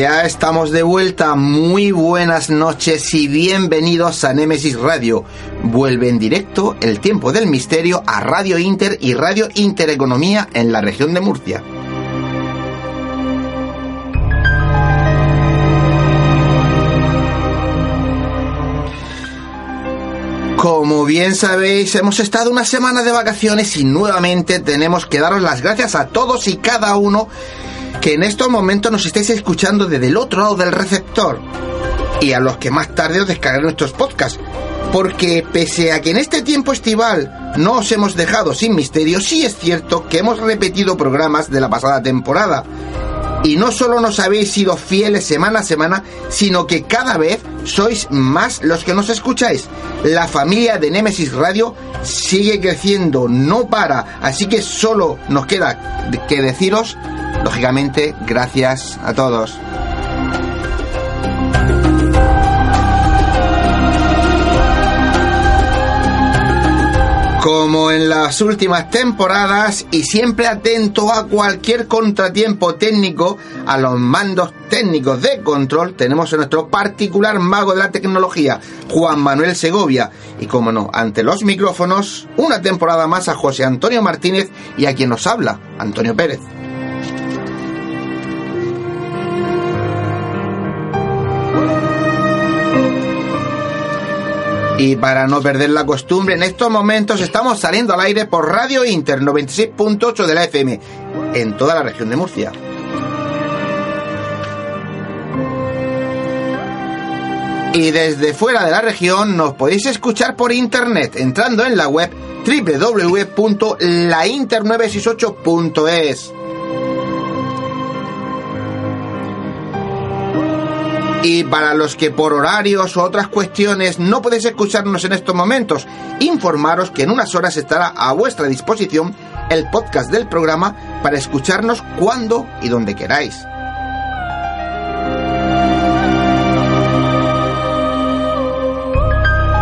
Ya estamos de vuelta. Muy buenas noches y bienvenidos a Nemesis Radio. Vuelve en directo el tiempo del misterio a Radio Inter y Radio Intereconomía en la región de Murcia. Como bien sabéis, hemos estado una semana de vacaciones y nuevamente tenemos que daros las gracias a todos y cada uno que en estos momentos nos estáis escuchando desde el otro lado del receptor y a los que más tarde os descargarán nuestros podcasts. Porque pese a que en este tiempo estival no os hemos dejado sin misterio, sí es cierto que hemos repetido programas de la pasada temporada. Y no solo nos habéis sido fieles semana a semana, sino que cada vez sois más los que nos escucháis. La familia de Nemesis Radio sigue creciendo, no para. Así que solo nos queda que deciros Lógicamente, gracias a todos. Como en las últimas temporadas y siempre atento a cualquier contratiempo técnico, a los mandos técnicos de control, tenemos a nuestro particular mago de la tecnología, Juan Manuel Segovia. Y como no, ante los micrófonos, una temporada más a José Antonio Martínez y a quien nos habla, Antonio Pérez. Y para no perder la costumbre, en estos momentos estamos saliendo al aire por Radio Inter 96.8 de la FM en toda la región de Murcia. Y desde fuera de la región nos podéis escuchar por internet entrando en la web www.lainter968.es. Y para los que por horarios o otras cuestiones no podéis escucharnos en estos momentos, informaros que en unas horas estará a vuestra disposición el podcast del programa para escucharnos cuando y donde queráis.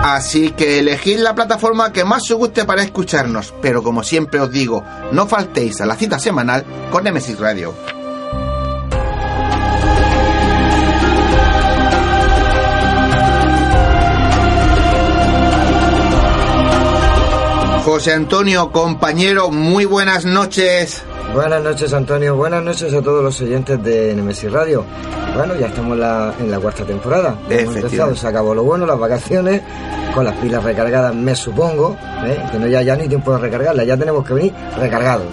Así que elegid la plataforma que más os guste para escucharnos, pero como siempre os digo, no faltéis a la cita semanal con Nemesis Radio. José Antonio, compañero, muy buenas noches. Buenas noches, Antonio. Buenas noches a todos los oyentes de Nemesis Radio. Bueno, ya estamos en la, cuarta temporada. Hemos empezado, se acabó lo bueno, las vacaciones, con las pilas recargadas, me supongo, ¿eh? que no ya, ya ni tiempo de recargarlas, ya tenemos que venir recargados.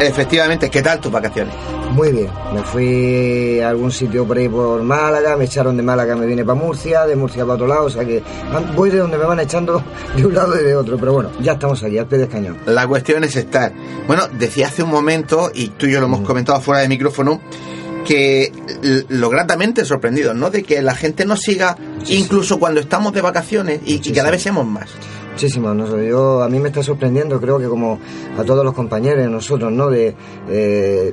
Efectivamente, ¿qué tal tus vacaciones? Muy bien, me fui a algún sitio por ahí por Málaga, me echaron de Málaga, me vine para Murcia, de Murcia para otro lado, o sea que voy de donde me van echando de un lado y de otro, pero bueno, ya estamos aquí, al pie de cañón. La cuestión es estar. Bueno, decía hace un momento, y tú y yo lo hemos mm. comentado fuera de micrófono, que lo gratamente sorprendidos, ¿no? De que la gente nos siga incluso cuando estamos de vacaciones y, y cada vez seamos más. Muchísimo, ¿no? yo a mí me está sorprendiendo, creo que como a todos los compañeros nosotros, ¿no? De, eh,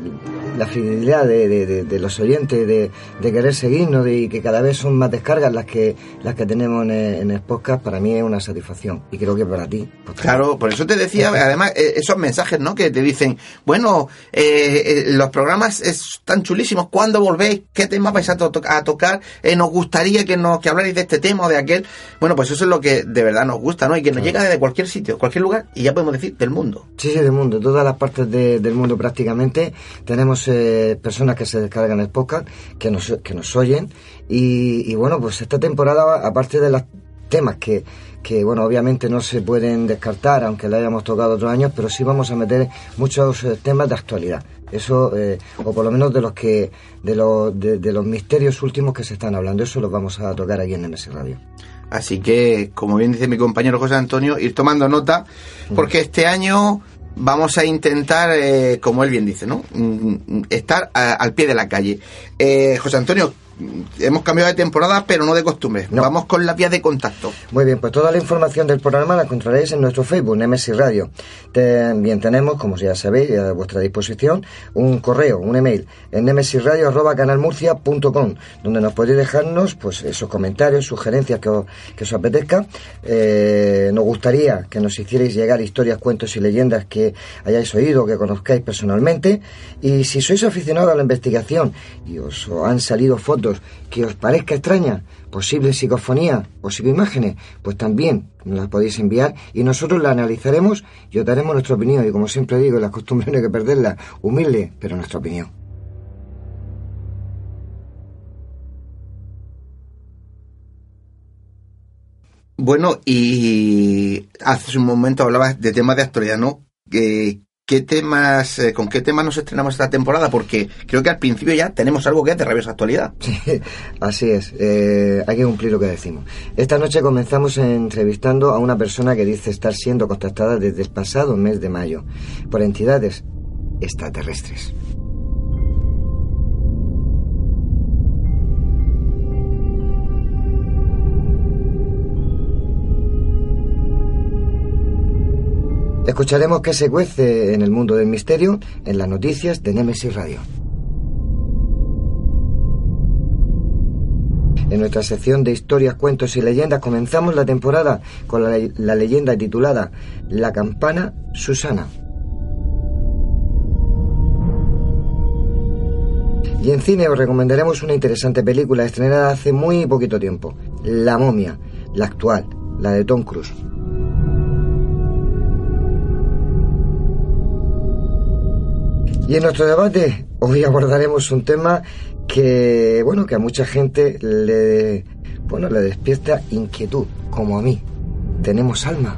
la fidelidad de, los oyentes, de, querer seguirnos y que cada vez son más descargas las que las que tenemos en, el podcast, para mí es una satisfacción y creo que para ti. Pues, claro, por eso te decía, además, eh, esos mensajes, ¿no? Que te dicen, bueno, eh, eh, los programas están chulísimos, ¿cuándo volvéis? ¿Qué tema vais a, tocar? nos gustaría que nos que hablarais de este tema o de aquel. Bueno, pues eso es lo que de verdad nos gusta, ¿no? Y que nos llega desde cualquier sitio, cualquier lugar, y ya podemos decir del mundo. Sí, sí, del mundo, todas las partes del mundo prácticamente. Tenemos eh, personas que se descargan el podcast, que nos, que nos oyen. Y, bueno, pues esta temporada, aparte de los temas que, que, bueno, obviamente no se pueden descartar, aunque la hayamos tocado otros años, pero sí vamos a meter muchos eh, temas de actualidad. Eso, eh, o por lo menos de los que, de los, de, los misterios últimos que se están hablando, eso los vamos a tocar aquí en MS Radio. Así que, como bien dice mi compañero José Antonio, ir tomando nota, porque este año vamos a intentar, eh, como él bien dice, ¿no? Mm, mm, estar al pie de la calle. Eh, José Antonio, hemos cambiado de temporada, pero no de costumbre. Vamos con la vía de contacto. Muy bien, pues toda la información del programa la encontraréis en nuestro Facebook, Nemesis Radio. También tenemos, como ya sabéis, a vuestra disposición, un correo, un email, en nemesisradio.canalmurcia.com, donde nos podéis dejarnos pues esos comentarios, sugerencias que os, que os apetezca. Eh, nos gustaría que nos hicierais llegar historias, cuentos y leyendas que hayáis oído, que conozcáis personalmente. Y si sois aficionados a la investigación y os han salido fotos que os parezca extraña, posible psicofonía o psicoimágenes, pues también nos las podéis enviar y nosotros la analizaremos y os daremos nuestra opinión. Y como siempre digo, las costumbres no hay que perderla, humilde, pero nuestra opinión. Bueno, y hace un momento hablabas de temas de actualidad, ¿no? ¿Qué temas, eh, con qué temas nos estrenamos esta temporada? Porque creo que al principio ya tenemos algo que es de rabiosa actualidad. Sí, así es. Eh, hay que cumplir lo que decimos. Esta noche comenzamos entrevistando a una persona que dice estar siendo contactada desde el pasado mes de mayo por entidades extraterrestres. Escucharemos qué se cuece en el mundo del misterio en las noticias de Nemesis Radio. En nuestra sección de historias, cuentos y leyendas comenzamos la temporada con la, la leyenda titulada La campana Susana. Y en cine os recomendaremos una interesante película estrenada hace muy poquito tiempo, La momia, la actual, la de Tom Cruise. Y en nuestro debate hoy abordaremos un tema que, bueno, que a mucha gente le, bueno, le despierta inquietud, como a mí. ¿Tenemos alma?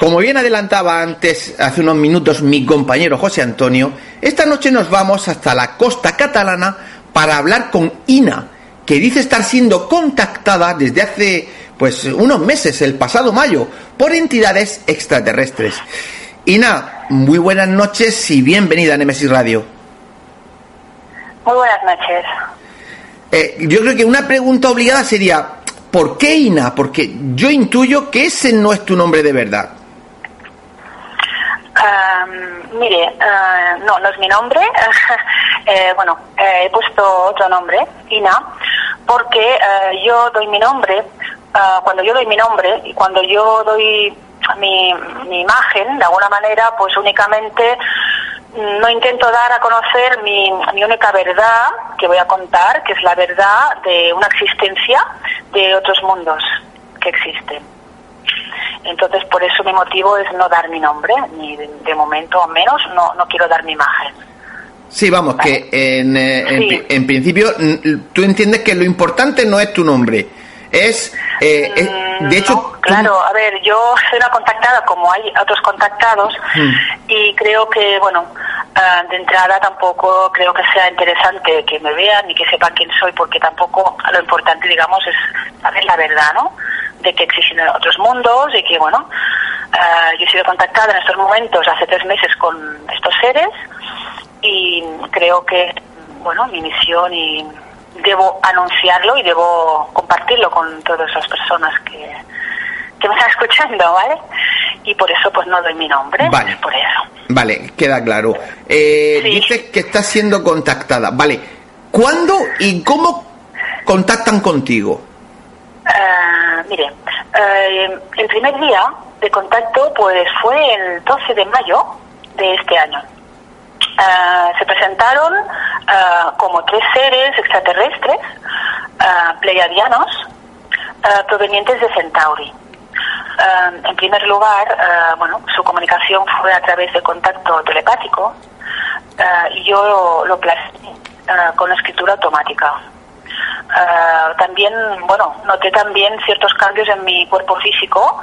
Como bien adelantaba antes, hace unos minutos, mi compañero José Antonio, esta noche nos vamos hasta la costa catalana para hablar con Ina, que dice estar siendo contactada desde hace pues unos meses, el pasado mayo, por entidades extraterrestres. Ina, muy buenas noches y bienvenida a Nemesis Radio. Muy buenas noches. Eh, yo creo que una pregunta obligada sería, ¿por qué Ina? Porque yo intuyo que ese no es tu nombre de verdad. Mire, eh, no, no es mi nombre. Eh, bueno, he puesto otro nombre, Ina, porque yo doy mi nombre, cuando yo doy mi nombre y cuando yo doy mi, mi imagen, de alguna manera, pues únicamente no intento dar a conocer mi, mi, única verdad que voy a contar, que es la verdad de una existencia de otros mundos que existen. Entonces, por eso mi motivo es no dar mi nombre, ni de, momento, al menos, no, no quiero dar mi imagen. Sí, vamos, que en, eh, en, principio tú entiendes que lo importante no es tu nombre, es, eh, mm, de hecho... claro, a ver, yo soy una contactada como hay otros contactados mm. y creo que, bueno, ah, de entrada tampoco creo que sea interesante que me vean ni que sepan quién soy porque tampoco lo importante, digamos, es saber la verdad, ¿no? De que existen otros mundos y que, bueno, ah, yo he sido contactada en estos momentos hace tres meses con estos seres y creo que, bueno, mi misión y debo anunciarlo y debo compartirlo con todas esas personas que, que me están escuchando, ¿vale? Y por eso pues no doy mi nombre, vale. por eso. Vale, queda claro. Eh, Dices que estás siendo contactada, ¿vale? ¿Cuándo y cómo contactan contigo? Uh, mire, uh, el primer día de contacto pues fue el 12 de mayo de este año. Uh, se presentaron uh, como tres seres extraterrestres uh, pleiadianos provenientes de Centauri. en primer lugar, bueno, su comunicación fue a través de contacto telepático y yo lo plasmé con escritura automática. También, bueno, noté también ciertos cambios en mi cuerpo físico,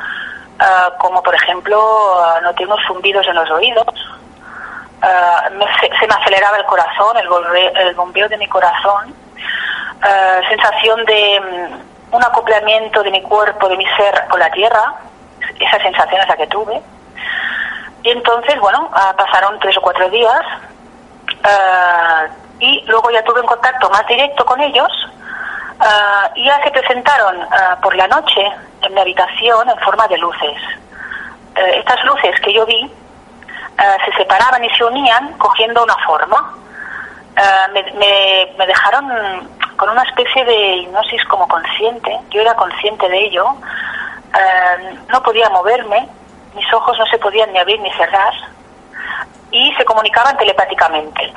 como por ejemplo, noté unos zumbidos en los oídos, uh, se, me aceleraba el corazón, el, bombeo de mi corazón, uh, sensación de um, un acoplamiento de mi cuerpo, de mi ser con la tierra, esa sensación es la que tuve. Y entonces, bueno, uh, pasaron tres o cuatro días y luego ya tuve un contacto más directo con ellos y ya se presentaron por la noche en mi habitación en forma de luces. estas luces que yo vi eh, se separaban y se unían cogiendo una forma. Eh, me, dejaron con una especie de hipnosis como consciente, yo era consciente de ello, eh, no podía moverme, mis ojos no se podían ni abrir ni cerrar y se comunicaban telepáticamente.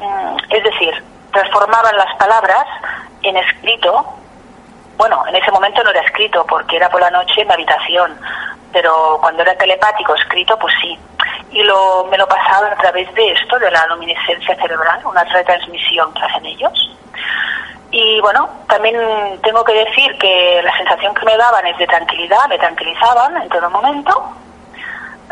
Mm, es decir, transformaban las palabras en escrito. Bueno, en ese momento no era escrito porque era por la noche en mi habitación, pero cuando era telepático escrito, pues sí y lo, me lo pasaban a través de esto, de la luminiscencia cerebral, una retransmisión que hacen ellos. Y bueno, también tengo que decir que la sensación que me daban es de tranquilidad, me tranquilizaban en todo momento.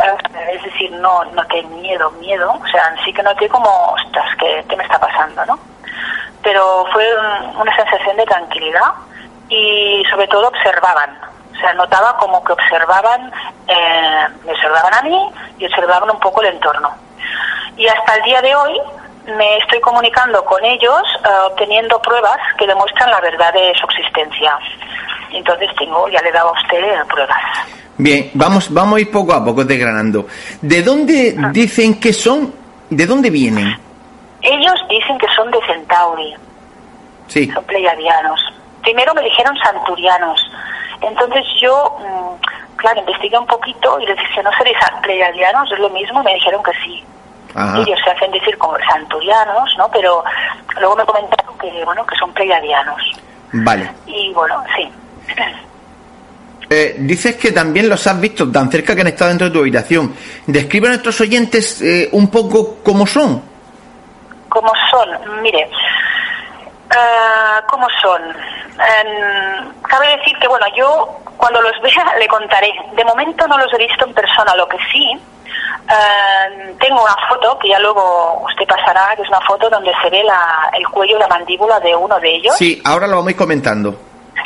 Eh, es decir, no noté miedo, miedo, o sea, sí que noté como, ostras, ¿qué, qué me está pasando, no? Pero fue una sensación de tranquilidad y sobre todo observaban, o sea, notaba como que observaban, eh, me observaban a mí y observaban un poco el entorno. Y hasta el día de hoy me estoy comunicando con ellos eh, obteniendo pruebas que demuestran la verdad de su existencia. Entonces tengo, ya le he dado a usted pruebas. Bien, vamos, vamos a ir poco a poco desgranando. ¿De dónde ah. dicen que son? ¿De dónde vienen? Ellos dicen que son de Centauri. Sí. Son pleiadianos. Primero me dijeron santurianos, entonces yo, mm, claro, investigué un poquito y les dije, ¿no seréis pleiadianos? ¿Es lo mismo? Me dijeron que sí. Ellos se hacen decir como santurianos, ¿no? Pero luego me comentaron que, bueno, que son pleiadianos. Vale. Y bueno, sí. Eh, dices que también los has visto tan cerca que han estado dentro de tu habitación. Describe a nuestros oyentes eh, un poco cómo son. ¿Cómo son? Mire, uh, ¿cómo son? cabe decir que, bueno, yo cuando los vea le contaré. De momento no los he visto en persona, lo que sí. Eh, tengo una foto que ya luego usted pasará, que es una foto donde se ve la, el cuello y la mandíbula de uno de ellos. Sí, ahora lo vamos a ir comentando.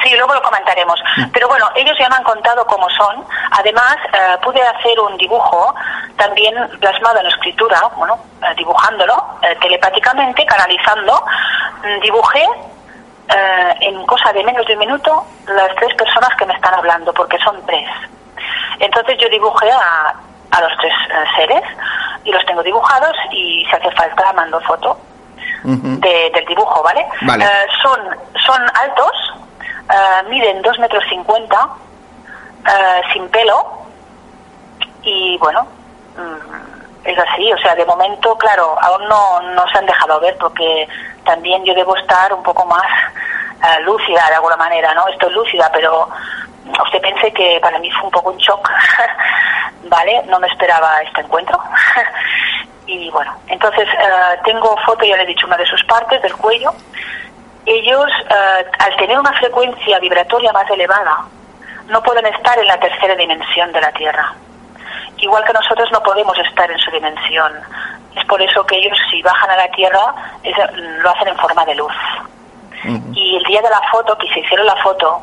Sí, luego lo comentaremos. Mm. Pero bueno, ellos ya me han contado cómo son. Además, eh, pude hacer un dibujo también plasmado en escritura, bueno, eh, dibujándolo, telepáticamente, canalizando, mm, dibujé eh, en cosa de menos de un minuto las tres personas que me están hablando, porque son tres. Entonces yo dibujé a, a los tres eh, seres y los tengo dibujados y si hace falta mando foto del dibujo, ¿vale? Eh, son, son altos, miden dos metros cincuenta, sin pelo y bueno, mm, es así, o sea, de momento, claro, aún no, no se han dejado ver porque también yo debo estar un poco más uh, lúcida de alguna manera, ¿no? Estoy lúcida, pero usted piense que para mí fue un poco un shock, ¿vale? No me esperaba este encuentro. y bueno, entonces uh, tengo foto, ya le he dicho, una de sus partes, del cuello. Ellos, uh, al tener una frecuencia vibratoria más elevada, no pueden estar en la tercera dimensión de la Tierra. Igual que nosotros no podemos estar en su dimensión. Es por eso que ellos si bajan a la Tierra lo hacen en forma de luz. Y el día de la foto, que se hicieron la foto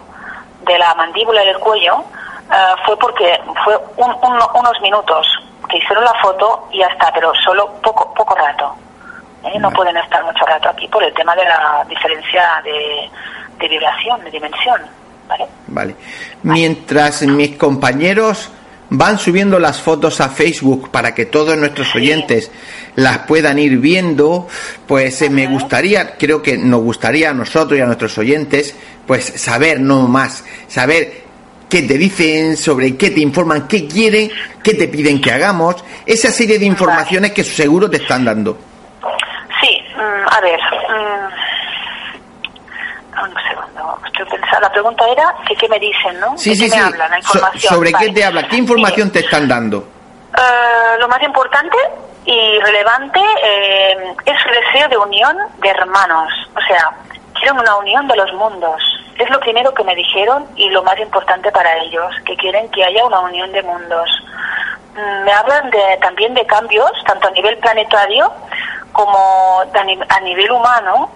de la mandíbula y del cuello, eh, fue porque fue unos minutos que hicieron la foto y ya está, pero solo poco, poco rato. ¿Eh? No pueden estar mucho rato aquí por el tema de la diferencia de, de vibración, de dimensión. ¿vale? Vale. Mientras mis compañeros van subiendo las fotos a Facebook para que todos nuestros oyentes las puedan ir viendo, pues eh, me gustaría, creo que nos gustaría a nosotros y a nuestros oyentes, pues saber no más, saber qué te dicen, sobre qué te informan, qué quieren, qué te piden que hagamos, esa serie de informaciones que seguro te están dando. Mm, a ver, mm, un segundo, estoy pensando. La pregunta era que qué me dicen, ¿no? Sí, sí, qué me hablan, la información. ¿Sobre qué te habla? ¿Qué información te están dando? Uh, lo más importante y relevante eh, es su deseo de unión de hermanos. O sea, quieren una unión de los mundos. Es lo primero que me dijeron y lo más importante para ellos, que quieren que haya una unión de mundos. Mm, me hablan de, también de cambios, tanto a nivel planetario como a nivel humano,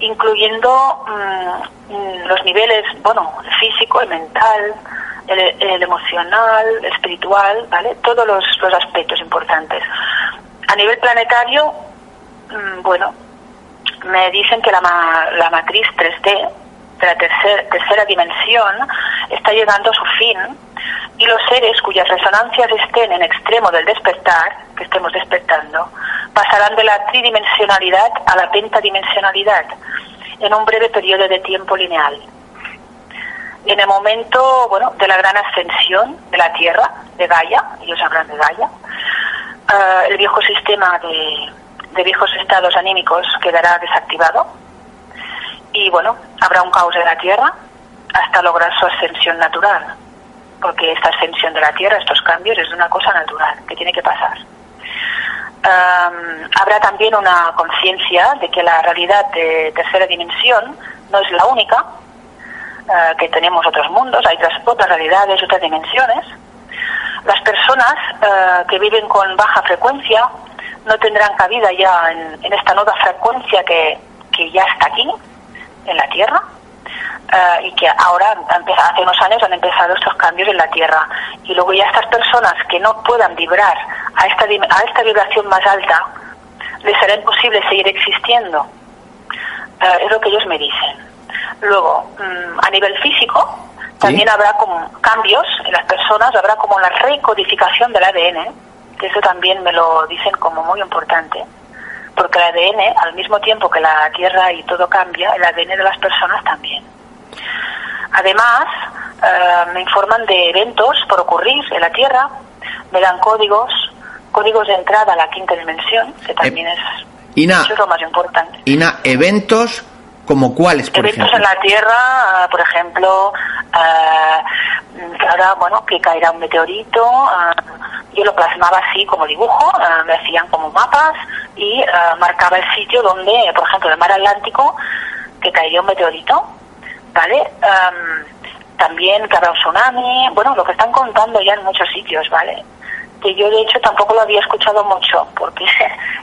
incluyendo mm, mm, los niveles, bueno, el físico, el mental, el, emocional, el espiritual, ¿vale? Todos los, los aspectos importantes. A nivel planetario, mm, bueno, me dicen que la, la matriz 3D de la tercera dimensión está llegando a su fin y los seres cuyas resonancias estén en extremo del despertar, que estemos despertando, pasarán de la tridimensionalidad a la pentadimensionalidad en un breve periodo de tiempo lineal. En el momento bueno, de la gran ascensión de la Tierra, de Gaia, ellos hablan de Gaia, eh, el viejo sistema de, de viejos estados anímicos quedará desactivado y bueno, habrá un caos en la Tierra hasta lograr su ascensión natural, porque esta ascensión de la Tierra, estos cambios, es una cosa natural que tiene que pasar. habrá también una conciencia de que la realidad de tercera dimensión no es la única, eh, que tenemos otros mundos, hay otras, otras realidades, otras dimensiones. Las personas eh, que viven con baja frecuencia no tendrán cabida ya en, en esta nueva frecuencia que, que ya está aquí, en la Tierra eh, y que ahora, hace unos años, han empezado estos cambios en la Tierra. Y luego ya estas personas que no puedan vibrar a esta, a esta vibración más alta, les será imposible seguir existiendo. Eh, es lo que ellos me dicen. Luego, mm, a nivel físico, también habrá como cambios en las personas, habrá como la recodificación del ADN, que eso también me lo dicen como muy importante porque el ADN, al mismo tiempo que la Tierra y todo cambia, el ADN de las personas también. Además, eh, me informan de eventos por ocurrir en la Tierra, me dan códigos, códigos de entrada a la quinta dimensión, que eh, también es, eso es lo más importante. Ina, eventos como cuáles, por Eventos en la Tierra, por ejemplo, ahora, bueno, que caerá un meteorito, yo lo plasmaba así como dibujo, me hacían como mapas y marcaba el sitio donde, por ejemplo, el mar Atlántico, que caería un meteorito, ¿vale? también que habrá un tsunami, bueno, lo que están contando ya en muchos sitios, ¿vale? Que yo de hecho tampoco lo había escuchado mucho, porque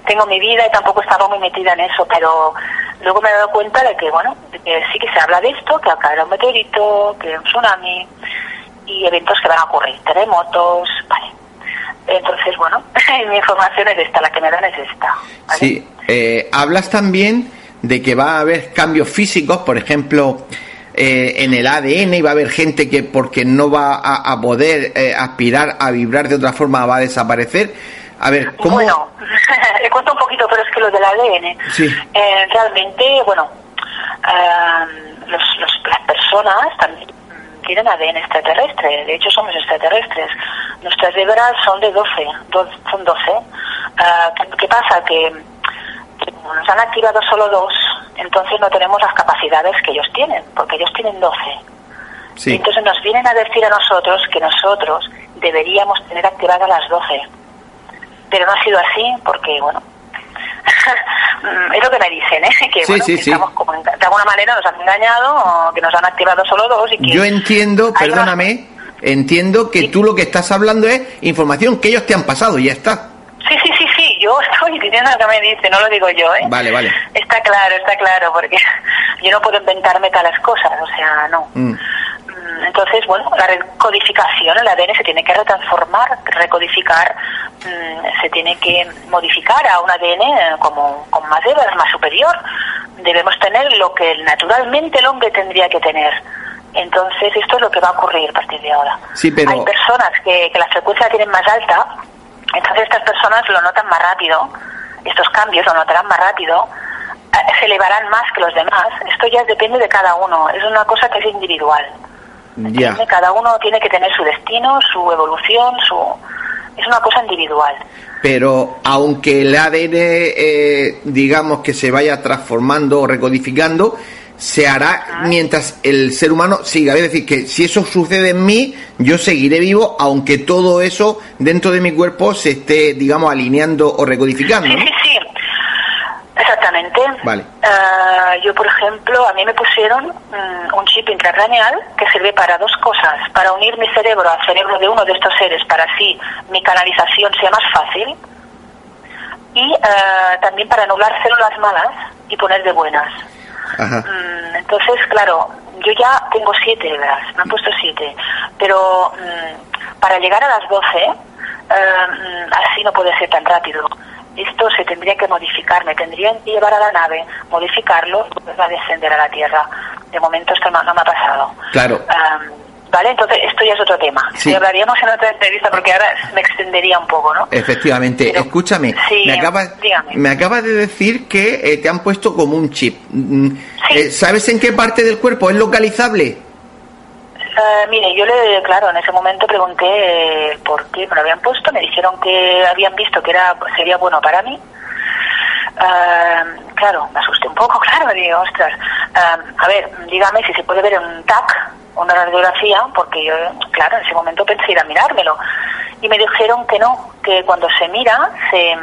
tengo mi vida y tampoco estaba muy metida en eso, pero luego me he dado cuenta de que, bueno, que sí que se habla de esto, que caerá un meteorito, que un tsunami y eventos que van a ocurrir, terremotos, vale. Entonces, bueno, mi información es esta, la que me dan es esta. Sí, Eh, hablas también de que va a haber cambios físicos, por ejemplo, eh, en el ADN y va a haber gente que porque no va a, poder eh, aspirar a vibrar de otra forma va a desaparecer. A ver, ¿cómo...? Bueno, le cuento un poquito, pero es que lo del ADN, sí. realmente, bueno, los, las personas también tienen ADN extraterrestre, de hecho somos extraterrestres. Nuestras hebras son de 12, son 12. Ah, ¿Qué pasa? Que, nos han activado solo dos, entonces no tenemos las capacidades que ellos tienen, porque ellos tienen 12. Sí. Entonces nos vienen a decir a nosotros que nosotros deberíamos tener activadas las 12. Pero no ha sido así porque, bueno, es lo que me dicen, ¿eh? que, bueno, que estamos como, de alguna manera nos han engañado o que nos han activado solo dos. Y que Yo entiendo, perdóname, entiendo que tú lo que estás hablando es información que ellos te han pasado y ya está. Sí, sí, sí, sí, yo estoy diciendo lo que me dice, no lo digo yo, ¿eh? Vale, vale. Está claro, está claro, porque yo no puedo inventarme tales cosas, o sea, no. Mm. mm entonces, bueno, la recodificación, el ADN se tiene que retransformar, recodificar, mm, se tiene que modificar a un ADN como, con más hebras, más superior. Debemos tener lo que naturalmente el hombre tendría que tener. Entonces, esto es lo que va a ocurrir a partir de ahora. Sí, pero... Hay personas que, que la frecuencia la tienen más alta, entonces estas personas lo notan más rápido, estos cambios lo notarán más rápido, eh, se elevarán más que los demás. Esto ya depende de cada uno, es una cosa que es individual. Ya. Cada uno tiene que tener su destino, su evolución, su es una cosa individual. Pero aunque el ADN, eh, digamos que se vaya transformando o recodificando, se hará mientras el ser humano siga. Es decir, que si eso sucede en mí, yo seguiré vivo, aunque todo eso dentro de mi cuerpo se esté, digamos, alineando o recodificando. Sí, sí, sí. Exactamente. Vale. Ah, yo, por ejemplo, a mí me pusieron mm, un chip intracraneal que sirve para dos cosas. Para unir mi cerebro al cerebro de uno de estos seres para así mi canalización sea más fácil. Y ah, también para anular células malas y poner de buenas. Mm, entonces, claro, yo ya tengo siete hebras, me han puesto siete. Pero mm, para llegar a las doce, ah, así no puede ser tan rápido esto se tendría que modificar, me tendrían que llevar a la nave, modificarlo, y va a descender a la Tierra. De momento esto no, me ha pasado. Claro. Vale, entonces esto ya es otro tema. Sí. hablaríamos en otra entrevista porque ahora me extendería un poco, ¿no? Efectivamente. Escúchame, me, acabas, me acabas de decir que eh, te han puesto como un chip. Mm, eh, ¿Sabes en qué parte del cuerpo es localizable? Uh, mire, yo le, claro, en ese momento pregunté eh, por qué me lo habían puesto, me dijeron que habían visto que era sería bueno para mí. Uh, claro, me asusté un poco, claro, me digo, ostras, uh, a ver, dígame si se puede ver un TAC, una radiografía, porque yo, claro, en ese momento pensé ir a mirármelo. Y me dijeron que no, que cuando se mira se,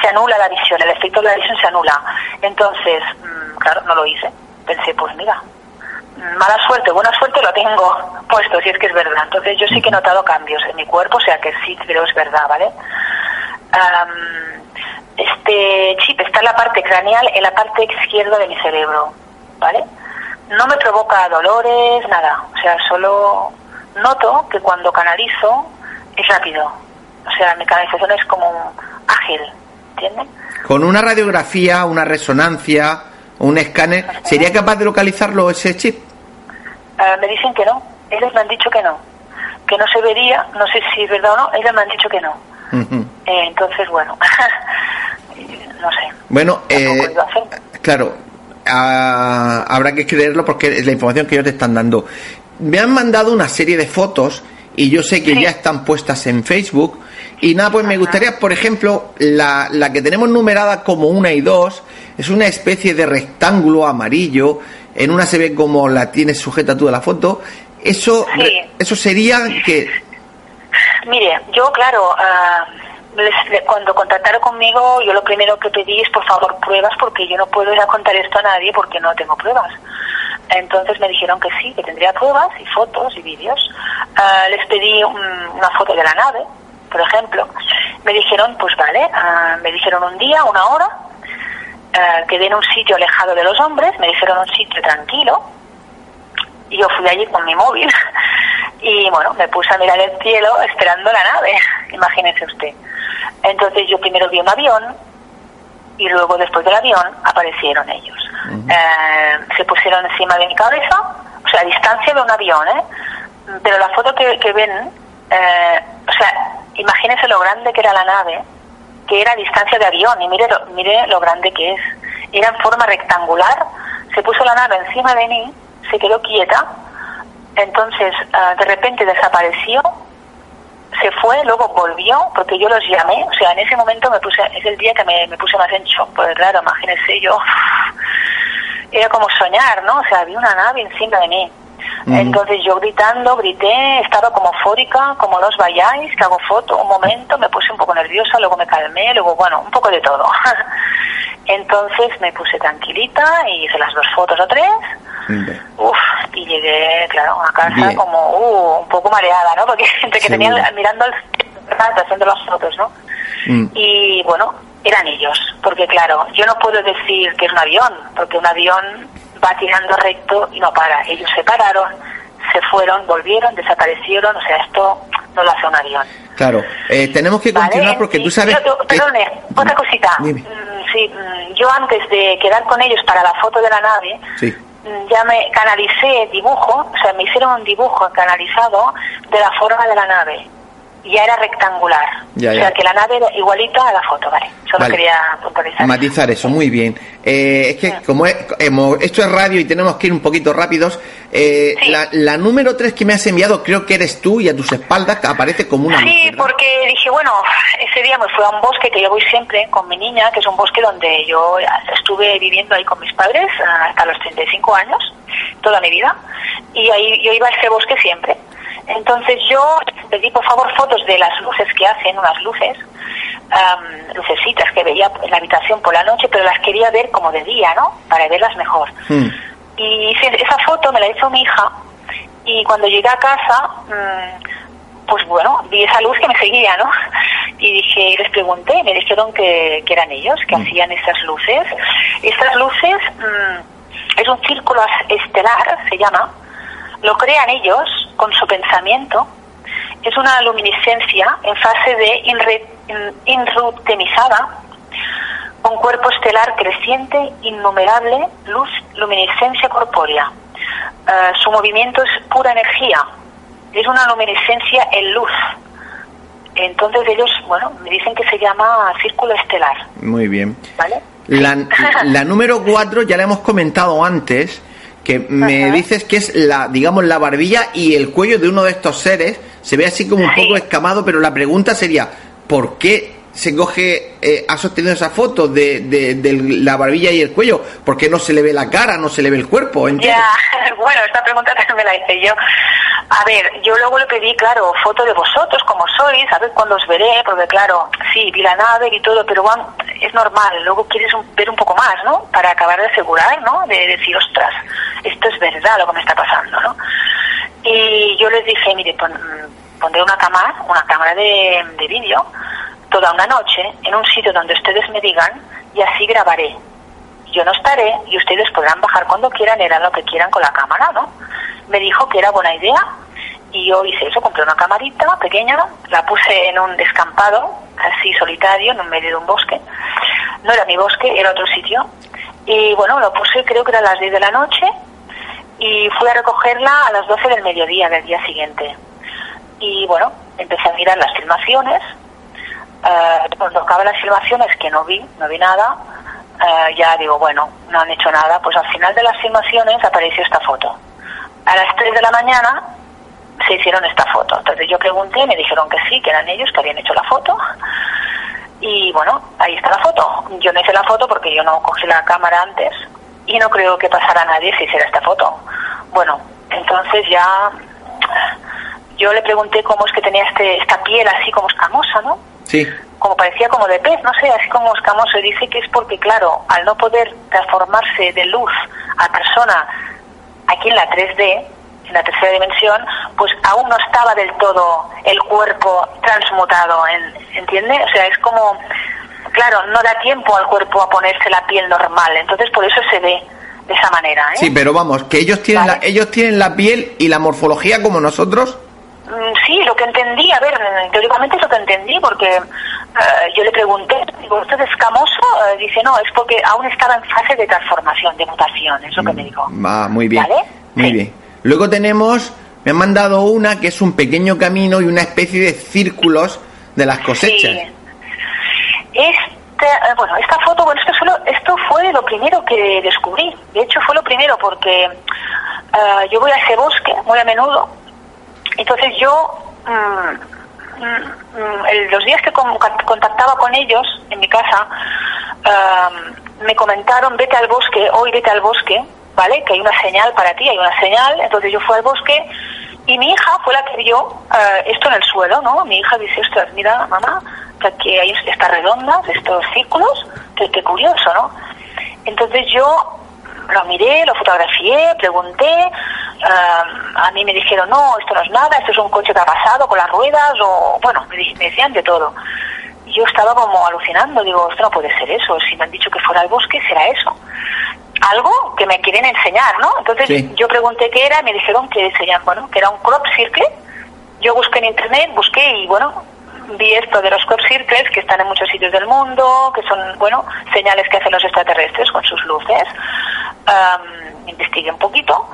se anula la visión, el efecto de la visión se anula. Entonces, mm, claro, no lo hice. Pensé, pues mira, mala suerte, buena suerte lo tengo puesto, si es que es verdad. Entonces yo sí que he notado cambios en mi cuerpo, o sea que sí pero es verdad, ¿vale? este chip está en la parte craneal, en la parte izquierda de mi cerebro, ¿vale? No me provoca dolores, nada. O sea, solo noto que cuando canalizo es rápido. O sea, mi canalización es como ágil, ¿entiendes? Con una radiografía, una resonancia, un escáner, ¿sería capaz de localizarlo ese chip? Ah, me dicen que no. Ellos me han dicho que no. Que no se vería, no sé si es verdad o no, ellos me han dicho que no. Eh, entonces, bueno, no sé. Bueno, eh, claro, ah, habrá que creerlo porque es la información que ellos te están dando. Me han mandado una serie de fotos y yo sé que ya están puestas en Facebook. Y nada, pues me gustaría, por ejemplo, la, la que tenemos numerada como una y dos, es una especie de rectángulo amarillo en una se ve como la tienes sujeta tú a la foto. Eso, eso sería que... Mire, yo claro, ah, cuando contactaron conmigo, yo lo primero que pedí es por favor pruebas porque yo no puedo ir a contar esto a nadie porque no tengo pruebas. Entonces me dijeron que sí, que tendría pruebas y fotos y vídeos. Ah, les pedí una foto de la nave, por ejemplo. Me dijeron, pues vale, ah, me dijeron un día, una hora, eh, quedé en un sitio alejado de los hombres, me dijeron un sitio tranquilo, y yo fui allí con mi móvil y bueno, me puse a mirar el cielo esperando la nave, imagínese usted. Entonces yo primero vi un avión, y luego después del avión aparecieron ellos. Eh, se pusieron encima de mi cabeza, o sea, a distancia de un avión, ¿eh? Pero la foto que, que ven, eh, o sea, imagínense lo grande que era la nave, que era a distancia de avión, y mire lo, mire lo grande que es. Era en forma rectangular, se puso la nave encima de mí, se quedó quieta, entonces de repente desapareció se fue, luego volvió, porque yo los llamé, o sea, en ese momento me puse, es el día que me, puse más en shock, porque claro, imagínense yo, era como soñar, ¿no? O sea, había una nave encima de mí. Entonces yo gritando, grité, estaba como eufórica, como los vayáis, que hago foto, un momento, me puse un poco nerviosa, luego me calmé, luego, bueno, un poco de todo. Entonces me puse tranquilita y hice las dos fotos o tres. Uf, y llegué, claro, a casa como uh, un poco mareada, ¿no? Porque gente que tenía mirando al haciendo las fotos, ¿no? Mm. Y bueno, eran ellos, porque claro, yo no puedo decir que es un avión, porque un avión va tirando recto y no para. Ellos se pararon, se fueron, volvieron, desaparecieron, o sea, esto no lo hace un avión. Claro, eh, tenemos que continuar porque tú sabes... perdone, otra cosita. Mm, sí, mm, yo antes de quedar con ellos para la foto de la nave, mm, ya me canalicé dibujo, o sea, me hicieron un dibujo canalizado de la forma de la nave ya era rectangular. O sea, que la nave era igualita a la foto, ¿vale? Solo quería puntualizar. Matizar eso, muy bien. Eh, es que como hemos, esto es radio y tenemos que ir un poquito rápidos, eh, la, número 3 que me has enviado creo que eres tú y a tus espaldas aparece como una... Sí, porque dije, bueno, ese día me fui a un bosque que yo voy siempre con mi niña, que es un bosque donde yo estuve viviendo ahí con mis padres hasta los 35 años, toda mi vida, y ahí yo iba a ese bosque siempre. Entonces yo pedí por favor fotos de las luces que hacen, unas luces, lucecitas que veía en la habitación por la noche, pero las quería ver como de día, ¿no? Para verlas mejor. Hmm. Y esa foto me la hizo mi hija y cuando llegué a casa, mm, pues bueno, vi esa luz que me seguía, ¿no? Y dije, les pregunté, me dijeron que, eran ellos, que hmm. hacían esas luces. Estas luces mm, es un círculo estelar, se llama, lo crean ellos con su pensamiento. Es una luminiscencia en fase de inrutemizada, un cuerpo estelar creciente, innumerable, luz, luminiscencia corpórea. Eh, su movimiento es pura energía, es una luminiscencia en luz. Entonces ellos, bueno, me dicen que se llama círculo estelar. Muy bien. ¿Vale? La, la número cuatro ya la hemos comentado antes, que me dices que es la, digamos, la barbilla y el cuello de uno de estos seres. Se ve así como un poco escamado, pero la pregunta sería, ¿por qué se coge, eh, ha sostenido esa foto de, de, la barbilla y el cuello? ¿Por qué no se le ve la cara, no se le ve el cuerpo? Ya, bueno, esta pregunta también me la hice yo. A ver, yo luego le pedí, claro, foto de vosotros, como sois, a ver cuándo os veré, porque claro, sí, vi la nave y todo, pero bueno, es normal, luego quieres ver un poco más, ¿no? Para acabar de asegurar, ¿no? De decir, ostras, esto es verdad lo que me está pasando, ¿no? Y yo les dije, mire, pondré una cámara, una cámara de, de vídeo, toda una noche, en un sitio donde ustedes me digan, y así grabaré. Yo no estaré y ustedes podrán bajar cuando quieran, harán lo que quieran con la cámara, ¿no? Me dijo que era buena idea y yo hice eso, compré una camarita pequeña, la puse en un descampado, así solitario, en medio de un bosque. No era mi bosque, era otro sitio. Y bueno, lo puse creo que era a las 10 de la noche y fui a recogerla a las 12 del mediodía del día siguiente. Y bueno, empecé a mirar las filmaciones. Eh, cuando acaban las filmaciones, que no vi, no vi nada, eh, ya digo, bueno, no han hecho nada. Pues al final de las filmaciones apareció esta foto. A las 3 de la mañana se hicieron esta foto. Entonces yo pregunté, me dijeron que sí, que eran ellos que habían hecho la foto. Y bueno, ahí está la foto. Yo no hice la foto porque yo no cogí la cámara antes y no creo que pasara a nadie si hiciera esta foto. Bueno, entonces ya yo le pregunté cómo es que tenía este, esta piel así como escamosa, ¿no? Sí. Como parecía como de pez, no sé, así como escamoso. Y dice que es porque, claro, al no poder transformarse de luz a persona aquí en la 3D, en la tercera dimensión, pues aún no estaba del todo el cuerpo transmutado, ¿entiende? O sea, es como, claro, no da tiempo al cuerpo a ponerse la piel normal, entonces por eso se ve de esa manera. ¿eh? Sí, pero vamos, que ellos tienen, la, ellos tienen la piel y la morfología como nosotros. Mm, sí, lo que entendí, a ver, teóricamente es lo que entendí, porque eh, yo le pregunté, digo, ¿usted es escamoso? Eh, dice, no, es porque aún estaba en fase de transformación, de mutación, es lo que me dijo. Va, muy bien. Muy bien. Luego tenemos, me han mandado una que es un pequeño camino y una especie de círculos de las cosechas. Sí. Este, eh, bueno, esta foto, bueno, esto, solo, esto fue lo primero que descubrí. De hecho, fue lo primero porque yo voy a ese bosque muy a menudo. Entonces yo... Mm, Mm, los días que contactaba con ellos en mi casa, me comentaron, vete al bosque, hoy vete al bosque, ¿vale? Que hay una señal para ti, hay una señal. Entonces yo fui al bosque y mi hija fue la que vio eh, esto en el suelo, ¿no? Mi hija dice, ostras, mira, mamá, que aquí hay estas redondas, estos círculos, qué curioso, ¿no? Entonces yo lo miré, lo fotografié, pregunté, a mí me dijeron, no, esto no es nada, esto es un coche que ha pasado con las ruedas, o bueno, me, decían de todo. Y yo estaba como alucinando, digo, esto no puede ser eso, si me han dicho que fuera al bosque, será eso. Algo que me quieren enseñar, ¿no? Entonces yo pregunté qué era, me dijeron que bueno, que era un crop circle. Yo busqué en internet, busqué y bueno, vi esto de los crop circles que están en muchos sitios del mundo, que son, bueno, señales que hacen los extraterrestres con sus luces. investigué un poquito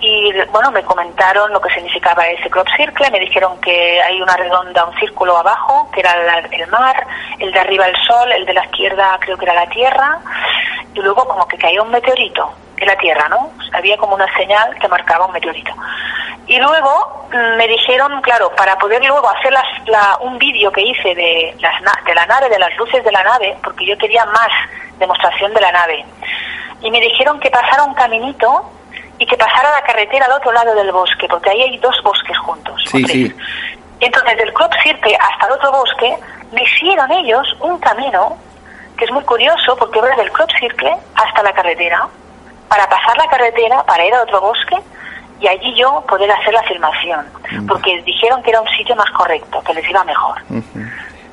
y bueno, me comentaron lo que significaba ese crop circle, me dijeron que hay una redonda, un círculo abajo, que era el mar, el de arriba el sol, el de la izquierda creo que era la tierra, y luego como que caía un meteorito en la tierra, ¿no? Había como una señal que marcaba un meteorito. Y luego mm, me dijeron, claro, para poder luego hacer la, un vídeo que hice de, las, de la nave, de las luces de la nave, porque yo quería más demostración de la nave, y me dijeron que pasara un caminito y que pasara la carretera al otro lado del bosque, porque ahí hay dos bosques juntos. Sí, sí. Entonces, del Crop Circle hasta el otro bosque, me hicieron ellos un camino que es muy curioso, porque va del Crop Circle hasta la carretera, para pasar la carretera, para ir a otro bosque, y allí yo poder hacer la filmación, porque dijeron que era un sitio más correcto, que les iba mejor.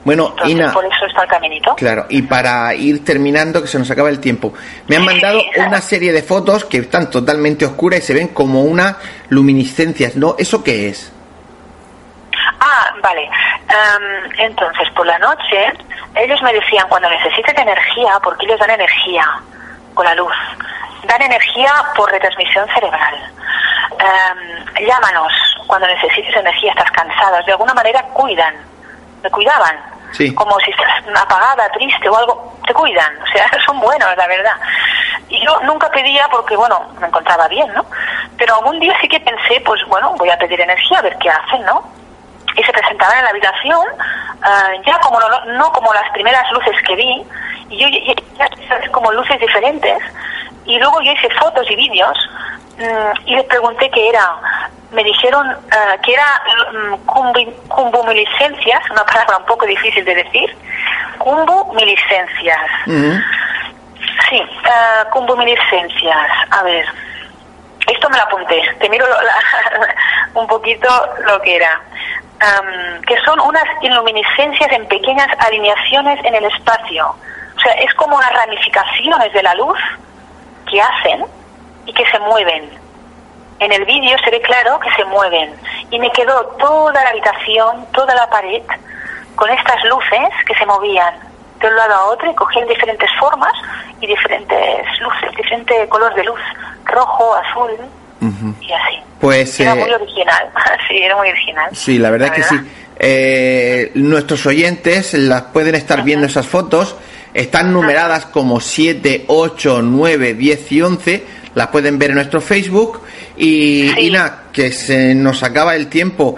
Bueno, Ina. Por eso está el caminito. Claro, y para ir terminando, que se nos acaba el tiempo, me han mandado una serie de fotos que están totalmente oscuras y se ven como una luminiscencias, ¿no? ¿Eso qué es? Ah, vale. Em, entonces, por la noche, ellos me decían, cuando necesites energía, porque ellos dan energía con la luz, dan energía por retransmisión cerebral. Em, llámanos cuando necesites energía, estás cansada, de alguna manera cuidan, me cuidaban como si estás apagada, triste o algo, te cuidan, o sea, son buenos, la verdad. Y yo nunca pedía porque, bueno, me encontraba bien, ¿no? Pero algún día sí que pensé, pues bueno, voy a pedir energía, a ver qué hacen, ¿no? Y se presentaban en la habitación, ah, ya como no, no, como las primeras luces que vi, y yo ya, ya como luces diferentes, y luego yo hice fotos y vídeos mm, y les pregunté qué era me dijeron uh, que era um, cumbumiliscencias, una palabra un poco difícil de decir, cumbumiliscencias. Sí, uh, cumbumiliscencias. A ver, esto me lo apunté, te miro un poquito lo que era. que son unas iluminiscencias en pequeñas alineaciones en el espacio. O sea, es como unas ramificaciones de la luz que hacen y que se mueven en el vídeo se ve claro que se mueven y me quedó toda la habitación, toda la pared con estas luces que se movían de un lado a otro y cogían diferentes formas y diferentes luces, diferente color de luz, rojo, azul y así. Pues era muy eh, original, sí, era muy original. Sí, la verdad, es que sí. Eh, nuestros oyentes las pueden estar viendo esas fotos, están numeradas como 7, 8, 9, 10 y 11, las pueden ver en nuestro Facebook y Ina, que se nos acaba el tiempo.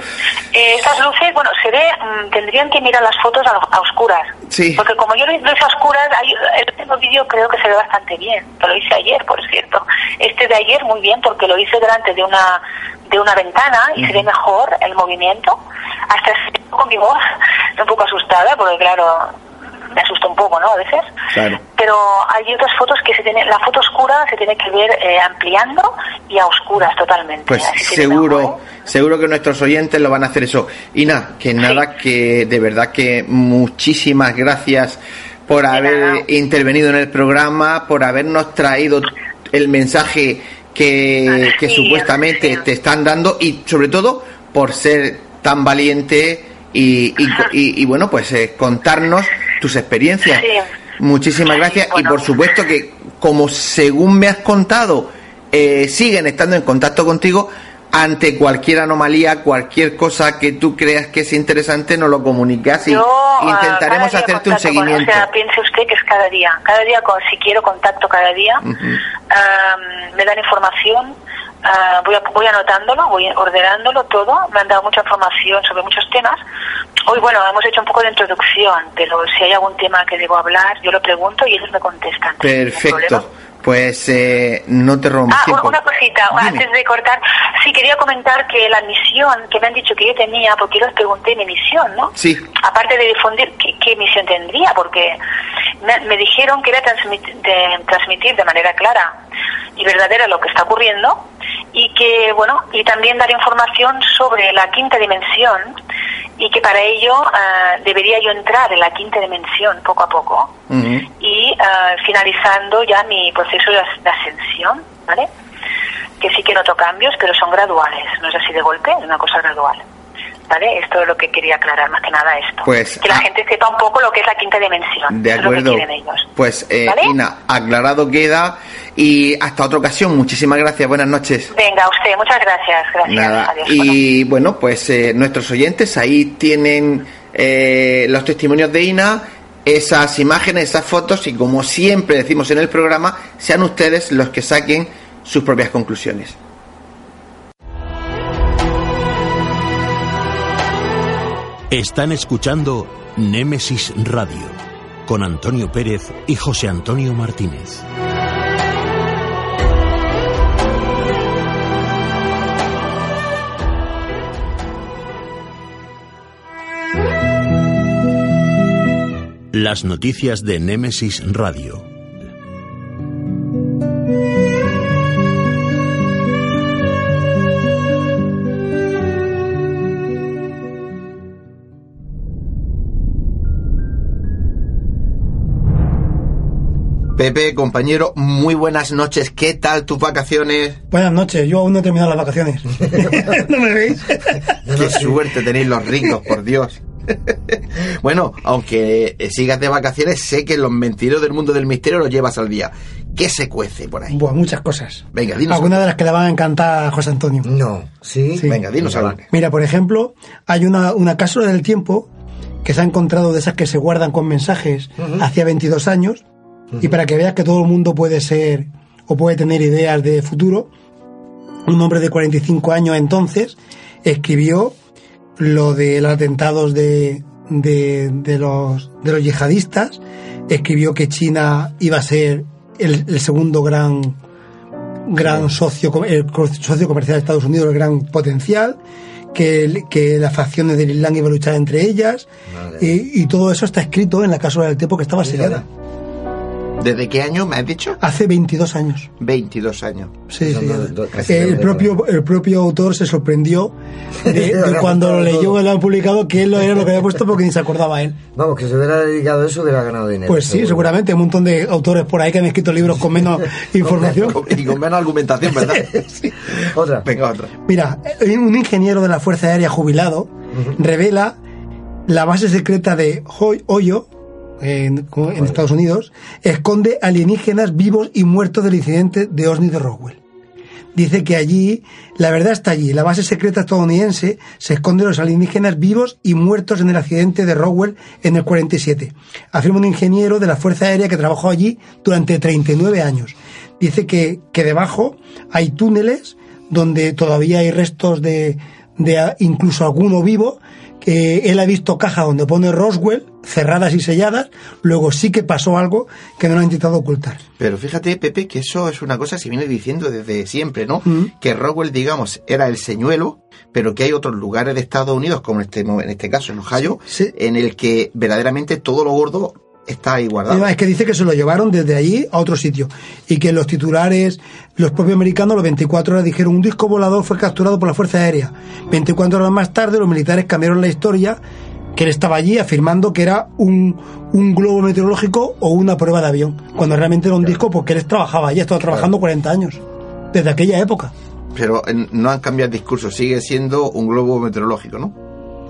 Eh, estas luces, bueno, se ve, mm, tendrían que mirar las fotos a, oscuras. Sí. Porque como yo lo hice a oscuras, hay, el último vídeo creo que se ve bastante bien. Lo hice ayer, por cierto. Este de ayer muy bien porque lo hice delante de una de una ventana y se ve mejor el movimiento. Hasta con mi voz, un poco asustada porque claro, me asusta un poco, ¿no? A veces. Pero hay otras fotos que se tiene, la foto oscura se tiene que ver eh, ampliando y a oscuras totalmente. Pues seguro, ¿eh? seguro que nuestros oyentes lo van a hacer eso. Y nada, que nada, que de verdad que muchísimas gracias por haber intervenido en el programa, por habernos traído el mensaje que, que supuestamente te están dando y sobre todo por ser tan valiente y, bueno, pues eh, contarnos tus experiencias. Muchísimas gracias y por supuesto que como según me has contado, eh, siguen estando en contacto contigo, ante cualquier anomalía, cualquier cosa que tú creas que es interesante, nos lo comunicas y ah, intentaremos hacerte un seguimiento. o sea, piense usted que es cada día. Cada día, si quiero contacto cada día, me dan información, ah, voy, voy anotándolo, voy ordenándolo todo. Me han dado mucha información sobre muchos temas. Hoy, bueno, hemos hecho un poco de introducción, pero si hay algún tema que debo hablar, yo lo pregunto y ellos me contestan. Perfecto. Pues eh, no te rompes. Ah, una cosita, antes de cortar. Sí, quería comentar que la misión que me han dicho que yo tenía, porque yo les pregunté mi misión, ¿no? Sí. Aparte de difundir, ¿qué, misión tendría? Porque me, dijeron que era transmitir de, transmitir de manera clara y verdadera lo que está ocurriendo y que, bueno, y también dar información sobre la quinta dimensión y que para ello ah, debería yo entrar en la quinta dimensión poco a poco y ah, finalizando ya mi proceso de, ascensión, ¿vale? Que sí que noto cambios, pero son graduales, no es así de golpe, es una cosa gradual. ¿Vale? Esto es lo que quería aclarar más que nada esto. Pues, que la ah, gente sepa un poco lo que es la quinta dimensión. De acuerdo. ellos. Pues, eh, Ina, aclarado queda. Y hasta otra ocasión, muchísimas gracias, buenas noches. Venga, usted, muchas gracias. gracias. y bueno, pues eh, nuestros oyentes ahí tienen eh, los testimonios de Ina, esas imágenes, esas fotos y como siempre decimos en el programa, sean ustedes los que saquen sus propias conclusiones. Están escuchando Némesis Radio con Antonio Pérez y José Antonio Martínez. Las noticias de Némesis Radio. Pepe, compañero, muy buenas noches. ¿Qué tal tus vacaciones? Buenas noches, yo aún no he terminado las vacaciones. ¿No me veis? Qué suerte tenéis los ricos, por Dios. bueno, aunque sigas de vacaciones, sé que los mentiros del mundo del misterio los llevas al día. ¿Qué se cuece por ahí? Buah, muchas cosas. Venga, dinos. Algunas de las que le van a encantar a José Antonio. No, ¿sí? Venga, dinos algo. Mira, por ejemplo, hay una, una cápsula del tiempo que se ha encontrado de esas que se guardan con mensajes hacia 22 años y para que veas que todo el mundo puede ser o puede tener ideas de futuro, un hombre de 45 años entonces escribió lo de los atentados de, de, los, de los yihadistas, escribió que China iba a ser el, segundo gran, gran socio, el socio comercial de Estados Unidos, el gran potencial, que, que las facciones del Islam iban a luchar entre ellas, y, y, todo eso está escrito en la cápsula del tiempo que estaba sellada. ¿Desde qué año me has dicho? Hace 22 años. 22 años. Sí, sí. El propio, el propio autor se sorprendió de, cuando lo leyó y lo han publicado que él lo era lo que había puesto porque ni se acordaba él. Vamos, que se hubiera dedicado a eso hubiera ganado dinero. Pues sí, seguramente. Un montón de autores por ahí que han escrito libros con menos información. y con menos argumentación, ¿verdad? sí. Otra. Venga, otra. Mira, un ingeniero de la Fuerza Aérea jubilado revela la base secreta de Hoyo, en, Estados Unidos, esconde alienígenas vivos y muertos del incidente de Osni de Roswell. Dice que allí, la verdad está allí, la base secreta estadounidense se esconde los alienígenas vivos y muertos en el accidente de Roswell en el 47. Afirma un ingeniero de la Fuerza Aérea que trabajó allí durante 39 años. Dice que, que debajo hay túneles donde todavía hay restos de, de incluso alguno vivo él ha visto cajas donde pone Roswell, cerradas y selladas, luego sí que pasó algo que no lo ha intentado ocultar. Pero fíjate, Pepe, que eso es una cosa que se viene diciendo desde siempre, ¿no? Mm. Que Roswell, digamos, era el señuelo, pero que hay otros lugares de Estados Unidos, como en este, en este caso en Ohio, en el que verdaderamente todo lo gordo está ahí guardado. es que dice que se lo llevaron desde allí a otro sitio y que los titulares, los propios americanos, los 24 horas dijeron un disco volador fue capturado por la Fuerza Aérea. 24 horas más tarde los militares cambiaron la historia que él estaba allí afirmando que era un, un globo meteorológico o una prueba de avión, cuando realmente era un disco porque él trabajaba allí, estaba trabajando 40 años, desde aquella época. Pero no han cambiado el discurso, sigue siendo un globo meteorológico, ¿no?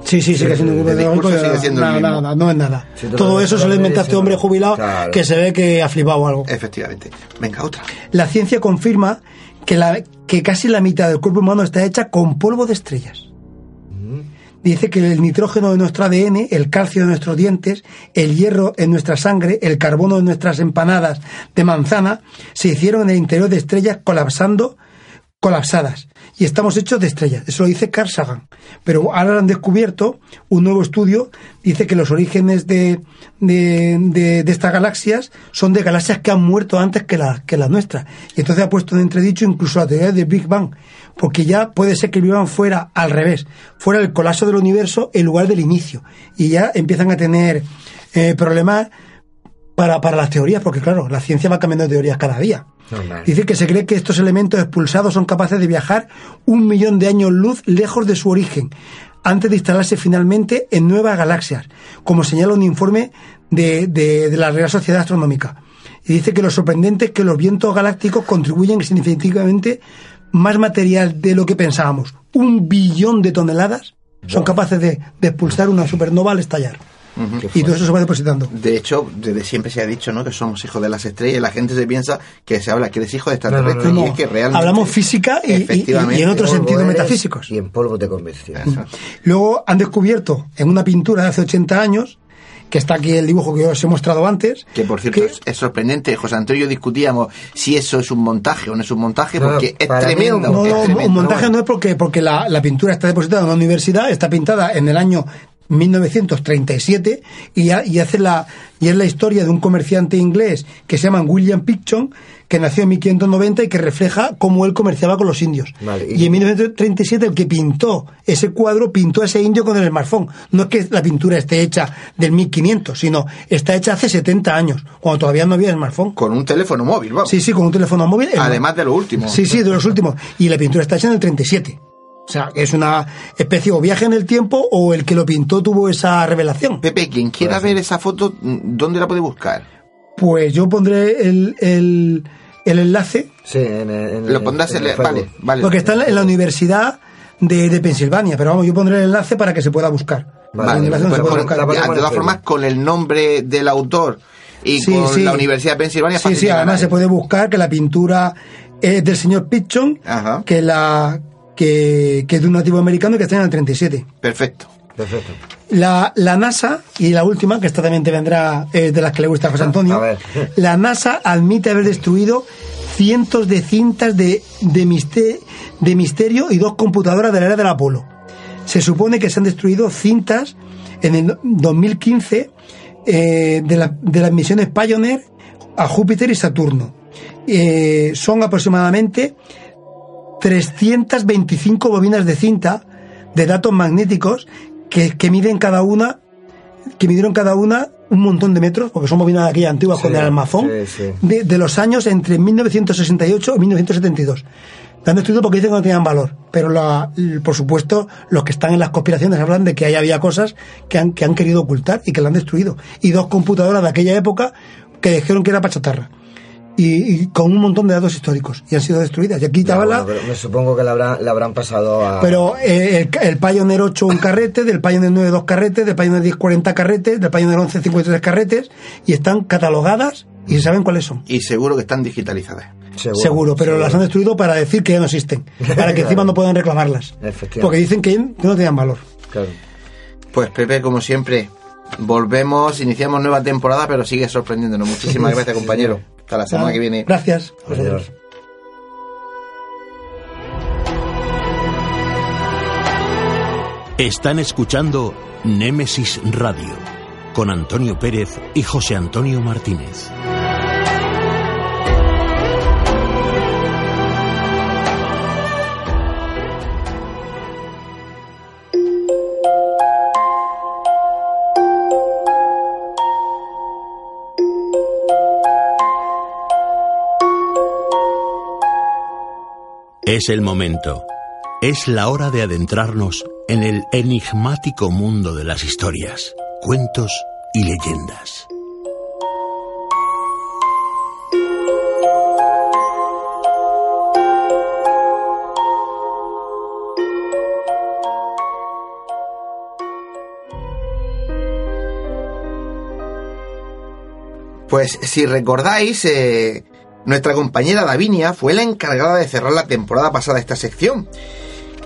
Sí, sí, sigue siendo un grupo el nada, nada, no es nada. Todo eso se lo inventa de este hombre jubilado Claro. que se ve que ha flipado algo. Efectivamente. Venga, otra. La ciencia confirma que, la, que casi la mitad del cuerpo humano está hecha con polvo de estrellas. Dice que el nitrógeno de nuestro ADN, el calcio de nuestros dientes, el hierro en nuestra sangre, el carbono en nuestras empanadas de manzana, se hicieron en el interior de estrellas colapsando, colapsadas. Y estamos hechos de estrellas. Eso lo dice Carl Sagan. Pero ahora han descubierto un nuevo estudio, dice que los orígenes de, de, de- estas galaxias son de galaxias que han muerto antes que, la, que las nuestras. Y entonces ha puesto en entredicho incluso la teoría del Big Bang, porque ya puede ser que Bang fuera al revés, fuera el colapso del universo en lugar del inicio. Y ya empiezan a tener eh, problemas para, para las teorías, porque claro, la ciencia va cambiando de teorías cada día. Normal. Dice que se cree que estos elementos expulsados son capaces de viajar un millón de años luz lejos de su origen, antes de instalarse finalmente en nuevas galaxias, como señala un informe de, de- de la Real Sociedad Astronómica. Y dice que lo sorprendente es que los vientos galácticos contribuyen significativamente más material de lo que pensábamos. Un billón de toneladas son capaces de, de expulsar una supernova al estallar. Y todo eso se va depositando. De hecho, desde siempre se ha dicho ¿no? que somos hijos de las estrellas y la gente se piensa que se habla que eres hijo de extraterrestres No, no, y No, es que realmente... hablamos física y, en sentidos eres metafísicos. Y en polvo te convirtió. Eso. Luego han descubierto en una pintura de hace 80 años, que está aquí el dibujo que os he mostrado antes, Que por cierto que- es, es sorprendente, José Antonio y yo discutíamos si eso es un montaje o no es un montaje, No, porque es tremendo. un- no, es no, tremendo. un montaje no es porque, porque la, la pintura está depositada en una universidad, está pintada en el año 1937 y, y hace la y es la historia de un comerciante inglés que se llama William Picton que nació en 1590 y que refleja cómo él comerciaba con los indios. Vale, y... y- en 1937 el que pintó ese cuadro pintó a ese indio con el smartphone. No es que la pintura esté hecha del 1500, sino está hecha hace 70 años, cuando todavía no había smartphone. Con un teléfono móvil, vamos. Sí, sí, con un teléfono móvil. Además de lo último. Sí, sí, de los últimos. Y la pintura está hecha en el 37. O sea, es una especie o viaje en el tiempo o el que lo pintó tuvo esa revelación. Pepe, quien quiera ver esa foto, ¿dónde la puede buscar? Pues yo pondré el, el, el enlace, Sí, en, en- Lo pondrás en en el la- Vale, vale. porque está en la, en la Universidad de, de Pensilvania. Pero vamos, yo pondré el enlace para que se pueda buscar. Vale, buscar. ya, de todas formas, con el nombre del autor y Sí, con sí. la Universidad de Pensilvania, Sí, sí, además ahí. se puede buscar que la pintura es del señor Pitchon, Ajá. que la que, que es de un nativo americano y que está en el 37. Perfecto. Perfecto. La, la NASA, y la última, que esta también te vendrá eh, de las que le gusta a José Antonio, A ver. la NASA admite haber destruido cientos de cintas de, de, miste- de misterio y dos computadoras de la era del Apolo. Se supone que se han destruido cintas en el 2015 eh, de, la- de las misiones Pioneer a Júpiter y Saturno. Eh, son aproximadamente 325 bobinas de cinta de datos magnéticos que, que miden cada una que midieron cada una un montón de metros, porque son bobinas de aquellas antiguas con el sí, sí. De, de los años entre 1968 y 1972. La han destruido porque dicen que no tenían valor, pero la- por supuesto los que están en las conspiraciones hablan de que ahí había cosas que han, que han querido ocultar y que la han destruido. Y dos computadoras de aquella época que dijeron que era para chatarra. Y, y con un montón de datos históricos. Y han sido destruidas. Y aquí bueno, la, me supongo que le habrán, le habrán pasado a... pero eh, el, el Pioneer 8 un carrete, del Pioneer 9 dos carretes, del Pioneer 10 40 carretes, del Pioneer 11 53 carretes y están catalogadas y se saben cuáles son. Y seguro que están digitalizadas. Seguro, pero las han destruido para decir que ya no existen, para que encima no puedan reclamarlas. Porque dicen que, que no tenían valor. Claro. Pues Pepe, como siempre, volvemos, iniciamos nueva temporada, pero sigue sorprendiéndonos. Muchísimas gracias, compañero. Hasta la semana que viene. Gracias. Adiós. Están escuchando Némesis Radio con Antonio Pérez y José Antonio Martínez. Es el momento. Es la hora de adentrarnos en el enigmático mundo de las historias, cuentos y leyendas. Pues si recordáis, eh, nuestra compañera Davinia fue la encargada de cerrar la temporada pasada esta sección.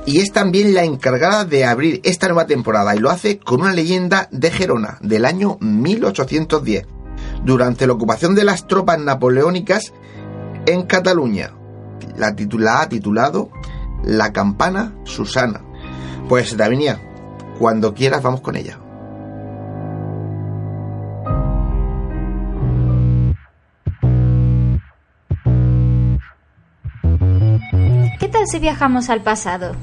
Y es también la encargada de abrir esta nueva temporada y lo hace con una leyenda de Gerona del año 1810, durante la ocupación de las tropas napoleónicas en Cataluña. La, titula, ha titulado La campana Susana. Pues Davinia, cuando quieras vamos con ella. Tal si viajamos al pasado?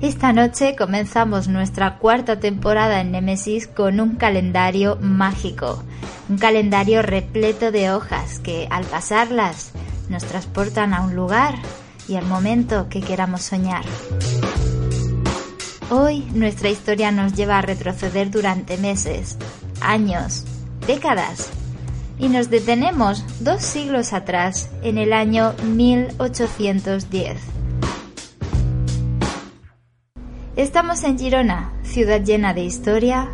Esta noche comenzamos nuestra cuarta temporada en Nemesis con un calendario mágico, un calendario repleto de hojas que al pasarlas nos transportan a un lugar y al momento que queramos soñar. Hoy nuestra historia nos lleva a retroceder durante meses, años, décadas, y nos detenemos dos siglos atrás, en el año 1810. Estamos en Girona, ciudad llena de historia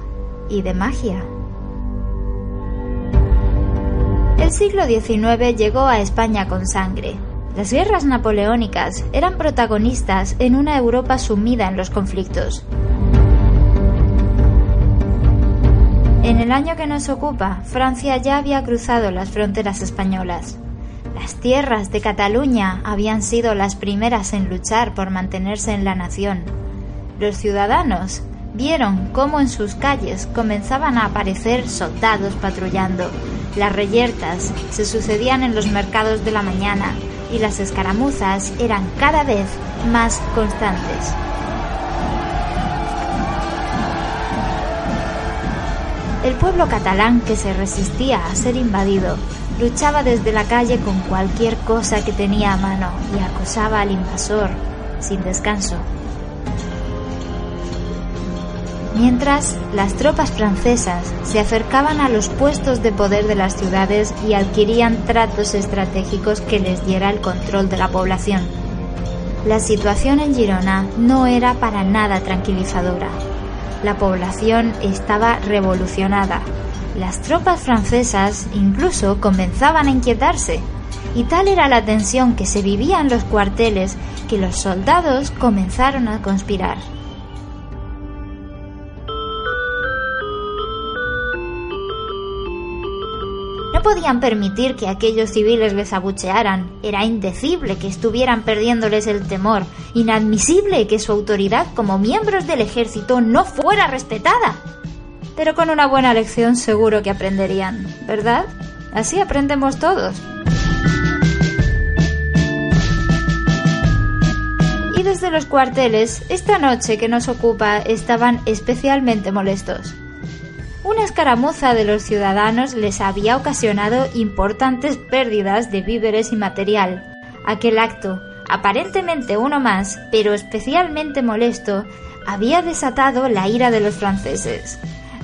y de magia. El siglo XIX llegó a España con sangre, las guerras napoleónicas eran protagonistas en una Europa sumida en los conflictos. En el año que nos ocupa, Francia ya había cruzado las fronteras españolas. Las tierras de Cataluña habían sido las primeras en luchar por mantenerse en la nación. Los ciudadanos vieron cómo en sus calles comenzaban a aparecer soldados patrullando. Las reyertas se sucedían en los mercados de la mañana, y las escaramuzas eran cada vez más constantes. El pueblo catalán que se resistía a ser invadido luchaba desde la calle con cualquier cosa que tenía a mano y acosaba al invasor sin descanso. Mientras, las tropas francesas se acercaban a los puestos de poder de las ciudades y adquirían tratos estratégicos que les diera el control de la población. La situación en Girona no era para nada tranquilizadora. La población estaba revolucionada. Las tropas francesas incluso comenzaban a inquietarse. Y tal era la tensión que se vivía en los cuarteles que los soldados comenzaron a conspirar. Podían permitir que aquellos civiles les abuchearan. Era indecible que estuvieran perdiéndoles el temor, inadmisible que su autoridad como miembros del ejército no fuera respetada. Pero con una buena lección seguro que aprenderían, ¿verdad? Así aprendemos todos. Y desde los cuarteles, esta noche que nos ocupa, estaban especialmente molestos. Una escaramuza de los ciudadanos les había ocasionado importantes pérdidas de víveres y material. Aquel acto, aparentemente uno más, pero especialmente molesto, había desatado la ira de los franceses.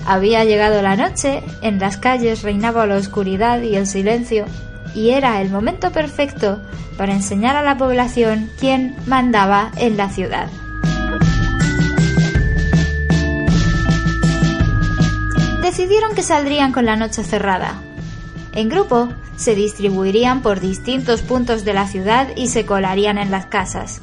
Había llegado la noche, en las calles reinaba la oscuridad y el silencio, y era el momento perfecto para enseñar a la población quién mandaba en la ciudad. Decidieron que saldrían con la noche cerrada. En grupo, se distribuirían por distintos puntos de la ciudad y se colarían en las casas.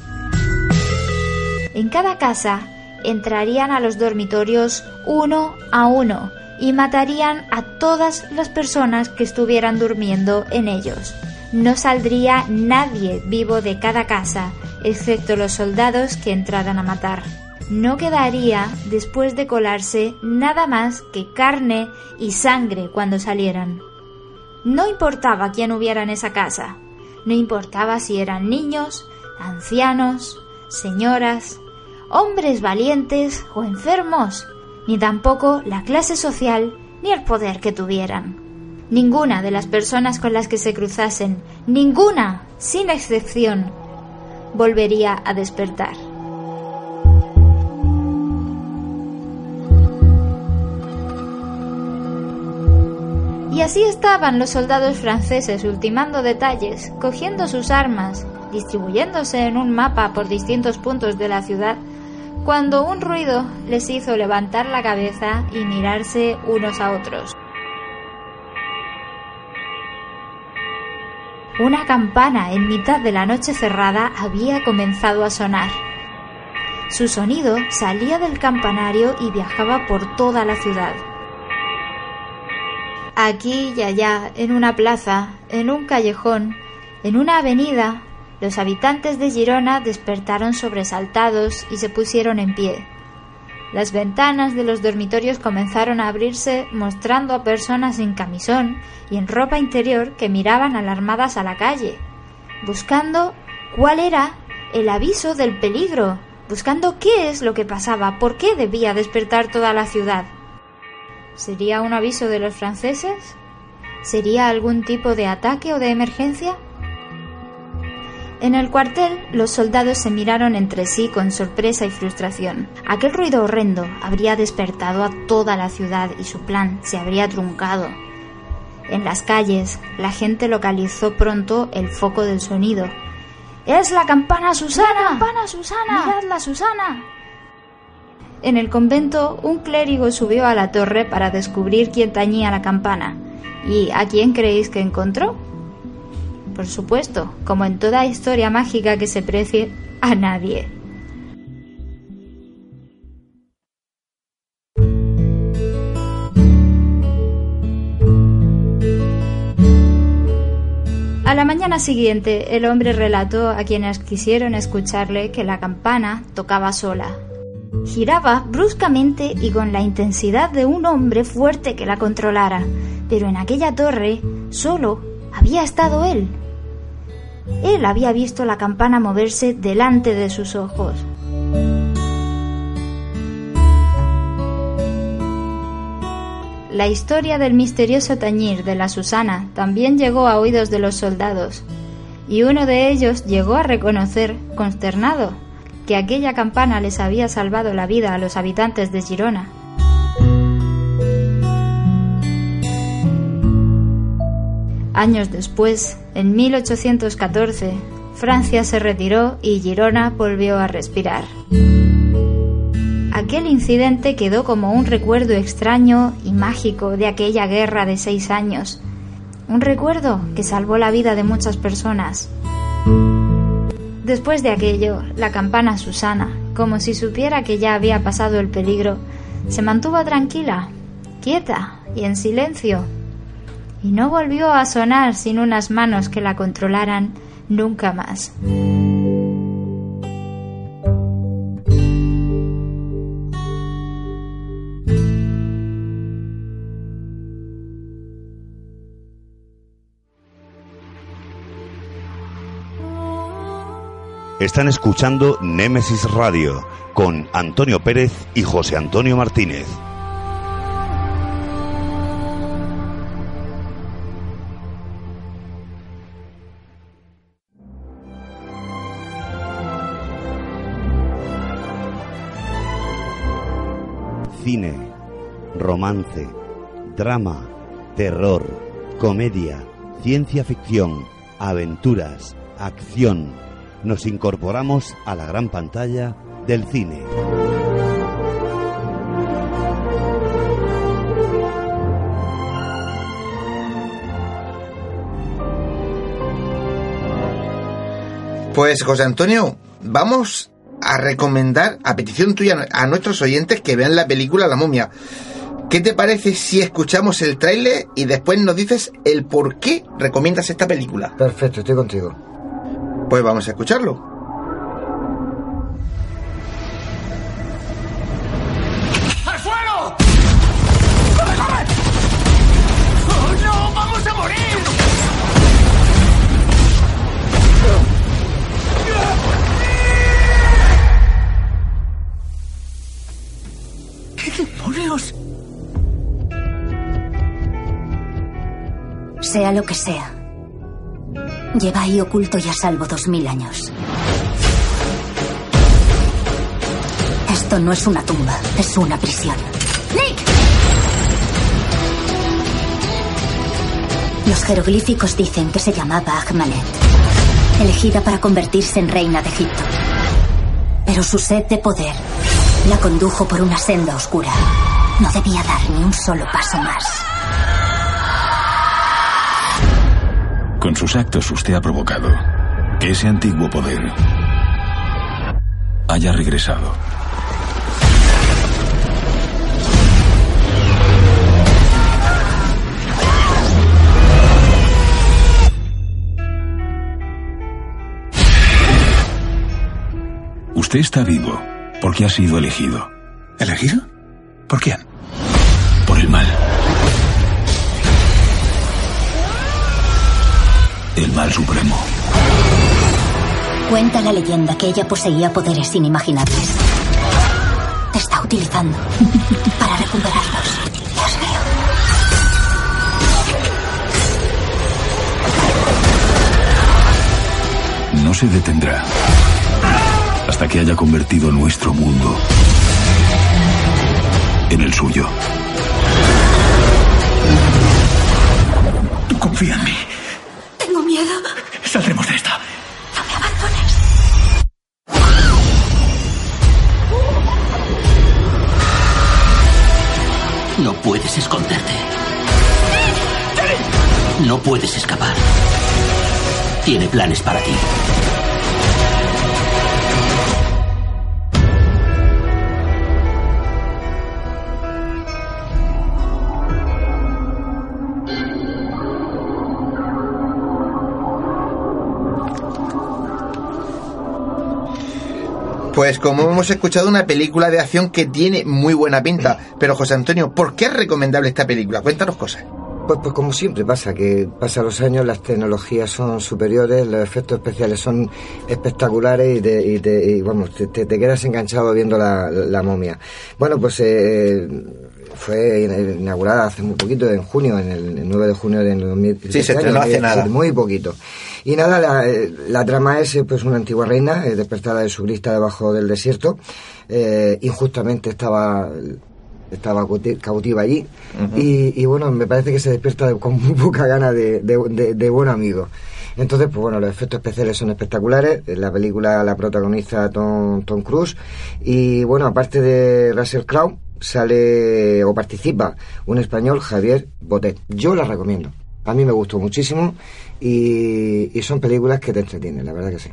En cada casa entrarían a los dormitorios uno a uno y matarían a todas las personas que estuvieran durmiendo en ellos. No saldría nadie vivo de cada casa, excepto los soldados que entraran a matar no quedaría después de colarse nada más que carne y sangre cuando salieran. No importaba quién hubiera en esa casa, no importaba si eran niños, ancianos, señoras, hombres valientes o enfermos, ni tampoco la clase social ni el poder que tuvieran. Ninguna de las personas con las que se cruzasen, ninguna, sin excepción, volvería a despertar. Y así estaban los soldados franceses ultimando detalles, cogiendo sus armas, distribuyéndose en un mapa por distintos puntos de la ciudad, cuando un ruido les hizo levantar la cabeza y mirarse unos a otros. Una campana en mitad de la noche cerrada había comenzado a sonar. Su sonido salía del campanario y viajaba por toda la ciudad. Aquí y allá, en una plaza, en un callejón, en una avenida, los habitantes de Girona despertaron sobresaltados y se pusieron en pie. Las ventanas de los dormitorios comenzaron a abrirse mostrando a personas en camisón y en ropa interior que miraban alarmadas a la calle, buscando cuál era el aviso del peligro, buscando qué es lo que pasaba, por qué debía despertar toda la ciudad. ¿Sería un aviso de los franceses? ¿Sería algún tipo de ataque o de emergencia? En el cuartel, los soldados se miraron entre sí con sorpresa y frustración. Aquel ruido horrendo habría despertado a toda la ciudad y su plan se habría truncado. En las calles, la gente localizó pronto el foco del sonido. ¡Es la campana Susana! ¡La campana Susana! ¡Miradla, Susana! En el convento, un clérigo subió a la torre para descubrir quién tañía la campana. ¿Y a quién creéis que encontró? Por supuesto, como en toda historia mágica que se precie, a nadie. A la mañana siguiente, el hombre relató a quienes quisieron escucharle que la campana tocaba sola, Giraba bruscamente y con la intensidad de un hombre fuerte que la controlara, pero en aquella torre solo había estado él. Él había visto la campana moverse delante de sus ojos. La historia del misterioso tañir de la Susana también llegó a oídos de los soldados, y uno de ellos llegó a reconocer, consternado, que aquella campana les había salvado la vida a los habitantes de Girona. Años después, en 1814, Francia se retiró y Girona volvió a respirar. Aquel incidente quedó como un recuerdo extraño y mágico de aquella guerra de seis años, un recuerdo que salvó la vida de muchas personas. Después de aquello, la campana Susana, como si supiera que ya había pasado el peligro, se mantuvo tranquila, quieta y en silencio, y no volvió a sonar sin unas manos que la controlaran nunca más. Están escuchando Némesis Radio con Antonio Pérez y José Antonio Martínez. Cine, romance, drama, terror, comedia, ciencia ficción, aventuras, acción nos incorporamos a la gran pantalla del cine. Pues José Antonio, vamos a recomendar, a petición tuya, a nuestros oyentes que vean la película La momia. ¿Qué te parece si escuchamos el tráiler y después nos dices el por qué recomiendas esta película? Perfecto, estoy contigo. Pues vamos a escucharlo. ¡Al suelo! ¡Oh, no! ¡Vamos a morir! ¿Qué demonios? Sea lo que sea. Lleva ahí oculto y a salvo dos mil años. Esto no es una tumba, es una prisión. ¡Nick! Los jeroglíficos dicen que se llamaba Ahmanet, elegida para convertirse en reina de Egipto. Pero su sed de poder la condujo por una senda oscura. No debía dar ni un solo paso más. Con sus actos usted ha provocado que ese antiguo poder haya regresado. Usted está vivo porque ha sido elegido. ¿Elegido? ¿Por quién? El mal supremo. Cuenta la leyenda que ella poseía poderes inimaginables. Te está utilizando para recuperarlos. Dios mío. No se detendrá hasta que haya convertido nuestro mundo en el suyo. Tú confía en mí. Saldremos de esta. No me abandones. No puedes esconderte. No puedes escapar. Tiene planes para ti. Pues como hemos escuchado, una película de acción que tiene muy buena pinta. Pero José Antonio, ¿por qué es recomendable esta película? Cuéntanos cosas. Pues, pues como siempre pasa, que pasan los años, las tecnologías son superiores, los efectos especiales son espectaculares y, te, y, te- y, vamos, te, quedas enganchado viendo la, la momia. Bueno, pues eh, fue inaugurada hace muy poquito, en junio, en el, el 9 de junio del 2000. Sí, se estrenó hace nada. Muy poquito. Y nada, la, la trama es eh, pues una antigua reina eh, despertada de su lista debajo del desierto. Eh, injustamente estaba estaba cauti- cautiva allí. Y, y, bueno me parece que se despierta de- con muy poca gana de, de, de- de buen amigo. Entonces pues bueno los efectos especiales son espectaculares. La película la protagoniza Tom, Tom Cruise. Y bueno aparte de Russell Crowe sale o participa un español Javier Botet. Yo la recomiendo. A mí me gustó muchísimo y, y son películas que te entretienen, la verdad que sí.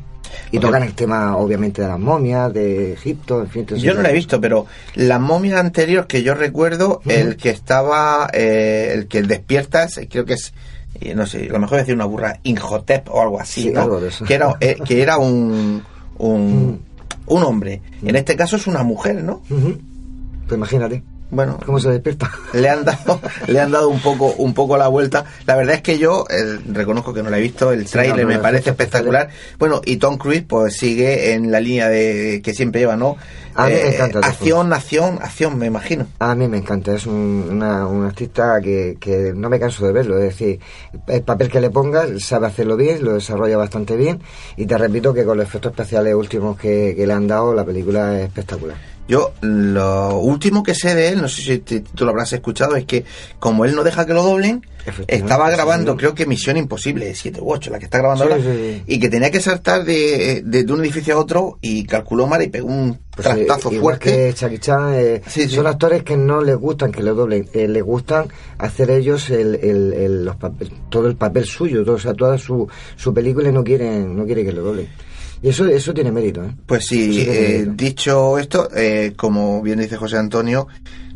Y tocan el tema, obviamente, de las momias, de Egipto, en fin. Yo no la he visto, pero la momia anterior que yo recuerdo, el que estaba, eh, el que despiertas, creo que es, eh, no sé, a lo mejor decir una burra, Inhotep o algo así, Sí, ¿no? algo de eso. Que era, eh, que era un, un, un hombre. En este caso es una mujer, ¿no? Pues imagínate. Bueno, ¿Cómo se despierta? le han dado le han dado un poco un poco la vuelta. La verdad es que yo eh, reconozco que no la he visto el Sí, tráiler no, no, me parece espectacular. Bueno y Tom Cruise pues sigue en la línea de que siempre lleva no A mí me Eh, encanta acción acción acción me imagino. A mí me encanta, es un, una, un artista que, que no me canso de verlo, es decir, el papel que le pongas sabe hacerlo bien, lo desarrolla bastante bien y te repito que con los efectos especiales últimos que, que le han dado la película es espectacular. Yo lo último que sé de él no sé si te- tú lo habrás escuchado es que como él no deja que lo doblen estaba grabando sí. creo que Misión Imposible 7 u 8 la que está grabando Sí, ahora sí, y que tenía que saltar de, de, de un edificio a otro y calculó mal y pegó un Pues, trastazo igual fuerte que Jackie Chan, eh, son actores que no les gustan que lo doblen, eh, les gustan hacer ellos el, el- el- los papel- todo el papel suyo, todo, o sea, toda su, su película y no quieren, no quieren que lo doblen. Y eso, eso tiene mérito, ¿eh? Pues sí, eh, dicho esto, eh, como bien dice José Antonio,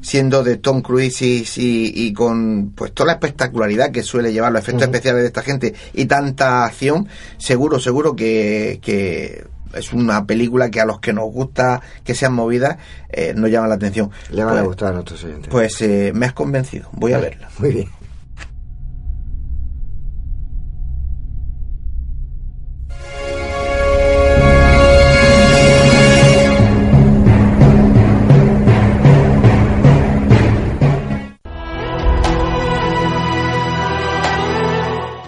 siendo de Tom Cruise y, y- y con pues toda la espectacularidad que suele llevar los efectos especiales de esta gente y tanta acción, seguro, seguro que, que es una película que a los que nos gusta que sean movidas eh, nos llama la atención. Le van a Pues- gustar a nuestros oyentes. Pues eh, me has convencido, voy a verla. Muy bien.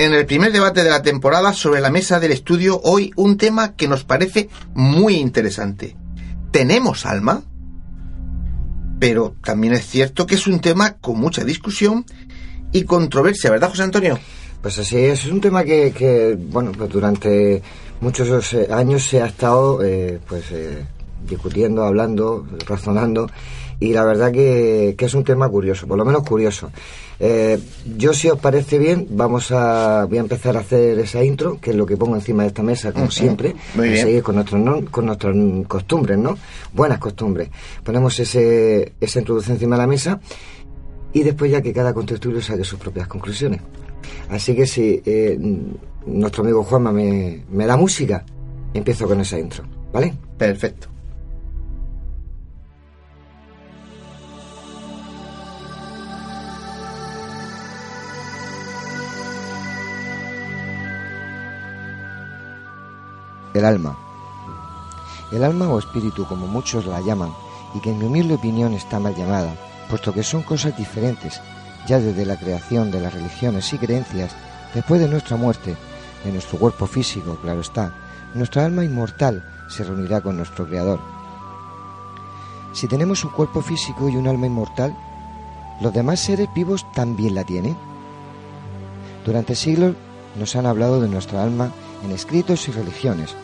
En el primer debate de la temporada sobre la mesa del estudio hoy un tema que nos parece muy interesante. ¿Tenemos alma? Pero también es cierto que es un tema con mucha discusión y controversia, ¿verdad, José Antonio? Pues así es, es un tema que, bueno, pues durante muchos eh, años se ha estado, eh, pues, eh, discutiendo, hablando, razonando, y la verdad que, es un tema curioso, por lo menos curioso. yo, si os parece bien, vamos a, voy a empezar a hacer esa intro, que es lo que pongo encima de esta mesa, como siempre, Muy seguir con, nuestros con nuestras costumbres, ¿no? Buenas costumbres. Ponemos ese, esa introducción encima de la mesa y después ya que cada contertulio saque sus propias conclusiones. Así que si eh, nuestro amigo Juanma me, me da música, empiezo con esa intro, ¿vale? Perfecto. El alma. El alma o espíritu, como muchos la llaman, y que en mi humilde opinión está mal llamada, puesto que son cosas diferentes, ya desde la creación de las religiones y creencias, después de nuestra muerte, de nuestro cuerpo físico, claro está, nuestra alma inmortal se reunirá con nuestro Creador. Si tenemos un cuerpo físico y un alma inmortal, ¿los demás seres vivos también la tienen? Durante siglos nos han hablado de nuestra alma en escritos y religiones,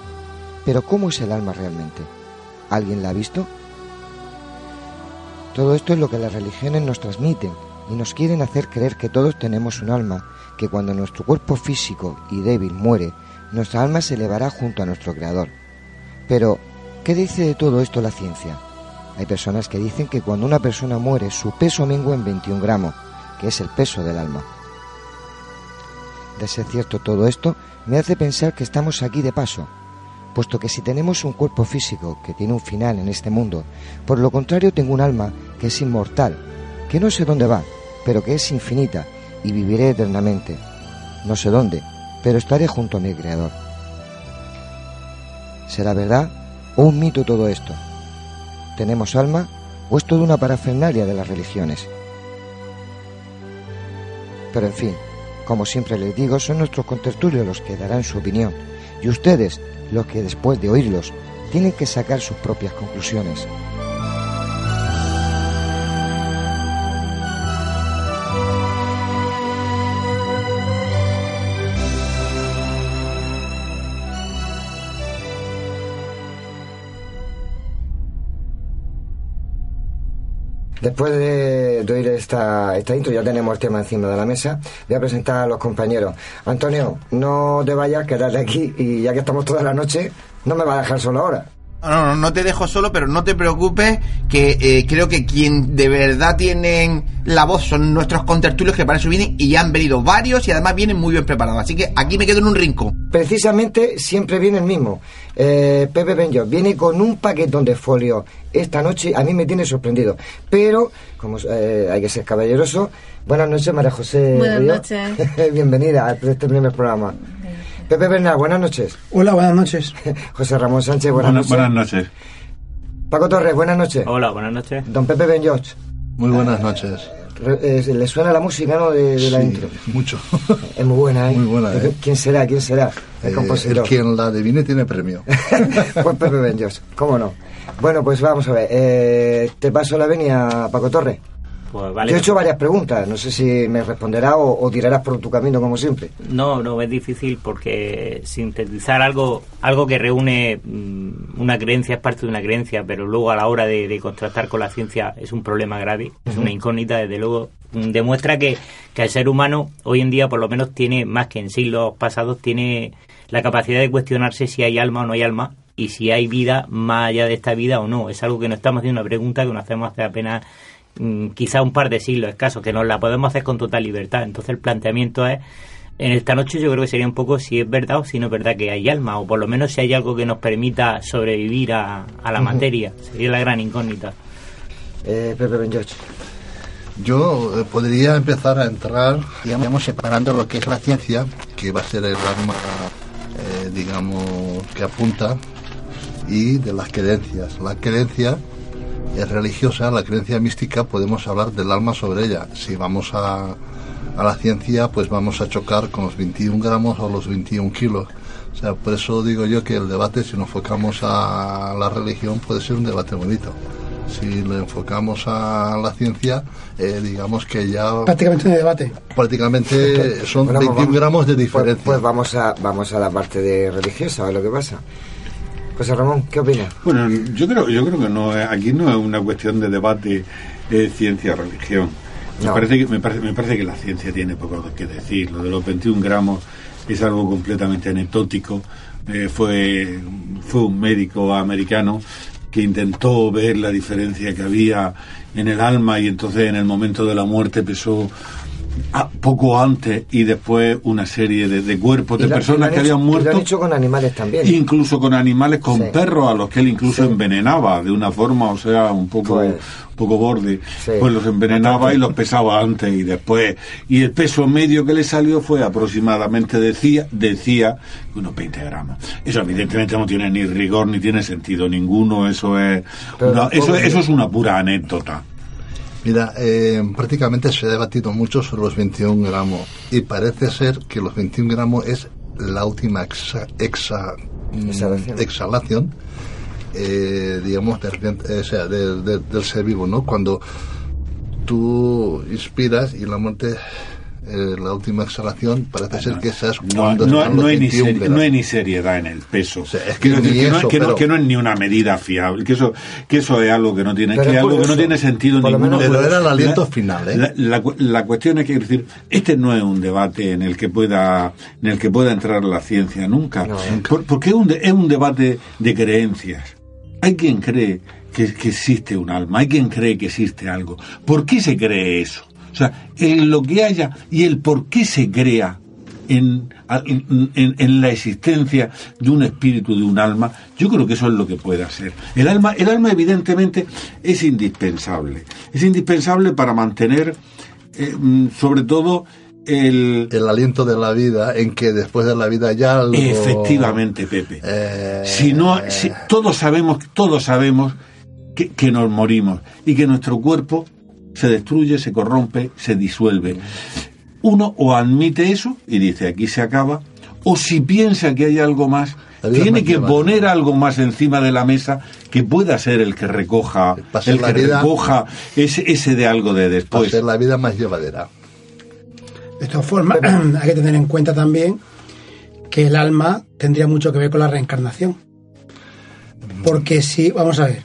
pero ¿cómo es el alma realmente? ¿Alguien la ha visto? Todo esto es lo que las religiones nos transmiten y nos quieren hacer creer que todos tenemos un alma, que cuando nuestro cuerpo físico y débil muere, nuestra alma se elevará junto a nuestro Creador. Pero, ¿qué dice de todo esto la ciencia? Hay personas que dicen que cuando una persona muere su peso mengua en 21 gramos, que es el peso del alma. De ser cierto todo esto, me hace pensar que estamos aquí de paso, puesto que si tenemos un cuerpo físico que tiene un final en este mundo, por lo contrario tengo un alma que es inmortal, que no sé dónde va, pero que es infinita y viviré eternamente. No sé dónde, pero estaré junto a mi Creador. ¿Será verdad o un mito todo esto? ¿Tenemos alma o es toda una parafernalia de las religiones? Pero en fin, como siempre les digo, son nuestros contertulios los que darán su opinión y ustedes los que después de oírlos tienen que sacar sus propias conclusiones. Después de, oír esta, esta intro, ya tenemos el tema encima de la mesa. Voy a presentar a los compañeros. Antonio, no te vayas, quédate aquí y ya que estamos toda la noche, no me va a dejar solo ahora. No, no, no te dejo solo, pero no te preocupes, que eh, creo que quien de verdad tienen la voz son nuestros contertulios que para eso vienen y ya han venido varios y además vienen muy bien preparados. Así que aquí me quedo en un rincón. Precisamente siempre viene el mismo. Eh, Pepe Benjo viene con un paquetón de folio esta noche. A mí me tiene sorprendido. Pero, como eh, hay que ser caballeroso, buenas noches, María José. Buenas noches. Bienvenida a este primer programa. Pepe Bernal, buenas noches. Hola, buenas noches. José Ramón Sánchez, buenas, noches. Buenas noches. Paco Torres, buenas noches. Hola, buenas noches. Don Pepe Ben Muy buenas noches. Eh, ¿Le suena la música, no, de, la intro? mucho. Es muy buena, ¿eh? Muy buena, ¿eh? ¿Quién será? ¿Quién será? El eh, compositor. El quien la adivine tiene premio. pues Pepe Ben ¿cómo no? Bueno, pues vamos a ver. Eh, te paso la venia, Paco Torres. Pues vale. Yo he hecho varias preguntas, no sé si me responderá o, tirarás por tu camino como siempre. No, no, es difícil porque sintetizar algo algo que reúne mm, una creencia es parte de una creencia, pero luego a la hora de, contrastar con la ciencia es un problema grave, es una incógnita, desde luego mm, demuestra que, que el ser humano hoy en día por lo menos tiene, más que en siglos pasados, tiene la capacidad de cuestionarse si hay alma o no hay alma y si hay vida más allá de esta vida o no. Es algo que nos estamos haciendo una pregunta que nos hacemos hace apenas quizá un par de siglos escasos, que nos la podemos hacer con total libertad. Entonces el planteamiento es, en esta noche yo creo que sería un poco si es verdad o si no es verdad que hay alma, o por lo menos si hay algo que nos permita sobrevivir a, la materia. Sería la gran incógnita. Eh, Pepe Ben Yo eh, podría empezar a entrar, digamos, separando lo que es la ciencia, que va a ser el arma, eh, digamos, que apunta, y de las creencias. La creencia es religiosa, la creencia mística, podemos hablar del alma sobre ella. Si vamos a, a la ciencia, pues vamos a chocar con los 21 gramos o los 21 kilos. O sea, por eso digo yo que el debate, si nos enfocamos a la religión, puede ser un debate bonito. Si lo enfocamos a la ciencia, eh, digamos que ya... Prácticamente un debate. Prácticamente son Bueno, pues 21 vamos- gramos de Pues, diferencia. pues vamos a vamos a la parte de religiosa, a ver lo que pasa. José Ramón, ¿qué opinas? Bueno, yo creo, yo creo que no aquí no es una cuestión de debate eh, ciencia-religión. Me, No. parece que, me, parece, me parece que la ciencia tiene poco que decir. Lo de los 21 gramos es algo completamente anecdótico. Eh, fue, fue un médico americano que intentó ver la diferencia que había en el alma y entonces en el momento de la muerte pesó a- poco antes y después una serie de, de cuerpos de lo- lo personas que hecho- habían Lo muerto han hecho con animales también. incluso con animales, con Sí. perros a los que él incluso Sí. envenenaba de una forma, o sea, un poco, Pues- un poco borde. Sí. Pues los envenenaba y los pesaba antes y después. Y el peso medio que le salió fue aproximadamente, decía, decía, unos 20 gramos. Eso evidentemente no tiene ni rigor ni tiene sentido ninguno, eso es, una- eso, eso es una pura anécdota. Mira, eh, prácticamente se ha debatido mucho sobre los 21 gramos y parece ser que los 21 gramos es la última exa- exa- mm, Exhalación. exhalación, eh, digamos, de repente, eh, o sea, del ser vivo, ¿no? Cuando tú inspiras y la muerte, eh, la última exhalación, parece ser que esa es No, cuando no, no hay ni 21 seri- gramos. no hay ni seriedad en el peso. es que Quiero ni decir que, no, eso, que no- pero- que no es ni una medida fiable, que eso, que eso es algo que no tiene, Pero que algo que no tiene sentido Por lo ninguno. menos- Pero era el aliento La- final, ¿eh? La, la cu- la cuestión es que decir, este no es un debate en el que pueda, en el que pueda entrar la ciencia nunca, Por- porque es un, de- es un debate de creencias. Hay quien cree que, que existe un alma, hay quien cree que existe algo. ¿Por qué se cree eso? O sea, en lo que haya y el por qué se crea en, en, la existencia de un espíritu, de un alma, yo creo que eso es lo que puede hacer. El alma, el alma evidentemente es indispensable. Es indispensable para mantener, eh, mm, sobre todo, el... El aliento de la vida, en que después de la vida ya algo... Efectivamente, Pepe. Eh, Si no, si, todos sabemos, todos sabemos que, que nos morimos y que nuestro cuerpo se destruye, se corrompe, se disuelve. Uno o admite eso y dice aquí se acaba, o si piensa que hay algo más, tiene que poner algo más encima de la mesa que pueda ser el que recoja, Pasar el que vida- recoja ese, ese de algo de después. hacer la vida más llevadera. De todas formas, hay que tener en cuenta también que el alma tendría mucho que ver con la reencarnación. Porque si, vamos a ver,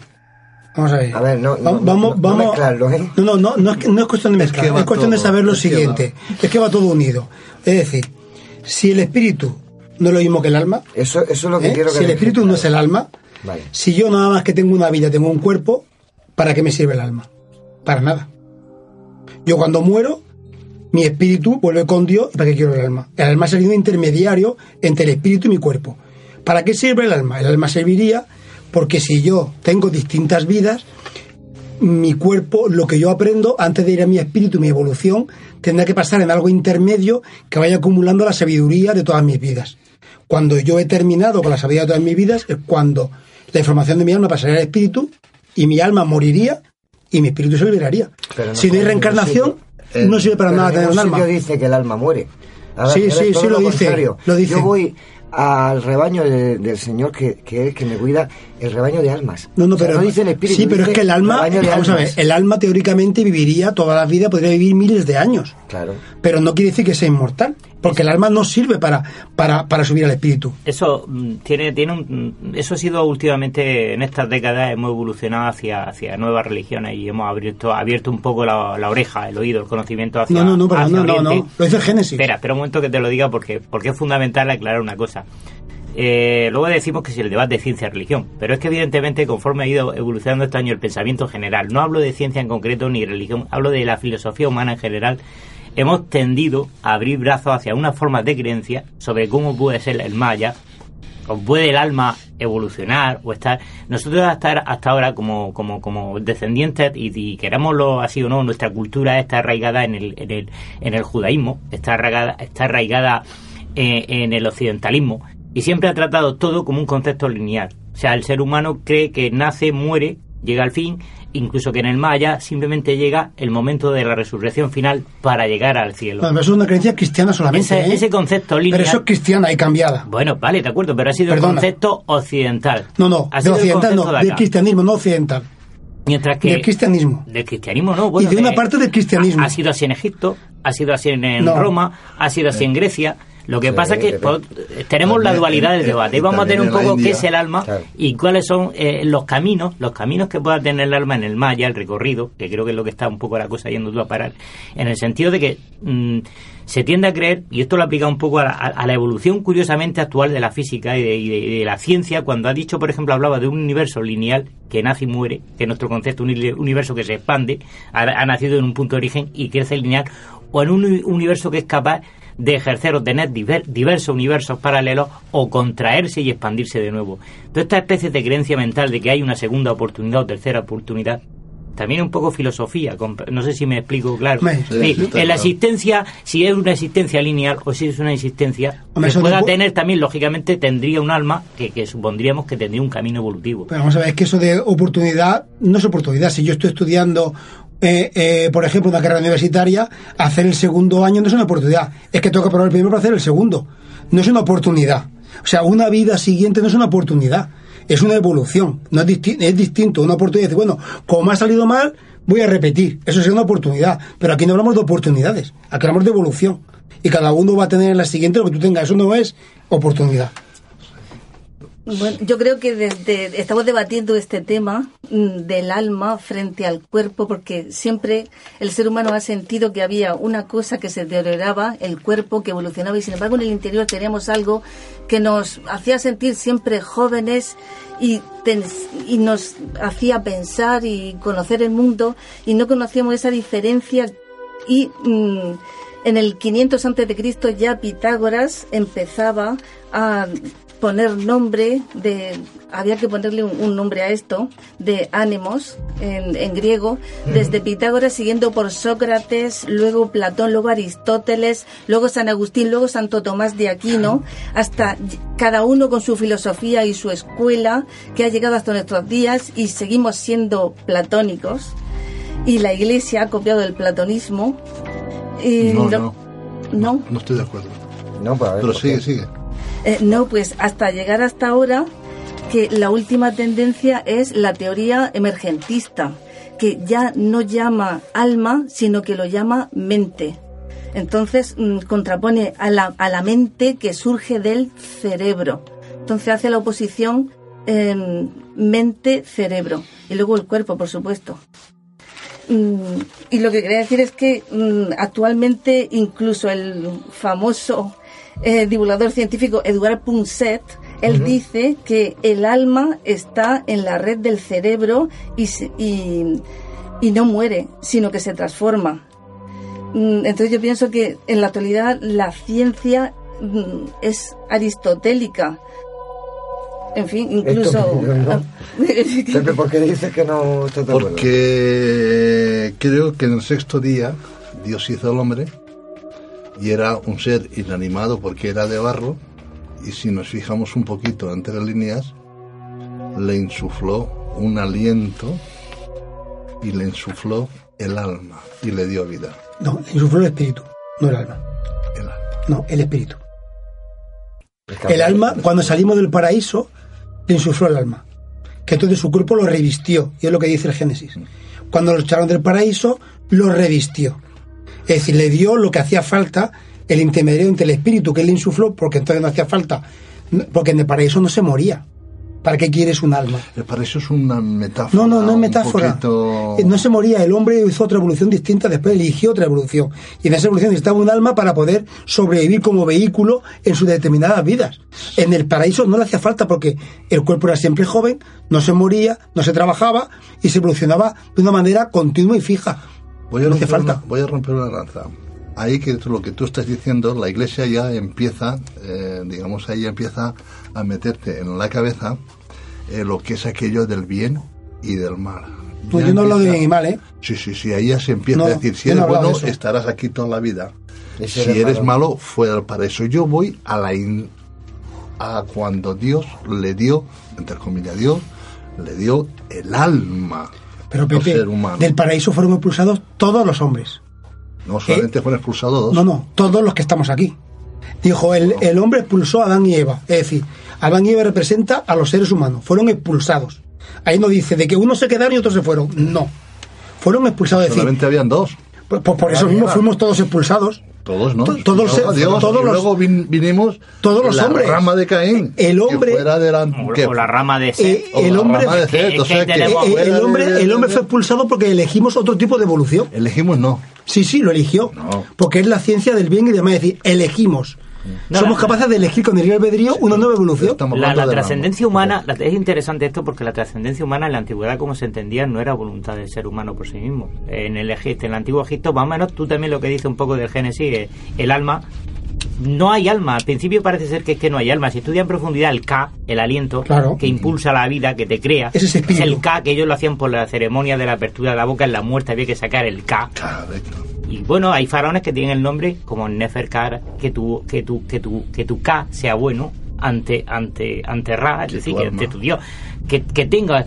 vamos a ver. A ver, no, no, vamos, no- no vamos. mezclarlo, ¿eh? No, no, no, no es, que- no es cuestión de mezclar, es, va cuestión de saber lo es que siguiente. Es que va todo unido. Es decir, si el espíritu no es lo mismo que el alma, Eso, eso es lo que ¿eh? quiero que si el espíritu no es el alma, Vale. si yo nada más que tengo una vida, tengo un cuerpo, ¿para qué me sirve el alma? Para nada. Yo cuando muero, mi espíritu vuelve con Dios, ¿y para qué quiero el alma? El alma sería un intermediario entre el espíritu y mi cuerpo. ¿Para qué sirve el alma? El alma serviría porque si yo tengo distintas vidas, mi cuerpo, lo que yo aprendo antes de ir a mi espíritu, mi evolución, tendrá que pasar en algo intermedio que vaya acumulando la sabiduría de todas mis vidas. Cuando yo he terminado con la sabiduría de todas mis vidas, es cuando la información de mi alma pasaría al espíritu y mi alma moriría y mi espíritu se liberaría. Pero no si no hay reencarnación, sitio. no sirve para nada en tener un alma. dice que el alma muere. Sí, sí, sí, lo dice, lo dice. Yo voy al rebaño de- del Señor que, que es el que me cuida, el rebaño de almas. No, no, O sea, pero, no dice el espíritu. sí, pero es que el alma, vamos a ver, el alma teóricamente viviría toda la vida, podría vivir miles de años. Claro. Pero no quiere decir que sea inmortal, porque el alma no sirve para, para, para subir al espíritu. Eso mm, tiene, tiene un, mm, eso ha sido últimamente en estas décadas hemos evolucionado hacia, hacia nuevas religiones y hemos abierto, abierto un poco la, la oreja, el oído, el conocimiento hacia No, no, no, pero no, no, no, lo dice el Génesis. Espera, espera un momento que te lo diga porque, porque es fundamental aclarar una cosa. Eh, luego decimos que si el debate de ciencia y religión, pero es que evidentemente conforme ha ido evolucionando este año el pensamiento general, no hablo de ciencia en concreto ni religión, hablo de la filosofía humana en general, hemos tendido a abrir brazos hacia unas formas de creencia sobre cómo puede ser el maya, o puede el alma evolucionar o estar. Nosotros hasta hasta ahora como como como descendientes y, y querámoslo así o no nuestra cultura está arraigada en el en el, en el judaísmo está arraigada está arraigada eh, en el occidentalismo y siempre ha tratado todo como un concepto lineal. O sea el ser humano cree que nace muere llega al fin, incluso que en el Maya simplemente llega el momento de la resurrección final para llegar al cielo. eso es una creencia cristiana solamente. Ese, ¿eh? ese concepto lineal. Pero eso es cristiana y cambiada. Bueno, vale, de acuerdo, pero ha sido Perdona. el concepto occidental. No, no, Ha de sido el occidental no, de del cristianismo, no occidental. Mientras que Del cristianismo. del cristianismo no, bueno, y de una parte del cristianismo. ha sido así en Egipto, ha sido así en, en No. Roma, ha sido así en Grecia. Lo que Sí, pasa es que pero- pues, tenemos la dualidad del debate. Y vamos a tener un poco qué India. es el alma Claro. y cuáles son eh, los caminos, los caminos que pueda tener el alma en el Maya, el recorrido, que creo que es lo que está un poco la cosa yendo tú a parar, en el sentido de que mm, se tiende a creer, y esto lo aplica un poco a la, a- la evolución curiosamente actual de la física y de, y de- y de la ciencia, cuando ha dicho, por ejemplo, hablaba de un universo lineal que nace y muere, que es nuestro concepto, un uni- universo que se expande, ha, ha nacido en un punto de origen y crece lineal, o en un uni- universo que es capaz de ejercer o tener diver- diversos universos paralelos o contraerse y expandirse de nuevo. Toda esta especie de creencia mental de que hay una segunda oportunidad o tercera oportunidad, también un poco filosofía, no sé si me explico claro. Me- Sí, en la claro. existencia, si es una existencia lineal o si es una existencia Hombre, que pueda tener también, lógicamente, tendría un alma que, que supondríamos que tendría un camino evolutivo. Pero vamos a ver, es que eso de oportunidad no es oportunidad. Si yo estoy estudiando, eh, eh, por ejemplo, una carrera universitaria, hacer el segundo año no es una oportunidad. Es que tengo que probar el primero para hacer el segundo. No es una oportunidad. O sea, una vida siguiente no es una oportunidad. Es una evolución. No es, disti- es distinto. Una oportunidad. Decir, bueno, como ha salido mal, voy a repetir. Eso es una oportunidad. Pero aquí no hablamos de oportunidades. Aquí hablamos de evolución. Y cada uno va a tener en la siguiente lo que tú tengas. Eso no es oportunidad. Bueno, yo creo que desde estamos debatiendo este tema mm, del alma frente al cuerpo porque siempre el ser humano ha sentido que había una cosa que se deterioraba, el cuerpo que evolucionaba y sin embargo en el interior teníamos algo que nos hacía sentir siempre jóvenes y, y nos hacía pensar y conocer el mundo y no conocíamos esa diferencia. Y mm, en el 500 antes de Cristo ya Pitágoras empezaba a poner nombre de había que ponerle un, un nombre a esto de ánimos en, en griego desde Pitágoras siguiendo por Sócrates luego Platón luego Aristóteles luego San Agustín luego Santo Tomás de Aquino hasta cada uno con su filosofía y su escuela que ha llegado hasta nuestros días y seguimos siendo platónicos y la Iglesia ha copiado el platonismo. Y No, lo- no, ¿No? no estoy de acuerdo. No, pues a ver, Pero ¿por sigue, qué? sigue. Eh, no, pues hasta llegar hasta ahora que la última tendencia es la teoría emergentista, que ya no llama alma, sino que lo llama mente. Entonces mm, contrapone a la, a la mente que surge del cerebro. Entonces hace la oposición em, mente-cerebro. Y luego el cuerpo, por supuesto. Mm, y lo que quería decir es que mm, actualmente incluso el famoso eh, divulgador científico Edouard Punset, él dice que el alma está en la red del cerebro y, se- y, y no muere, sino que se transforma. Mm, Entonces yo pienso que en la actualidad la ciencia mm, es aristotélica. En fin, incluso... Pepe, ¿por qué dices que no? Porque creo que en el sexto día Dios hizo al hombre y era un ser inanimado porque era de barro y si nos fijamos un poquito entre las líneas le insufló un aliento y le insufló el alma y le dio vida. No, le insufló el espíritu, no el alma. El alma. No, el espíritu. El alma, cuando salimos del paraíso, le insufló el alma. Que entonces su cuerpo lo revistió, y es lo que dice el Génesis. Cuando lo echaron del paraíso, lo revistió. Es decir, le dio lo que hacía falta, el intermediario entre el espíritu que él insufló, porque entonces no hacía falta, porque en el paraíso no se moría. ¿Para qué quieres un alma? El paraíso es una metáfora. No, no, no es metáfora. poquito- Eh, No se moría, el hombre hizo otra evolución distinta, después eligió otra evolución. Y en esa evolución necesitaba un alma para poder sobrevivir como vehículo en sus determinadas vidas. En el paraíso no le hacía falta porque el cuerpo era siempre joven, no se moría, no se trabajaba y se evolucionaba de una manera continua y fija. Voy a, no romper falta. una, voy a romper una lanza. Ahí que tú- lo que tú estás diciendo, la iglesia ya empieza, eh, digamos, ahí empieza a meterte en la cabeza eh, lo que es aquello del bien y del mal. Pues Ya yo no hablo de bien y mal, ¿eh? Sí, sí, sí, ahí ya se empieza No, a decir, si no eres bueno, estarás aquí toda la vida. Si eres, malo. malo, fuera del paraíso. Yo voy a la in- a cuando Dios le dio, entre comillas, Dios le dio el alma Pero Pepe, del paraíso fueron expulsados todos los hombres. No solamente fueron expulsados dos. No, no, todos los que estamos aquí. Dijo, el, el hombre expulsó a Adán y Eva. Es decir, Adán y Eva representa a los seres humanos. Fueron expulsados. Ahí no dice de que unos se quedaron y otros se fueron. No. Fueron expulsados. Decir, Solamente habían dos. pues, pues por eso mismo fuimos todos expulsados. Todos, ¿no? To- todos los- Luego Dios, todos y los- luego vin- vinimos todos los la hombres. rama de Caín. El hombre- Que fuera de la, que- o la rama de Eh, Seth. o el la hombre, rama de Seth, o sea eh, eh, el hombre, de- el hombre fue expulsado porque elegimos otro tipo de evolución. Elegimos no. Sí, sí, lo eligió. No. Porque es la ciencia del bien y demás. Es decir, elegimos. No, Somos la- capaces de elegir con el libre albedrío una nueva evolución. La, trascendencia humana, la- es interesante esto porque la trascendencia humana en la antigüedad, como se entendía, no era voluntad del ser humano por sí mismo. En el Egipto, en el antiguo Egipto, más o menos, tú también lo que dices un poco del Génesis, eh, el alma, no hay alma. Al principio parece ser que es que no hay alma. Si estudia en profundidad el Ka, el aliento, Claro. que impulsa la vida, que te crea, Ese es el Ka, que ellos lo hacían por la ceremonia de la apertura de la boca, en la muerte había que sacar el. Claro, que- Y bueno, hay faraones que tienen el nombre como Neferkar, que tu, que tu, que tu, que tu K sea bueno ante, ante, ante Ra, es Que decir, que ante tu Dios. Que, que tenga,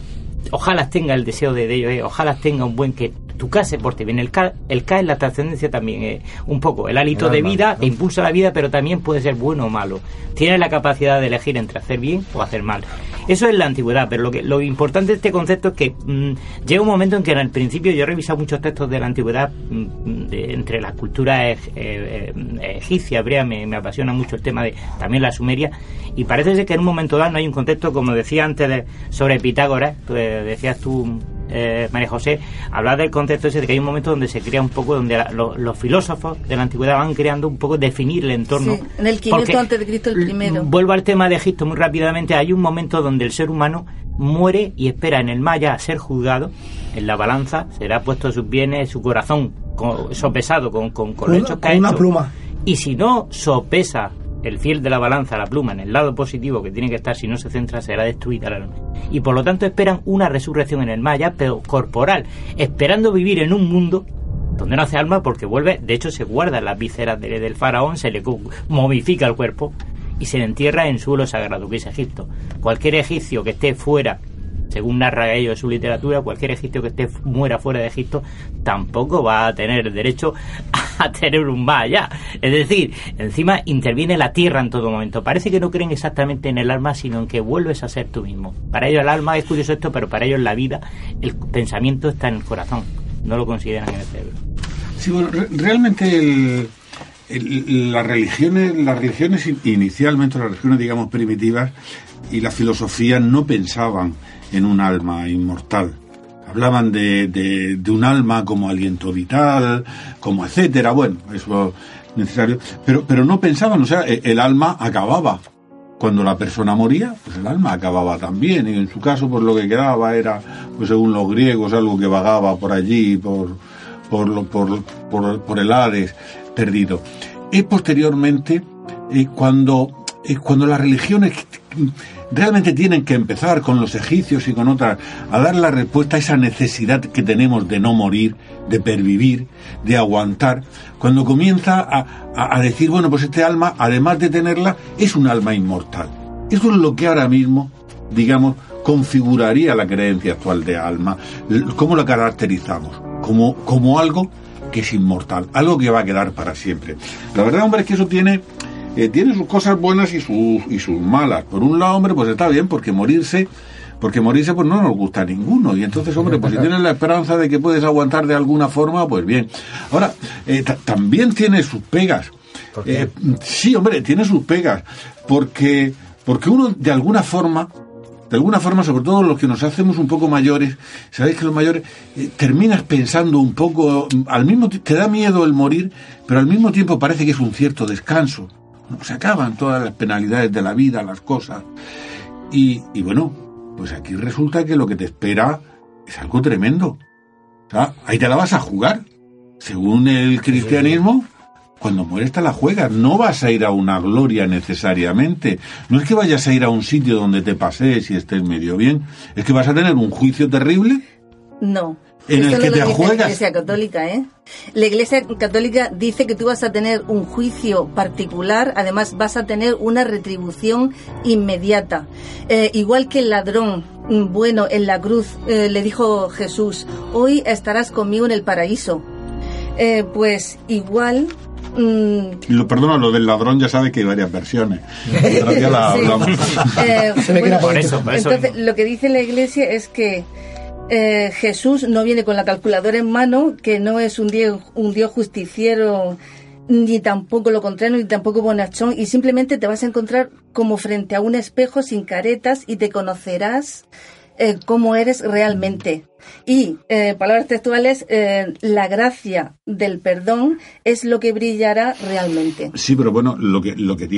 ojalá tenga el deseo de, de ellos, eh, ojalá tenga un buen que tu K se porte bien. El K, el K es la trascendencia también, eh, un poco. El hálito El de alma, vida ¿no? te impulsa la vida, pero también puede ser bueno o malo. Tienes la capacidad de elegir entre hacer bien o hacer mal. Eso es la antigüedad, pero lo que lo importante de este concepto es que mm, llega un momento en que en el principio yo he revisado muchos textos de la antigüedad mm, de- entre las culturas eh, eh, egipcia, hebrea, me, me apasiona mucho el tema de también la sumeria, y parece ser que en un momento dado no hay un contexto, como decía antes de- sobre Pitágoras, eh, decías tú, eh, María José, hablar del contexto ese de que hay un momento donde se crea un poco, donde la- lo- los filósofos de la antigüedad van creando un poco definir el entorno. Sí, en el 500 Porque- antes de Cristo el primero. Vuelvo al tema de Egipto muy rápidamente. Hay un momento donde el ser humano muere y espera en el Maya a ser juzgado. En la balanza será puesto sus bienes, su corazón co- sopesado con, con, con los Una- hechos que con ha una hecho. pluma. Y si no sopesa el fiel de la balanza, la pluma, en el lado positivo que tiene que estar, si no se centra, será destruida la alma. Y por lo tanto esperan una resurrección en el Maya, pero corporal, esperando vivir en un mundo donde no hace alma porque vuelve, de hecho se guarda las vísceras de- del faraón, se le momifica el cuerpo y se le entierra en suelo sagrado, que es Egipto. Cualquier egipcio que esté fuera, según narra ello en su literatura, cualquier egipcio que esté muera fuera de Egipto tampoco va a tener derecho a tener un allá. Es decir, encima interviene la tierra en todo momento. Parece que no creen exactamente en el alma, sino en que vuelves a ser tú mismo. Para ellos el alma es curioso esto, pero para ellos la vida, el pensamiento está en el corazón. No lo consideran en el cerebro. Sí, bueno, re- realmente las religiones, las religiones in- inicialmente, las religiones digamos primitivas y la filosofía no pensaban en un alma inmortal. Hablaban de, de- un alma como aliento vital, como etcétera, bueno, eso es necesario, pero, pero no pensaban, o sea, e- el alma acababa. Cuando la persona moría, pues el alma acababa también, y en su caso, pues lo que quedaba era, pues según los griegos, algo que vagaba por allí, por, por, por, por, el Hades perdido. Es posteriormente eh, cuando, eh, cuando las religiones realmente tienen que empezar con los egipcios y con otras a dar la respuesta a esa necesidad que tenemos de no morir, de pervivir, de aguantar, cuando comienza a, a- decir, bueno, pues este alma, además de tenerla, es un alma inmortal. Eso es lo que ahora mismo, digamos, configuraría la creencia actual de alma. ¿Cómo la caracterizamos? Como, como algo que es inmortal, algo que va a quedar para siempre. La verdad, hombre, es que eso tiene, eh, tiene sus cosas buenas y sus, y sus malas. Por un lado, hombre, pues está bien, porque morirse, porque morirse pues no nos gusta a ninguno. Y entonces, hombre, pues si tienes la esperanza de que puedes aguantar de alguna forma, pues bien. Ahora, eh, ta- también tiene sus pegas. Eh, sí, hombre, tiene sus pegas. Porque, porque uno, de alguna forma, de alguna forma, sobre todo los que nos hacemos un poco mayores, sabéis que los mayores eh, terminas pensando un poco, al mismo te da miedo el morir, pero al mismo tiempo parece que es un cierto descanso. ¿No? Se acaban todas las penalidades de la vida, las cosas. Y, y bueno, pues aquí resulta que lo que te espera es algo tremendo. O sea, ahí te la vas a jugar. Según el cristianismo, cuando mueres te la juegas. No vas a ir a una gloria necesariamente. No es que vayas a ir a un sitio donde te pasees y estés medio bien. Es que vas a tener un juicio terrible No. En el Eso que no te lo dice juegas. La Iglesia Católica, ¿eh? La Iglesia Católica dice que tú vas a tener un juicio particular, además vas a tener una retribución inmediata. Eh, igual que el ladrón mm, bueno, en la cruz eh, le dijo Jesús, hoy estarás conmigo en el paraíso. Eh, pues igual Mm. Lo, perdona, lo del ladrón ya sabe que hay varias versiones. Entonces, lo que dice la iglesia es que eh, Jesús no viene con la calculadora en mano, que no es un dios, un dios justiciero, ni tampoco lo contrario, ni tampoco bonachón, y simplemente te vas a encontrar como frente a un espejo sin caretas y te conocerás eh, cómo eres realmente. Y, eh, palabras textuales, eh, la gracia del perdón es lo que brillará realmente. Sí, pero bueno, lo que, lo que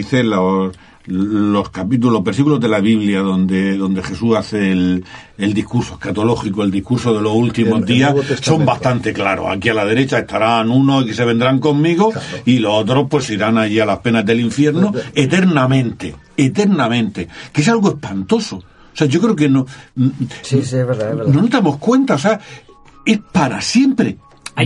los capítulos, los versículos de la Biblia donde, donde Jesús hace el, el discurso escatológico, el discurso de los últimos días, son bastante claros. Aquí a la derecha estarán unos que se vendrán conmigo y los otros pues irán allí a las penas del infierno eternamente, eternamente, que es algo espantoso. O sea, yo creo que no. Sí, sí, es verdad, No nos damos cuenta, o sea, es para siempre.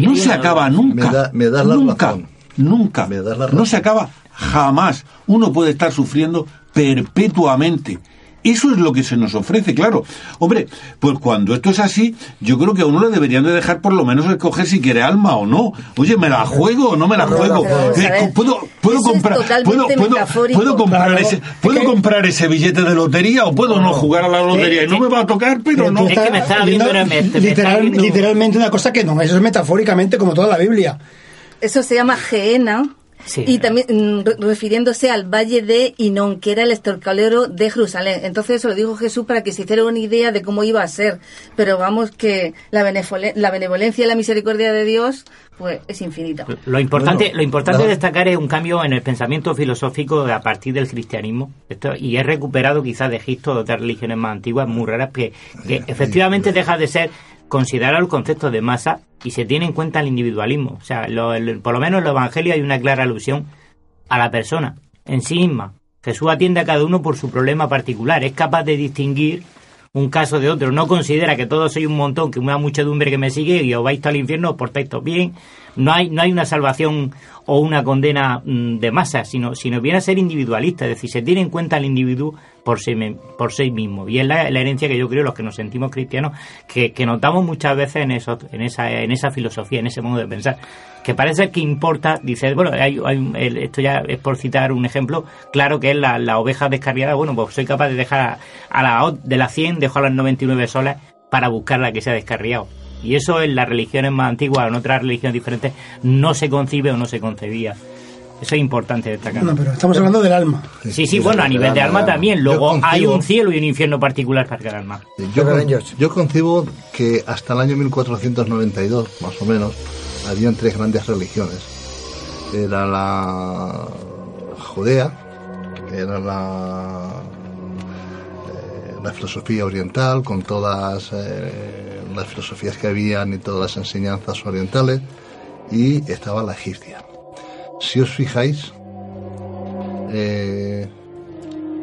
No se acaba nunca. Me, da, nunca, nunca. no se acaba jamás. Uno puede estar sufriendo perpetuamente. Eso es lo que se nos ofrece, claro. Hombre, pues cuando esto es así, yo creo que a uno le deberían de dejar por lo menos escoger si quiere alma o no. Oye, ¿me la juego o no me la juego? Eh, ¿Puedo, puedo comprar, puedo, puedo, comprar ese, puedo comprar ese billete de lotería o puedo no jugar a la lotería? y no me va a tocar, pero no. Es que me está viendo, literalmente una cosa que no, eso es metafóricamente como toda la Biblia. Eso se llama geena y también mm, refiriéndose al valle de Inón, que era el estorcalero de Jerusalén. Entonces eso lo dijo Jesús para que se hiciera una idea de cómo iba a ser. Pero vamos que la, la benevolencia y la misericordia de Dios pues es infinita. Lo importante, lo importante de destacar es un cambio en el pensamiento filosófico a partir del cristianismo. Esto, y he recuperado quizás de Egipto de otras religiones más antiguas, muy raras, que, que efectivamente deja de ser considerar el concepto de masa y se tiene en cuenta el individualismo. O sea, por lo menos en el Evangelio hay una clara alusión a la persona en sí misma. Jesús atiende a cada uno por su problema particular, es capaz de distinguir un caso de otro, no considera que todos soy un montón, que una muchedumbre que me sigue y os vais al infierno, os portáis bien. No hay, no hay una salvación o una condena mm, de masa, sino, sino viene a ser individualista, es decir, se tiene en cuenta al individuo por sí, por sí mismo. Y es la, herencia que yo creo, los que nos sentimos cristianos, que, notamos muchas veces en, eso, en, esa, en esa filosofía, en ese modo de pensar. Que parece que importa, dices, bueno, hay, esto ya es por citar un ejemplo, claro que es la, la oveja descarriada, bueno, pues soy capaz de dejar a, la de las 100, dejo a las 99 solas para buscar la que se ha descarriado. Y eso en las religiones más antiguas, en otras religiones diferentes, no se concibe o no se concebía. Eso es importante destacar. No, pero estamos hablando del alma. Sí, sí, bueno, a nivel de alma también. Luego hay un cielo y un infierno particular para el alma. Yo, yo concibo que hasta el año 1492, más o menos, habían tres grandes religiones. Era la judea, era la, eh, la filosofía oriental, con todas eh, las filosofías que habían y todas las enseñanzas orientales, y estaba la egipcia si os fijáis, eh,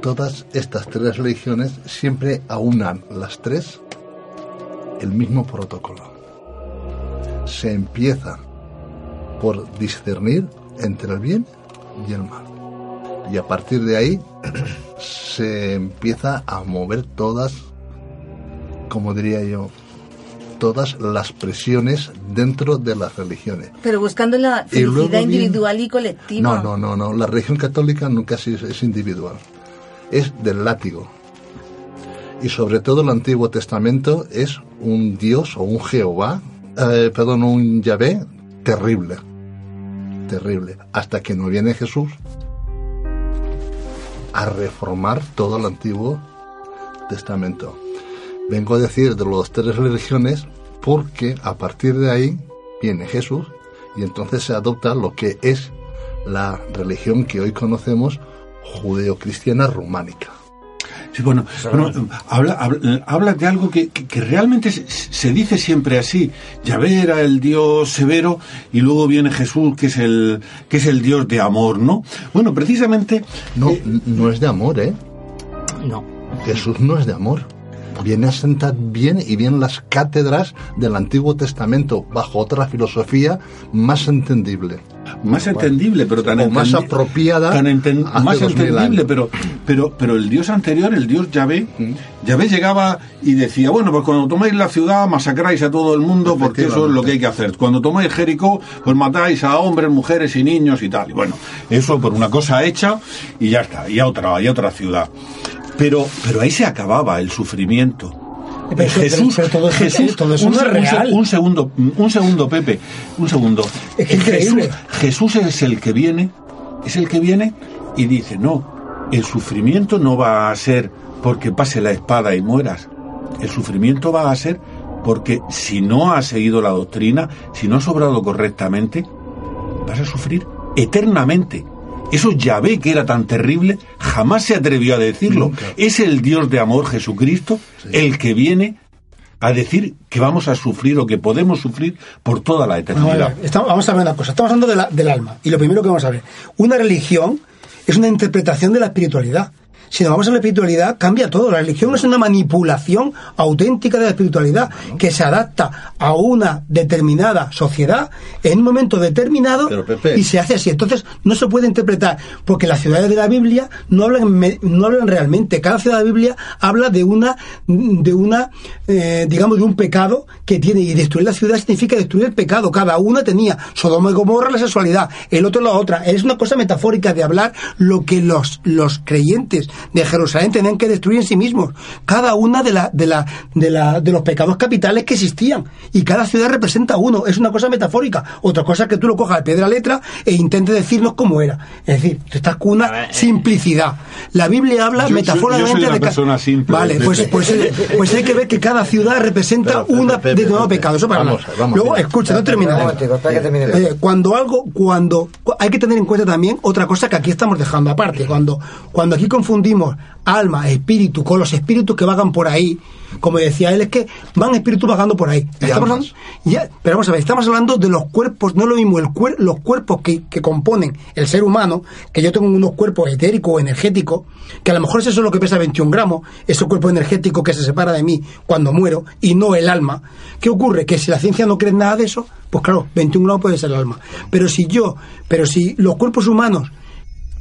todas estas tres religiones siempre aunan las tres el mismo protocolo. Se empieza por discernir entre el bien y el mal. Y a partir de ahí se empieza a mover todas, como diría yo, todas las presiones dentro de las religiones. Pero buscando la felicidad individual y colectiva. No, no, no, no. La religión católica nunca es, individual. Es del látigo. Y sobre todo el Antiguo Testamento es un Dios o un Jehová, eh, perdón, un Yahvé terrible. Terrible. Hasta que no viene Jesús a reformar todo el Antiguo Testamento. Vengo a decir de las tres religiones porque a partir de ahí viene Jesús y entonces se adopta lo que es la religión que hoy conocemos judeocristiana románica. Sí, bueno, habla, de algo que, realmente se, dice siempre así. Yahvé era el Dios severo y luego viene Jesús que es el que es el Dios de amor, ¿no? Bueno, precisamente no eh, no es de amor, ¿eh? No. Jesús no es de amor viene a sentar bien y bien las cátedras del Antiguo Testamento bajo otra filosofía más entendible. más entendible, pero tan o más apropiada tan enten- hace más 2000 entendible, pero pero pero el dios anterior, el dios Yahvé, Yahvé llegaba y decía, bueno, pues cuando tomáis la ciudad masacráis a todo el mundo porque eso es lo que hay que hacer. Cuando tomáis Jericó, pues matáis a hombres, mujeres y niños y tal. Y bueno, eso por una cosa hecha y ya está, y a otra, y a otra ciudad. Pero pero ahí se acababa el sufrimiento. Pero Jesús, pero- pero todo eso- Jesús, todo eso un, no es un un segundo, un segundo, Pepe, un segundo. Es que es Jesús. Jesús es el que viene, es el que viene y dice, no, el sufrimiento no va a ser porque pase la espada y mueras. El sufrimiento va a ser porque si no has seguido la doctrina, si no has obrado correctamente, vas a sufrir eternamente. Eso Yahvé, que era tan terrible, jamás se atrevió a decirlo. Es el Dios de amor, Jesucristo, el que viene a decir que vamos a sufrir o que podemos sufrir por toda la Vamos a, eternidad. ver, estamos- vamos a ver una cosa. Estamos hablando de la- del alma. Y lo primero que vamos a ver. Una religión es una interpretación de la espiritualidad. Si nos vamos a la espiritualidad, cambia todo. La religión es una manipulación auténtica de la espiritualidad que se adapta a una determinada sociedad en un momento determinado y se hace así. Entonces, no se puede interpretar porque las ciudades de la Biblia no hablan, no hablan realmente. Cada ciudad de la Biblia habla de una, de una eh, digamos, de un pecado que tiene. Y destruir la ciudad significa destruir el pecado. Cada una tenía Sodoma y Gomorra la sexualidad, el otro la otra. Es una cosa metafórica de hablar lo que los, los creyentes de Jerusalén tenían que destruir en sí mismos. Cada una de, la, de, la, de, la, de los pecados capitales que existían. Y cada ciudad representa uno. Es una cosa metafórica. Otra cosa es que tú lo cojas al pie de la letra e intentes decirnos cómo era. Es decir, tú estás con una simplicidad. La Biblia habla Yo- metafóricamente yo soy una de ca- persona simple. Vale, pues, pues, eh, pues hay que ver que cada ciudad representa una de nuevo pecado. Eso para Vamos, vamos, Luego, mira. escucha, no termina. un. Eh, cuando algo, cuando hay que tener en cuenta también otra cosa que aquí estamos dejando aparte. Cuando, cuando aquí confundimos alma, espíritu con los espíritus que vagan por ahí, como decía él, es que van espíritus vagando por ahí. Estamos hablando, ya, pero vamos a ver, estamos hablando de los cuerpos, no es lo mismo el cuer- los cuerpos que, que componen el ser humano, que yo tengo unos cuerpos etéricos o energéticos, que a lo mejor es eso lo que pesa 21 gramos, ese cuerpo energético que se separa de mí cuando muero, y no el alma. ¿Qué ocurre? Que si la ciencia no cree nada de eso, pues claro, 21 gramos puede ser el alma. Pero si yo, pero si los cuerpos humanos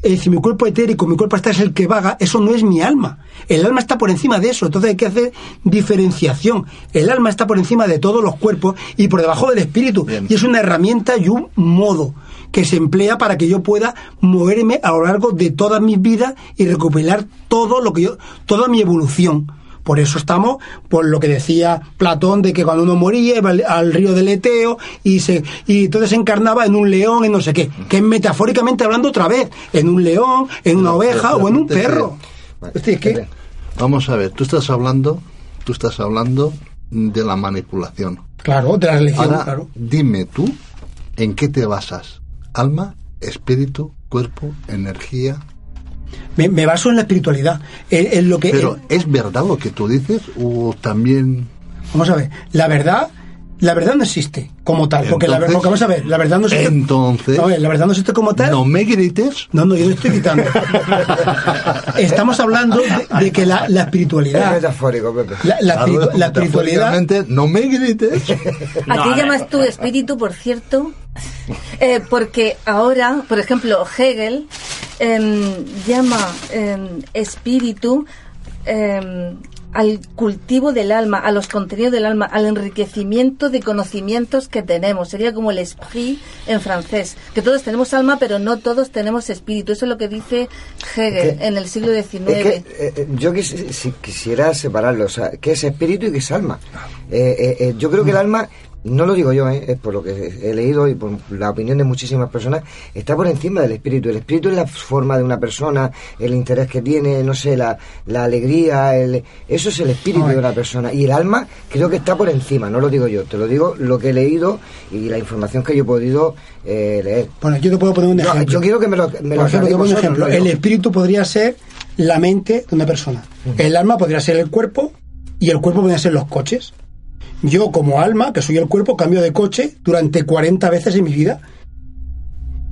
eh, si mi cuerpo etérico, mi cuerpo astral es el que vaga, eso no es mi alma. El alma está por encima de eso, entonces hay que hacer diferenciación. El alma está por encima de todos los cuerpos y por debajo del espíritu. Y es una herramienta y un modo que se emplea para que yo pueda moverme a lo largo de todas mis vidas y recuperar todo lo que yo, toda mi evolución. Por eso estamos, por lo que decía Platón, de que cuando uno moría iba al, al río del Eteo y se y entonces se encarnaba en un león, en no sé qué, que es metafóricamente hablando otra vez, en un león, en una oveja o en un perro. Que- Vamos a ver, tú estás hablando, tú estás hablando de la manipulación. claro, de la religión, Ahora, claro. dime tú, ¿en qué te basas? ¿Alma, espíritu, cuerpo, energía? Me, me baso en la espiritualidad, en, en lo que... Pero, en- ¿es verdad lo que tú dices o también... vamos a ver, la verdad, la verdad no existe como tal, porque, la, ver- Entonces- porque vamos a ver, la verdad no existe... Entonces... A ver, la verdad no existe como tal. No me grites. No, no, yo no estoy gritando. Estamos hablando de, de que la, la espiritualidad... Es metafórico, Pepe. La, la espiritu- la espiritualidad... Metafóricamente, no me grites. ¿A qué llamas tú espíritu, por cierto? Eh, porque ahora, por ejemplo, Hegel em, llama em, espíritu em, al cultivo del alma, a los contenidos del alma, al enriquecimiento de conocimientos que tenemos. Sería como el esprit en francés, que todos tenemos alma, pero no todos tenemos espíritu. Eso es lo que dice Hegel que- en el siglo XIX. Es que eh, eh, yo si- quisiera separarlo, o sea, ¿qué es espíritu y qué es alma? Eh, yo creo que el alma, no lo digo yo, eh, es por lo que he leído y por la opinión de muchísimas personas, está por encima del espíritu. El espíritu es la forma de una persona, el interés que tiene, no sé, la, la alegría, el, eso es el espíritu de una persona. Y el alma creo que está por encima, no lo digo yo, te lo digo lo que he leído y la información que yo he podido eh, leer. Bueno, yo te puedo poner un ejemplo. yo quiero que me lo- me lo ejemplo, un ejemplo. El espíritu podría ser la mente de una persona. El alma podría ser el cuerpo y el cuerpo podría ser los coches. Yo, como alma, que soy el cuerpo, cambio de coche durante 40 veces en mi vida.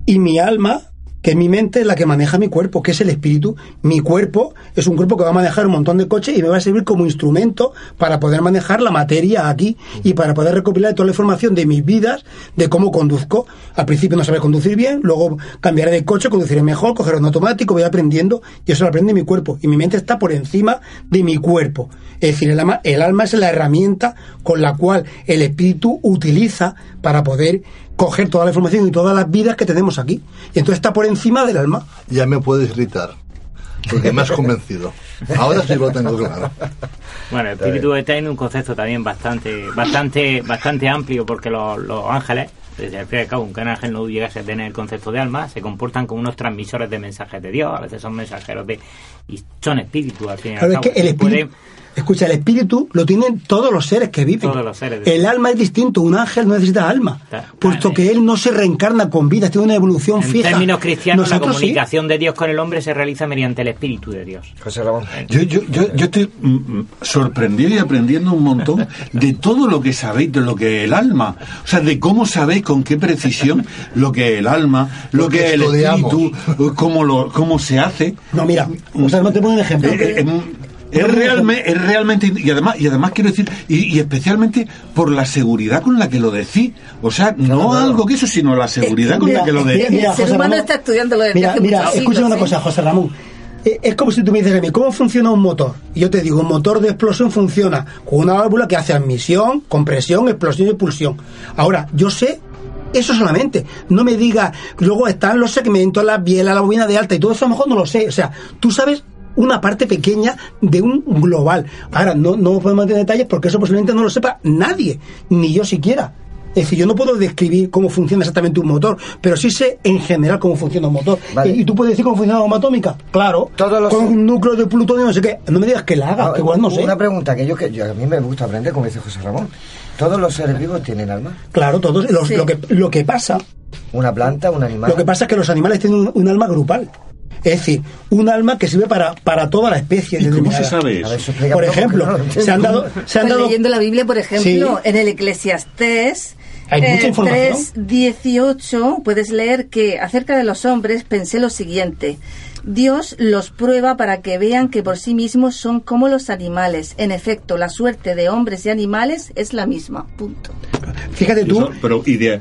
Y mi alma que mi mente es la que maneja mi cuerpo, que es el espíritu. Mi cuerpo es un cuerpo que va a manejar un montón de coches y me va a servir como instrumento para poder manejar la materia aquí y para poder recopilar toda la información de mis vidas, de cómo conduzco. Al principio no sabía conducir bien, luego cambiaré de coche, conduciré mejor, cogeré un automático, voy aprendiendo y eso lo aprende mi cuerpo. Y mi mente está por encima de mi cuerpo. Es decir, el alma, el alma es la herramienta con la cual el espíritu utiliza para poder coger toda la información y todas las vidas que tenemos aquí. Y entonces está por encima del alma. Ya me puedes gritar, porque me has convencido. Ahora sí lo tengo claro. Bueno, el espíritu está en un concepto también bastante bastante bastante amplio porque los, los ángeles desde el fin y al cabo, aunque un ángel no llegase a tener el concepto de alma, se comportan como unos transmisores de mensajes de Dios, a veces son mensajeros de... y son espíritus, al fin y al Claro, es cabo. que el pueden- espíritu, escucha, el espíritu lo tienen todos los seres que viven. Todos los seres El alma es distinto, un ángel no necesita alma, puesto que él no se reencarna con vida, tiene una evolución En fija. términos cristianos, la sí. comunicación de Dios con el hombre se realiza mediante el espíritu de Dios. José Ramón. Yo, yo, yo, yo estoy mm, mm, sorprendido y aprendiendo un montón de todo lo que sabéis de lo que es el alma. O sea, de cómo sabéis con qué precisión lo que es el alma, lo, Lo que, que es el estudiamos. espíritu, cómo, lo, cómo se hace. No, mira, o sea, no te pongo un ejemplo. Eh, eh, es realmente, es realmente y además y además quiero decir y, y especialmente por la seguridad con la que lo decís o sea no algo que eso sino la seguridad con la que lo decís mira, el ser José humano Ramón, está estudiando lo de Mira, mira, escúchame una ¿eh? cosa, José Ramón. Eh, Es como si tú me dices a mí, ¿cómo funciona un motor? Y yo te digo, un motor de explosión funciona con una válvula que hace admisión, compresión, explosión y expulsión. Ahora, yo sé eso solamente. No me diga, luego están los segmentos, la biela, la bobina de alta y todo eso a lo mejor no lo sé. O sea, tú sabes una parte pequeña de un global. Ahora, no, no podemos en detalles porque eso posiblemente no lo sepa nadie, ni yo siquiera. Es decir, yo no puedo describir cómo funciona exactamente un motor, pero sí sé en general cómo funciona un motor. Vale. ¿Y tú puedes decir cómo funciona una bomba atómica? Claro. Con un núcleo de plutonio, no sé qué. No me digas que la haga, que igual no sé. Una pregunta que yo, que yo- a mí me gusta aprender, como dice José Ramón. ¿Todos los seres vivos tienen alma? Claro, todos. los- Sí. lo, que, lo que pasa ¿Una planta, un animal? Lo que pasa es que los animales tienen un, un alma grupal. Es decir, un alma que sirve para, para toda la especie. ¿Y cómo se sabe eso? Por ejemplo, no se han dado... Se han Pues dado leyendo la Biblia, por ejemplo, Sí. en el Eclesiastés Hay mucha información. 3.18 puedes leer que acerca de los hombres pensé lo siguiente. Dios los prueba para que vean que por sí mismos son como los animales. En efecto, la suerte de hombres y animales es la misma. Punto. Fíjate tú... Eso, pero y de,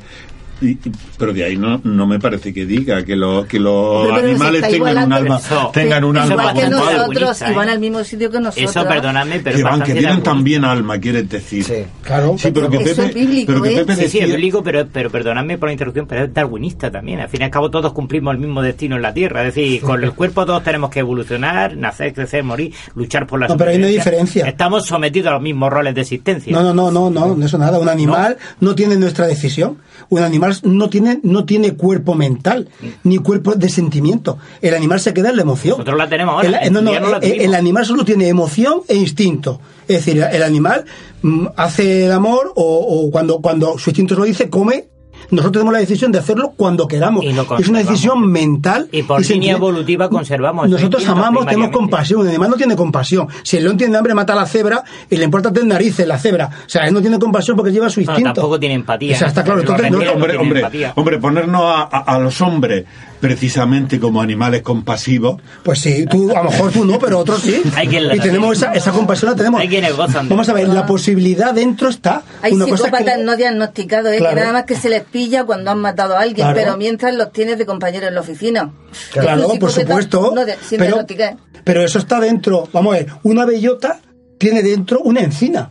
y- pero de ahí no, no me parece que diga que, lo, que los Pero- animales tengan un alma Eso- tengan un Igual alma que grupal. nosotros ¿eh? y van al mismo sitio que nosotros. Eso, perdonadme, pero que van, que tienen también alma, quieres decir. Sí, claro. pero que Eso Pepe, es bíblico, pero que ¿eh? Pepe Sí, sí, es decía- bíblico, pero, pero perdonadme por la interrupción, pero es darwinista también. Al fin y al cabo todos cumplimos el mismo destino en la Tierra. Es decir, con el cuerpo todos tenemos que evolucionar, nacer, crecer, morir, luchar por la No, pero no hay supervivencia. diferencia. Estamos sometidos a los mismos roles de existencia. No, no, no, no, no, no eso nada. Un animal no. tiene nuestra decisión. Un animal no tiene, no tiene cuerpo mental, ni cuerpo de sentimiento. El animal se queda en la emoción. Nosotros la tenemos ahora. El, en no, su no, día no la el- tuvimos. el animal solo tiene emoción e instinto. Es decir, el animal mm, hace el amor o, o cuando, cuando su instinto lo dice, come. Nosotros tenemos la decisión de hacerlo cuando queramos. es una decisión mental. Y por línea evolutiva conservamos. nosotros amamos, tenemos compasión. El animal no tiene compasión. Si el león tiene hambre, mata a la cebra y le importa tener narices la cebra. O sea, él no tiene compasión porque lleva su Bueno, instinto. tampoco tiene empatía. O sea, está claro. Los Entonces, no- hombre, hombre, empatía. hombre, ponernos a, a- a los hombres precisamente como animales compasivos. Pues sí, tú, a lo mejor tú no, pero otros sí. Hay quien la y tenemos esa, esa compasión, la tenemos. Hay quienes gozan Vamos a ver, la posibilidad dentro está. Hay Una cosa es que- psicópatas no diagnosticados, ¿eh? Claro. que nada más que se les pilla cuando han matado a alguien, Claro. pero mientras los tienes de compañero en la oficina. Claro, por supuesto. no de- sin pero, diagnosticar. pero eso está dentro. Vamos a ver, una bellota tiene dentro una encina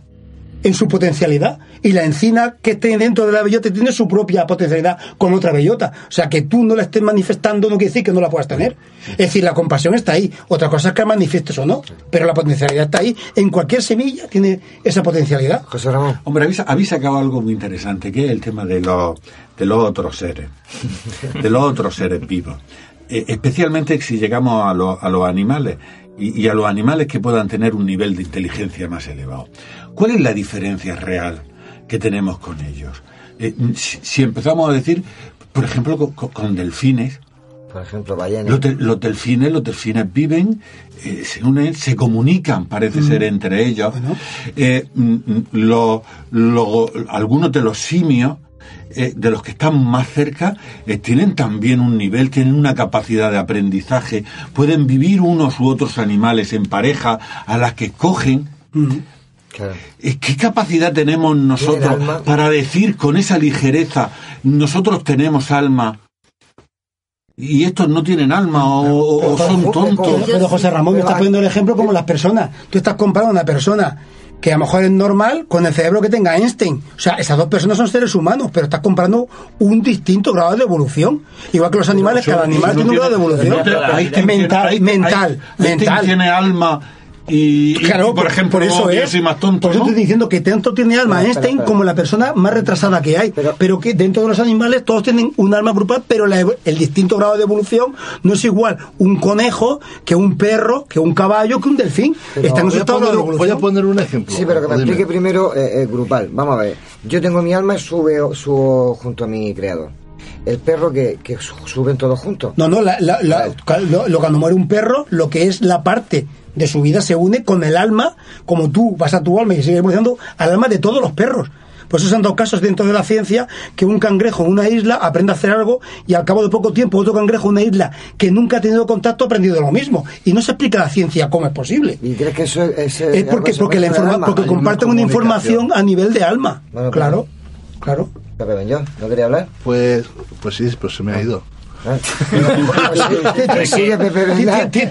en su potencialidad. Y la encina que esté dentro de la bellota tiene su propia potencialidad con otra bellota. O sea, que tú no la estés manifestando no quiere decir que no la puedas tener. Es decir, la compasión está ahí. Otra cosa es que la manifiestes o no. Pero la potencialidad está ahí. En cualquier semilla tiene esa potencialidad. José Ramón. Hombre, habéis, habéis sacado algo muy interesante, que es el tema de los, de los otros seres, de los otros seres vivos. Eh, especialmente si llegamos a, los- a los animales y, y a los animales que puedan tener un nivel de inteligencia más elevado. ¿Cuál es la diferencia real que tenemos con ellos? Eh, si, si empezamos a decir, por ejemplo, con, delfines, Por ejemplo, ballenas. los, de- los delfines, los delfines viven, eh, se unen, se comunican, parece Mm. ser entre ellos. Eh, mm, mm, lo- lo- algunos de los simios eh, de los que están más cerca, eh, tienen también un nivel, tienen una capacidad de aprendizaje, pueden vivir unos u otros animales en pareja a las que cogen. Eh, ¿Qué capacidad tenemos nosotros para decir con esa ligereza, nosotros tenemos alma? Y estos no tienen alma o, son tontos. Pero José Ramón, me estás poniendo el ejemplo como las personas. Tú estás comparando a una persona que a lo mejor es normal con el cerebro que tenga Einstein. O sea, esas dos personas son seres humanos, pero estás comparando un distinto grado de evolución. Igual que los animales, cada animal tiene un grado de evolución. mental, mental, mental. tiene alma y, claro, por ejemplo, por eso es. más tonto, por eso estoy diciendo que tanto tiene alma Einstein como la persona más retrasada que hay. Pero, que dentro de los animales todos tienen un alma grupal, pero el distinto grado de evolución no es igual un conejo que un perro, que un caballo, que un delfín. Están en su estado de evolución. Voy a poner un ejemplo. Sí, pero que me explique primero eh, eh, grupal. Vamos a ver. Yo tengo mi alma y sube, subo junto a mi creador el perro que, que suben todos juntos. No, no, la, lo, cuando muere un perro, lo que es la parte de su vida se une con el alma, como tú vas a tu alma y sigues evolucionando, al alma de todos los perros. Por eso se han dado casos dentro de la ciencia que un cangrejo en una isla aprende a hacer algo y al cabo de poco tiempo otro cangrejo en una isla que nunca ha tenido contacto ha aprendido lo mismo. Y no se explica la ciencia cómo es posible. ¿Y crees que eso es, es porque, porque, la informa porque comparten una, información a nivel de alma. claro, claro. yo, ¿no quería hablar? Pues, pues sí, pues se me ha ido.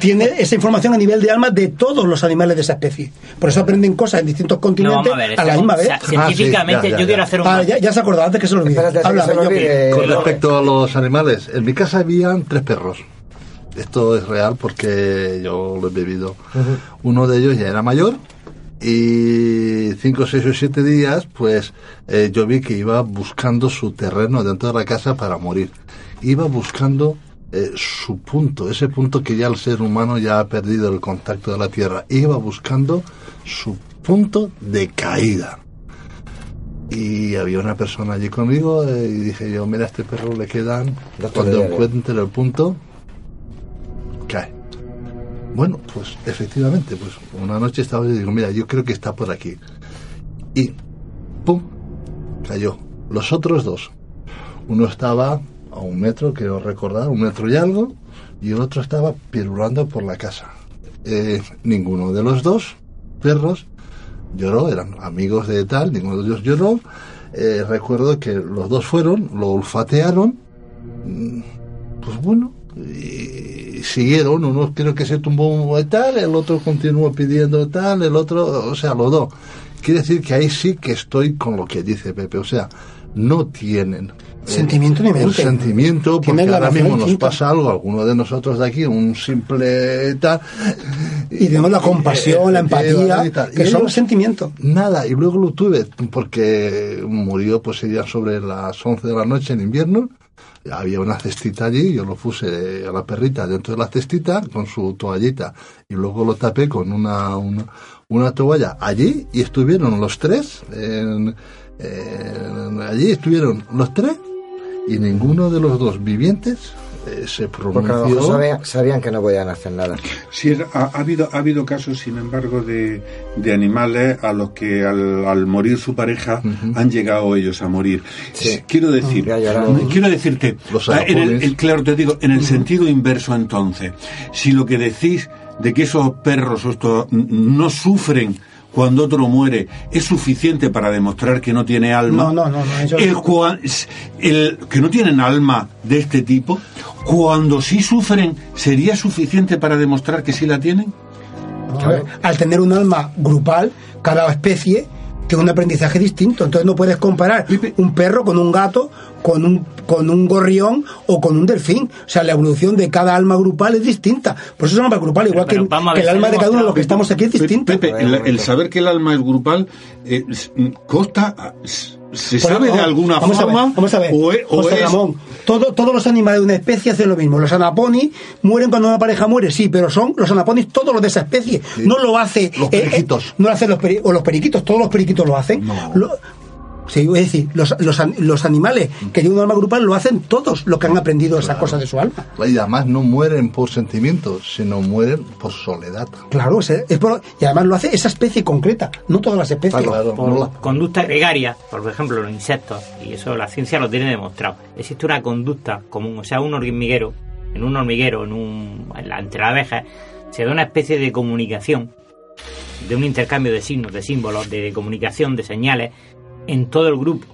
Tiene esa información a nivel de alma de todos los animales de esa especie. Por eso aprenden cosas en distintos continentes a, la misma vez. científicamente, yo quiero hacer un. Ah, ya, se ha acordado antes que se lo olvide. Con respecto a los animales, en mi casa habían tres perros. Esto es real porque yo lo he vivido. Uno de ellos ya era mayor y cinco, seis o siete días, pues eh, yo vi que iba buscando su terreno dentro de la casa para morir iba buscando eh, su punto, ese punto que ya el ser humano ya ha perdido el contacto de la tierra, iba buscando su punto de caída. Y había una persona allí conmigo eh, y dije yo, mira, a este perro le quedan, cuando encuentre el punto, cae. Bueno, pues efectivamente, pues una noche estaba y digo, mira, yo creo que está por aquí. Y, ¡pum!, cayó. Los otros dos. Uno estaba a un metro, quiero recordar, un metro y algo, y el otro estaba pirulando por la casa. Eh, ninguno de los dos perros lloró, eran amigos de tal, ninguno de ellos lloró. Eh, recuerdo que los dos fueron, lo olfatearon, mm, pues bueno, y siguieron, uno creo que se tumbó de tal, el otro continuó pidiendo tal, el otro, o sea, los dos. Quiere decir que ahí sí que estoy con lo que dice Pepe, o sea, no tienen Sentimiento ni. Un sentimiento, porque ahora mismo nos pasa algo, alguno de nosotros de aquí, un simple tal. Y tenemos la compasión, la empatía, que son sentimientos. Nada, y luego lo tuve, porque murió pues ya sobre las 11 de la noche en invierno, había una cestita allí, yo lo puse a la perrita dentro de la cestita con su toallita y luego lo tapé con una, una, una toalla allí y estuvieron los tres, en, allí estuvieron los tres y ninguno de los dos vivientes eh, se pronunció. Sabían, sabían, que no podían hacer nada. Sí, ha, habido, ha habido casos, sin embargo, de, de animales a los que al, morir su pareja han llegado ellos a morir. Quiero decir, quiero decirte, ah, en el, claro, te digo, en el sentido inverso entonces, si lo que decís de que esos perros estos no sufren cuando otro muere es suficiente para demostrar que no tiene alma. No, no, no. el, que no tienen alma de este tipo, cuando sí sufren, ¿sería suficiente para demostrar que sí la tienen? al tener un alma grupal, cada especie tiene un aprendizaje distinto. Entonces no puedes comparar un perro con un gato, con un, con un gorrión o con un delfín. O sea, la evolución de cada alma grupal es distinta. Por eso se llama grupal, igual que, el alma de cada uno de los que estamos aquí es distinta. Pepe, el, saber que el alma es grupal eh, costa ¿Se sabe de alguna forma? vamos a ver. O Ramón, todos los animales de una especie hacen lo mismo. Los anaponis mueren cuando una pareja muere, sí, pero son los anaponis todos los de esa especie. No lo hace. Los eh, eh, periquitos. no lo hacen los periquitos. O los periquitos, todos los periquitos lo hacen. Sí, es decir, los, los, los animales que tienen un alma grupal lo hacen todos los que han aprendido esa cosa de su alma. Y además no mueren por sentimientos, sino mueren por soledad. Claro, es, es por- y además lo hace esa especie concreta, no todas las especies. por conducta gregaria, por ejemplo, los insectos, y eso la ciencia lo tiene demostrado. Existe una conducta común, o sea, un hormiguero, en un hormiguero, en un, en la- entre las abejas, se da una especie de comunicación, de un intercambio de signos, de símbolos, de comunicación, de señales, en todo el grupo,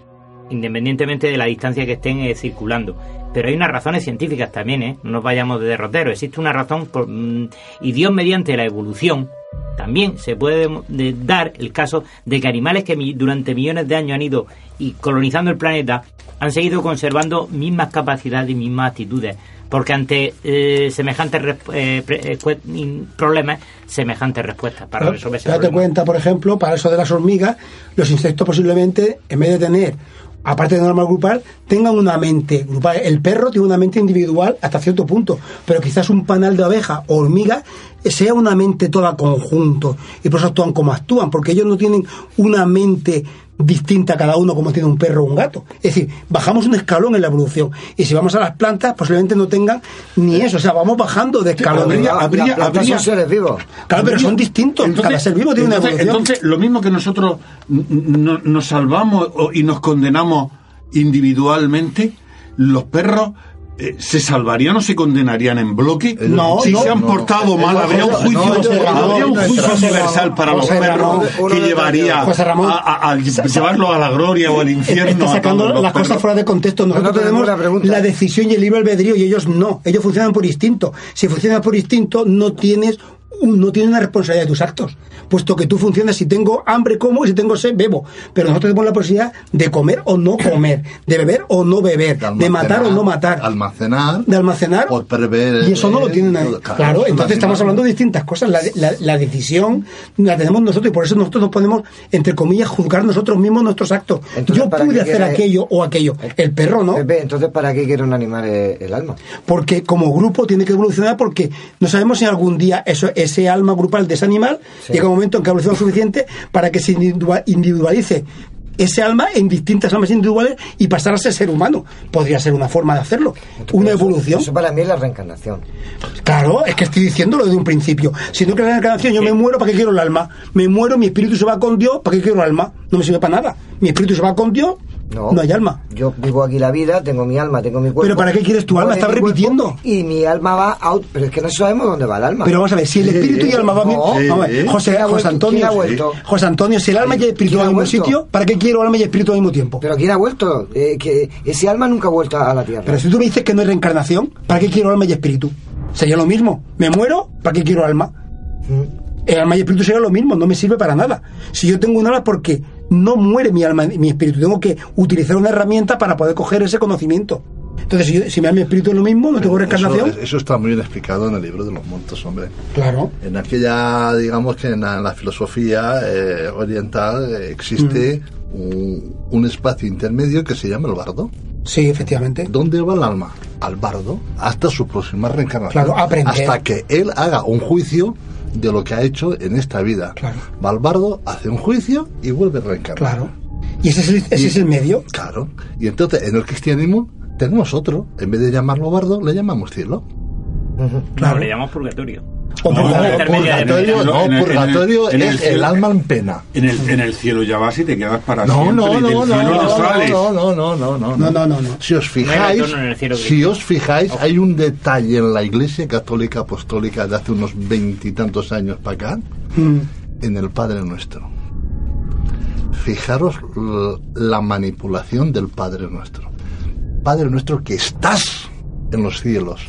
independientemente de la distancia que estén eh, circulando. Pero hay unas razones científicas también, ¿eh? No nos vayamos de derrotero. Existe una razón, por, mm, y Dios mediante la evolución, también se puede dar el caso de que animales que durante millones de años han ido y colonizando el planeta han seguido conservando mismas capacidades y mismas actitudes. Porque ante eh, semejantes eh, eh, problemas, semejantes respuestas para resolver ese Date problema. cuenta, por ejemplo, para eso de las hormigas, los insectos posiblemente, en vez de tener, aparte de normal grupal, tengan una mente grupal. El perro tiene una mente individual hasta cierto punto, pero quizás un panal de abejas o hormigas sea una mente toda conjunto y por eso actúan como actúan, porque ellos no tienen una mente distinta cada uno como tiene un perro o un gato. Es decir, bajamos un escalón en la evolución y si vamos a las plantas posiblemente no tengan ni eso, o sea, vamos bajando de escalón. habría- habría- habría- son seres vivos. Claro, pero son distintos. Cada ser vivo tiene una entonces, evolución. entonces, lo mismo que nosotros n- n- nos salvamos y nos condenamos individualmente, los perros eh, se salvarían o se condenarían en bloque. No, si no, se han no. portado mal, José- habría un juicio, habría un universal para los perros que llevaría a, llevarlo a la gloria o al infierno. Está a sacando las cosas fuera de contexto. Nosotros no, tenemos pregunta. la decisión y el libre albedrío y ellos no. Ellos funcionan por instinto. Si funcionas por instinto, no tienes no tienes una responsabilidad de tus actos. Puesto que tú funcionas, si tengo hambre, como, y si tengo sed, bebo. Pero nosotros tenemos la posibilidad de comer o no comer, de beber o no beber, de matar o no matar, Almacenar. de almacenar. Prever. Y eso no lo tienen nadie. Claro, es entonces estamos hablando de distintas cosas. La, la- la decisión la tenemos nosotros y por eso nosotros nos podemos, entre comillas, juzgar nosotros mismos nuestros actos. Entonces, Yo ¿para pude hacer aquello o aquello. El perro no. Entonces, ¿para qué quiere un animal eh, el alma? Porque como grupo tiene que evolucionar porque no sabemos si algún día eso, ese alma grupal de ese animal Sí. llega un momento en que evoluciona suficiente para que se individua- individualice ese alma en distintas almas individuales y pasar a ser ser humano. Podría ser una forma de hacerlo. una evolución. Eso para mí es la reencarnación. Claro, es que estoy diciéndolo desde un principio. Si no en la reencarnación, yo me muero, ¿para qué quiero el alma? Me muero, mi espíritu se va con Dios, ¿para qué quiero el alma? No me sirve para nada. Mi espíritu se va con Dios, No. no, hay alma. Yo vivo aquí la vida, tengo mi alma, tengo mi cuerpo. Pero ¿para qué quieres tu alma? Estás repitiendo. Y mi alma va ot- Pero es que no sabemos dónde va el alma. Pero vamos a ver, si el espíritu y el alma van bien. Vamos a ver, José, ¿Quién ha José? Antonio. ¿Quién ha vuelto? José Antonio, si el alma y el espíritu ¿Quién van al mismo sitio, ¿para qué quiero alma y espíritu al mismo tiempo? Pero ¿quién ha vuelto? Eh, que ese alma nunca ha vuelto a la Tierra. Pero si tú me dices que no hay reencarnación, ¿para qué quiero alma y espíritu? Sería lo mismo. Me muero, ¿para qué quiero alma? El alma y espíritu sería lo mismo, no me sirve para nada. Si yo tengo un alma porque no muere mi alma y mi espíritu, tengo que utilizar una herramienta para poder coger ese conocimiento. Entonces, si, yo- si mi alma y espíritu es lo mismo, no tengo reencarnación. Eso, eso está muy bien explicado en el libro de los montos, hombre. Claro. En aquella, digamos que en la, en la filosofía eh, oriental eh, existe Mm. un, un espacio intermedio que se llama el bardo. Sí, efectivamente. ¿Dónde va el alma? Al bardo, hasta su próxima reencarnación. Claro, aprender. Hasta que él haga un juicio de lo que ha hecho en esta vida. Claro. Va al bardo, hace un juicio y vuelve a reencarnar. Claro. Y ese es el, ese Y- es el medio. Claro. Y entonces en el cristianismo tenemos otro. En vez de llamarlo bardo, le llamamos cielo. No, le llamamos purgatorio. O No, purgatorio, media. no, En el- purgatorio en el- en el es el alma en pena. En el, en el cielo ya vas y te quedas para No, siempre. no, no, no, no, no, no, no, no, no, no, No, no, no, no. Si os fijáis, si os fijáis, hay un detalle en la Iglesia Católica Apostólica de hace unos veintitantos años para acá, Mm. en el Padre Nuestro. Fijaros la manipulación del Padre Nuestro. Padre Nuestro que estás en los cielos.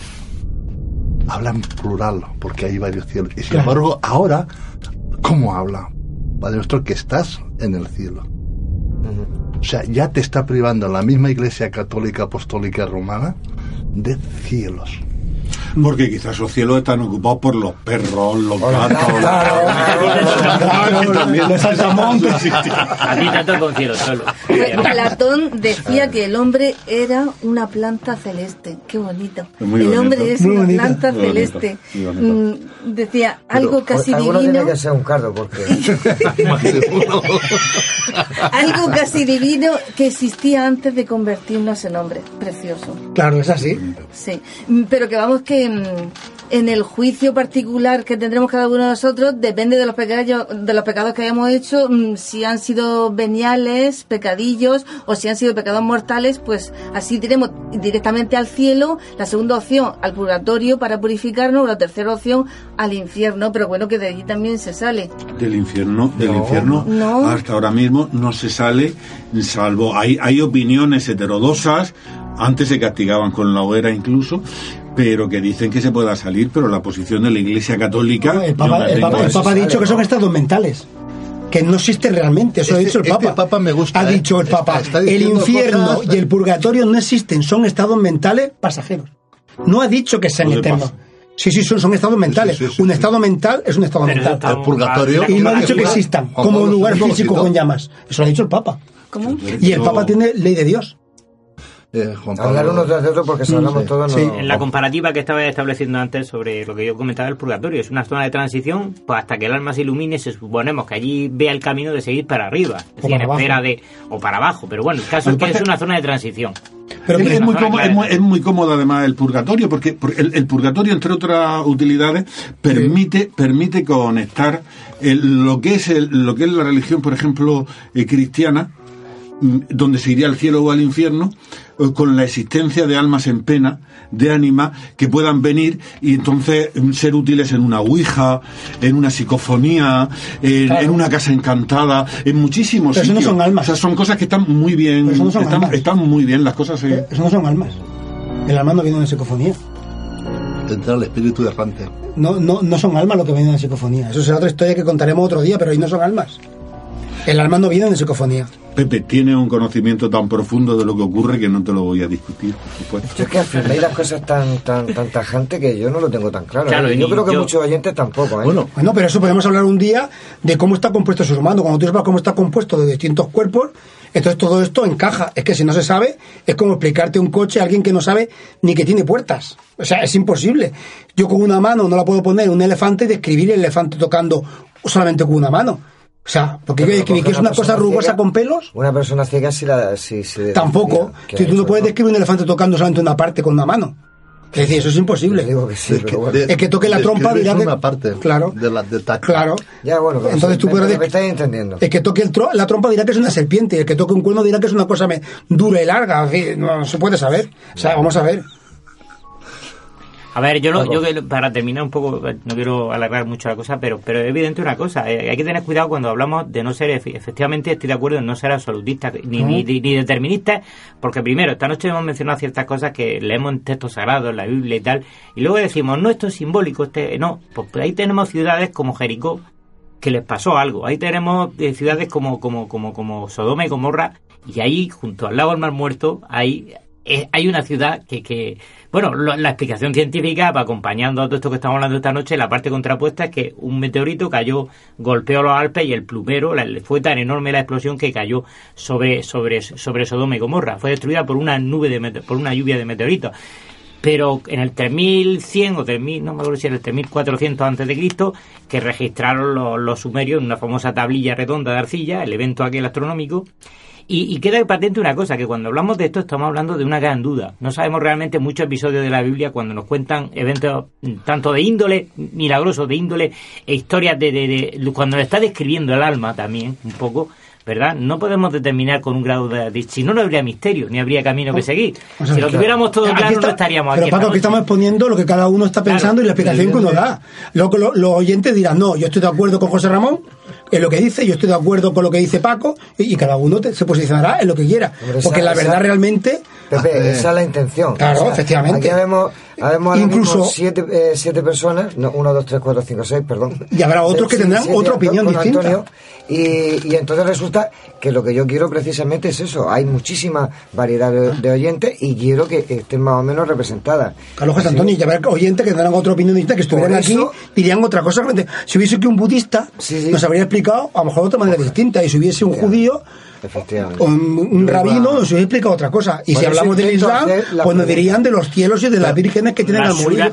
Habla en plural, porque hay varios cielos. Y sin Claro. embargo, ahora, ¿cómo habla? Padre Nuestro que estás en el cielo. O sea, ya te está privando la misma Iglesia Católica Apostólica Romana de cielos. Porque quizás los cielos están ocupados por los perros, los gatos. Claro, los saltamontes. A ti te toca un cielo solo. Pues Platón decía que el hombre era una planta celeste. Qué bonito. Muy el bonito. hombre es Muy una bonito. planta Muy celeste. bonito. Mm, Decía algo casi Alguno divino. tiene que ser un cardo, porque... Algo casi divino que existía antes de convertirnos en hombres. Precioso. Claro, es así. Sí, Mm, pero que vamos que mm, en el juicio particular que tendremos cada uno de nosotros depende de los pecados, de los pecados que hayamos hecho, mm, si han sido veniales, pecadillos o si han sido pecados mortales, pues así diremos directamente al cielo, la segunda opción al purgatorio para purificarnos, la tercera opción al infierno, pero bueno que de allí también se sale. Del infierno, del No. infierno No. hasta ahora mismo no se sale, salvo hay, hay opiniones heterodoxas, antes se castigaban con la hoguera incluso, pero que dicen que se pueda salir, pero la posición de la Iglesia Católica... El yo Papa, la el Papa- el Papa ha dicho que son estados mentales. Que no existen realmente, eso lo ha Este- dicho el este Papa. Papa me gusta, Ha ¿eh? dicho el Papa, está el infierno cosas- y el purgatorio no existen, son estados mentales pasajeros. No ha dicho que sean eternos. Sí, sí, son, son estados mentales. sí, sí, un sí. estado mental es un estado Pero mental. El purgatorio. Y no ha dicho que existan como un lugar físico con llamas. Eso lo ha dicho el Papa. ¿Cómo? Y el Papa tiene ley de Dios. Eh, Juan Pablo- Hablar uno tras de otro porque si hablamos Sí, todos sí. no... En la comparativa que estaba estableciendo antes sobre lo que yo comentaba del purgatorio, es una zona de transición, pues hasta que el alma se ilumine, se suponemos que allí vea el camino de seguir para arriba, es decir, para en espera abajo. de, o para abajo, pero bueno, el caso es que es una zona de transición. Pero es, muy cómodo, es, muy, es muy cómodo además el purgatorio porque por- el, el purgatorio entre otras utilidades permite permite conectar el- lo que es el- lo que es la religión por ejemplo eh, cristiana mm, donde se iría al cielo o al infierno con la existencia de almas en pena de ánimas que puedan venir y entonces mm, ser útiles en una ouija en una psicofonía en, Claro. en una casa encantada en muchísimos Pero eso no sitios son almas. o sea son cosas que están muy bien Pero eso no son están, almas. están muy bien las cosas eh, Eso no son almas. El alma no viene de psicofonía. Entra el espíritu errante. No, no, no son almas lo que viene de psicofonía. Eso será otra historia que contaremos otro día, pero ahí no son almas. El alma no viene de psicofonía. Pepe tiene un conocimiento tan profundo de lo que ocurre que no te lo voy a discutir, por supuesto. Yo es que afirmáis las cosas tan, tan, tan tajantes que yo no lo tengo tan claro. Claro, ¿eh? y Yo creo que yo- muchos oyentes tampoco. ¿eh? Bueno, Bueno, pero eso podemos hablar un día de cómo está compuesto el ser humano. Cuando tú sepas cómo está compuesto de distintos cuerpos, entonces todo esto encaja. Es que si no se sabe, es como explicarte un coche a alguien que no sabe ni que tiene puertas. O sea, es imposible. Yo con una mano no la puedo poner un elefante y describir el elefante tocando solamente con una mano. O sea, porque yo que es una cosa rugosa ciega- con pelos, Una persona ciega si la... Si, si tampoco. que Si tú no puedes describir un elefante tocando solamente una parte con una mano. Es decir, eso es imposible. Digo que sí, es que, bueno. de- El que toque la trompa dirá que- una parte Claro. de la de tacto. Claro. Ya, bueno, Entonces tú me- puedes me, dec- estáis entendiendo. El que toque el tro- la trompa dirá que es una serpiente, y el que toque un cuerno dirá que es una cosa me- dura y larga. En fin, no, no se puede saber. O sea, vamos a ver. A ver, yo, Paco. yo para terminar un poco, no quiero alargar mucho la cosa, pero, pero es evidente una cosa, eh, hay que tener cuidado cuando hablamos de no ser, efe- efectivamente estoy de acuerdo en no ser absolutistas ni, ni, ni- ni deterministas, porque primero, esta noche hemos mencionado ciertas cosas que leemos en textos sagrados, en la Biblia y tal, y luego decimos, no, esto es simbólico, este no, pues ahí tenemos ciudades como Jericó, que les pasó algo. Ahí tenemos eh, ciudades como, como, como, como Sodoma y Gomorra, y ahí, junto al lago del Mar Muerto, hay, eh, hay una ciudad que, que bueno, lo- la explicación científica, va acompañando a todo esto que estamos hablando esta noche, la parte contrapuesta es que un meteorito cayó, golpeó los Alpes y el plumero, la- fue tan enorme la explosión que cayó sobre, sobre, sobre Sodoma y Gomorra. Fue destruida por una nube de por una lluvia de meteoritos pero en el 3100 o 3000, no me acuerdo si era el 3400 antes de Cristo, que registraron los sumerios en una famosa tablilla redonda de arcilla, el evento aquel astronómico, y, y queda patente una cosa, que cuando hablamos de esto estamos hablando de una gran duda. No sabemos realmente muchos episodios de la Biblia cuando nos cuentan eventos mm, tanto de índole milagroso, de índole e historias de, de, de- cuando le está describiendo el alma también, un poco, ¿verdad? No podemos determinar con un grado de... de- si no, no habría misterio, ni habría camino que seguir. O sea, si lo claro. tuviéramos todo claro, está- no estaríamos Pero aquí. Paco, esta aquí estamos exponiendo lo que cada uno está pensando y la explicación que uno da. Luego lo- los oyentes dirán, no, yo estoy de acuerdo con José Ramón en lo que dice, yo estoy de acuerdo con lo que dice Paco, y, y cada uno te- se posicionará en lo que quiera. Porque esa- la verdad esa- realmente... Pepe, Eh, esa es la intención. Claro, efectivamente. Aquí vemos incluso siete, eh, siete personas, no, uno, dos, tres, cuatro, cinco, seis, perdón. Y habrá otros que tendrán otra opinión distinta. y, y, entonces resulta que lo que yo quiero precisamente es eso. Hay muchísima variedad de, oyentes y quiero que estén más o menos representadas. Carlos José Antonio, y habrá oyentes que tendrán otra opinión distinta, que estuvieran aquí, dirían otra cosa. Si hubiese que un budista nos habría explicado a lo mejor de otra manera distinta, y si hubiese un judío Efectivamente. Un, rabino nos explica otra cosa. Y si hablamos del Islam, pues nos dirían de los cielos y de las vírgenes que tienen al morir.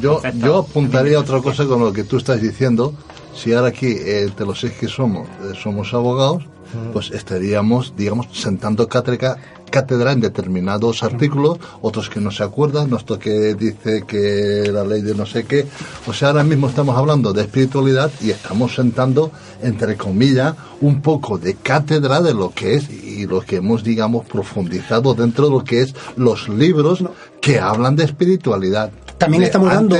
yo, yo, apuntaría otra cosa con lo que tú estás diciendo. Si ahora aquí, eh, te lo sé que somos, eh, somos abogados, pues estaríamos, digamos, sentando cátedra, cátedra en determinados artículos, otros que no se acuerdan, nuestro que dice que la ley de no sé qué. O sea, ahora mismo estamos hablando de espiritualidad y estamos sentando, entre comillas, un poco de cátedra de lo que es y lo que hemos, digamos, profundizado dentro de lo que es los libros que hablan de espiritualidad también estamos dando.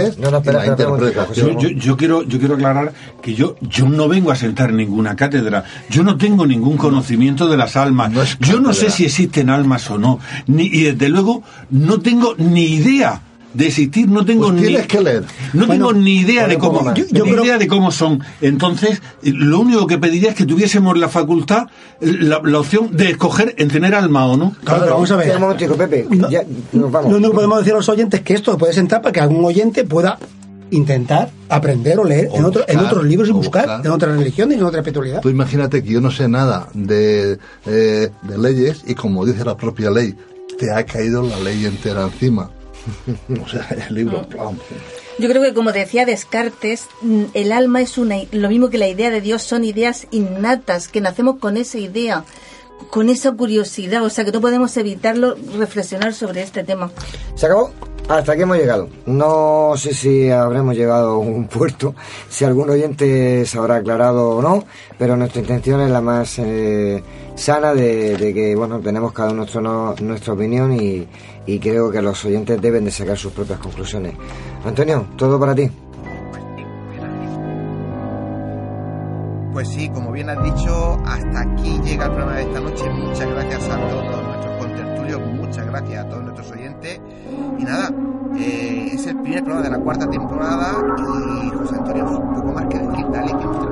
yo, quiero, yo quiero aclarar que yo, yo no vengo a sentar ninguna cátedra. Yo no tengo ningún conocimiento de las almas. yo no sé si existen almas o no. Ni, y desde luego no tengo ni idea de existir no tengo pues ni que leer. no tengo ni idea de cómo yo, ni idea de cómo son entonces lo único que pediría es que tuviésemos la facultad la, opción de escoger en tener alma o no claro, vamos a ver un momentico Pepe no, ya, lo único que podemos decir a los oyentes es que esto puede sentar para que algún oyente pueda intentar aprender o leer en, otro, en otros libros y buscar, en otras religiones y en otra espiritualidad. Tú imagínate que yo no sé nada de, eh, de leyes y como dice la propia ley, te ha caído la ley entera encima. o sea, el libro. Yo creo que como decía Descartes, mm, el alma es una lo mismo que la idea de Dios son ideas innatas que nacemos con esa idea, con esa curiosidad, o sea que no podemos evitarlo reflexionar sobre este tema. Se acabó. Hasta aquí hemos llegado. No sé si habremos llegado a un puerto, si algún oyente se habrá aclarado o no, pero nuestra intención es la más eh, sana de, que, bueno, tenemos cada uno nuestro, nuestra opinión y, y creo que los oyentes deben de sacar sus propias conclusiones. Antonio, todo para ti. Pues sí, como bien has dicho, hasta aquí llega el programa de esta noche. Muchas gracias a todos nuestros contertulios, muchas gracias a todos nuestros oyentes. Y nada, eh, es el primer programa de la cuarta temporada y José Antonio, poco más que decir, dale que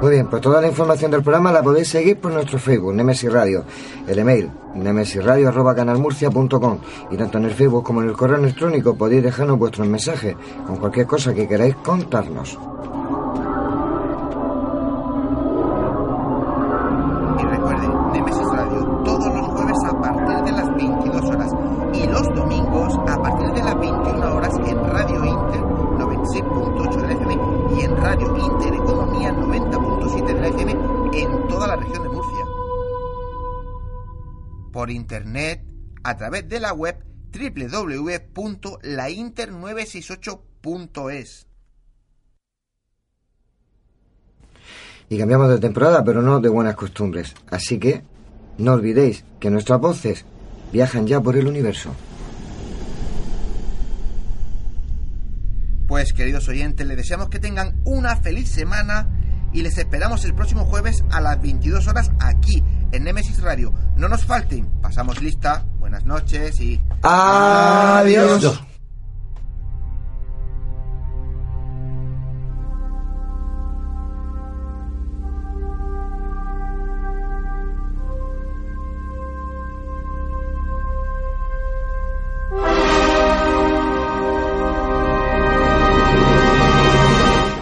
Muy bien, pues toda la información del programa la podéis seguir por nuestro Facebook, Nemesis Radio, el email nemesisradio.canalmurcia.com y tanto en el Facebook como en el correo electrónico podéis dejarnos vuestros mensajes con cualquier cosa que queráis contarnos. Través de la web www.lainter968.es. Y cambiamos de temporada, pero no de buenas costumbres. Así que no olvidéis que nuestras voces viajan ya por el universo. Pues queridos oyentes, les deseamos que tengan una feliz semana y les esperamos el próximo jueves a las 22 horas aquí en Nemesis Radio. No nos falten, pasamos lista, buenas noches y... Adiós.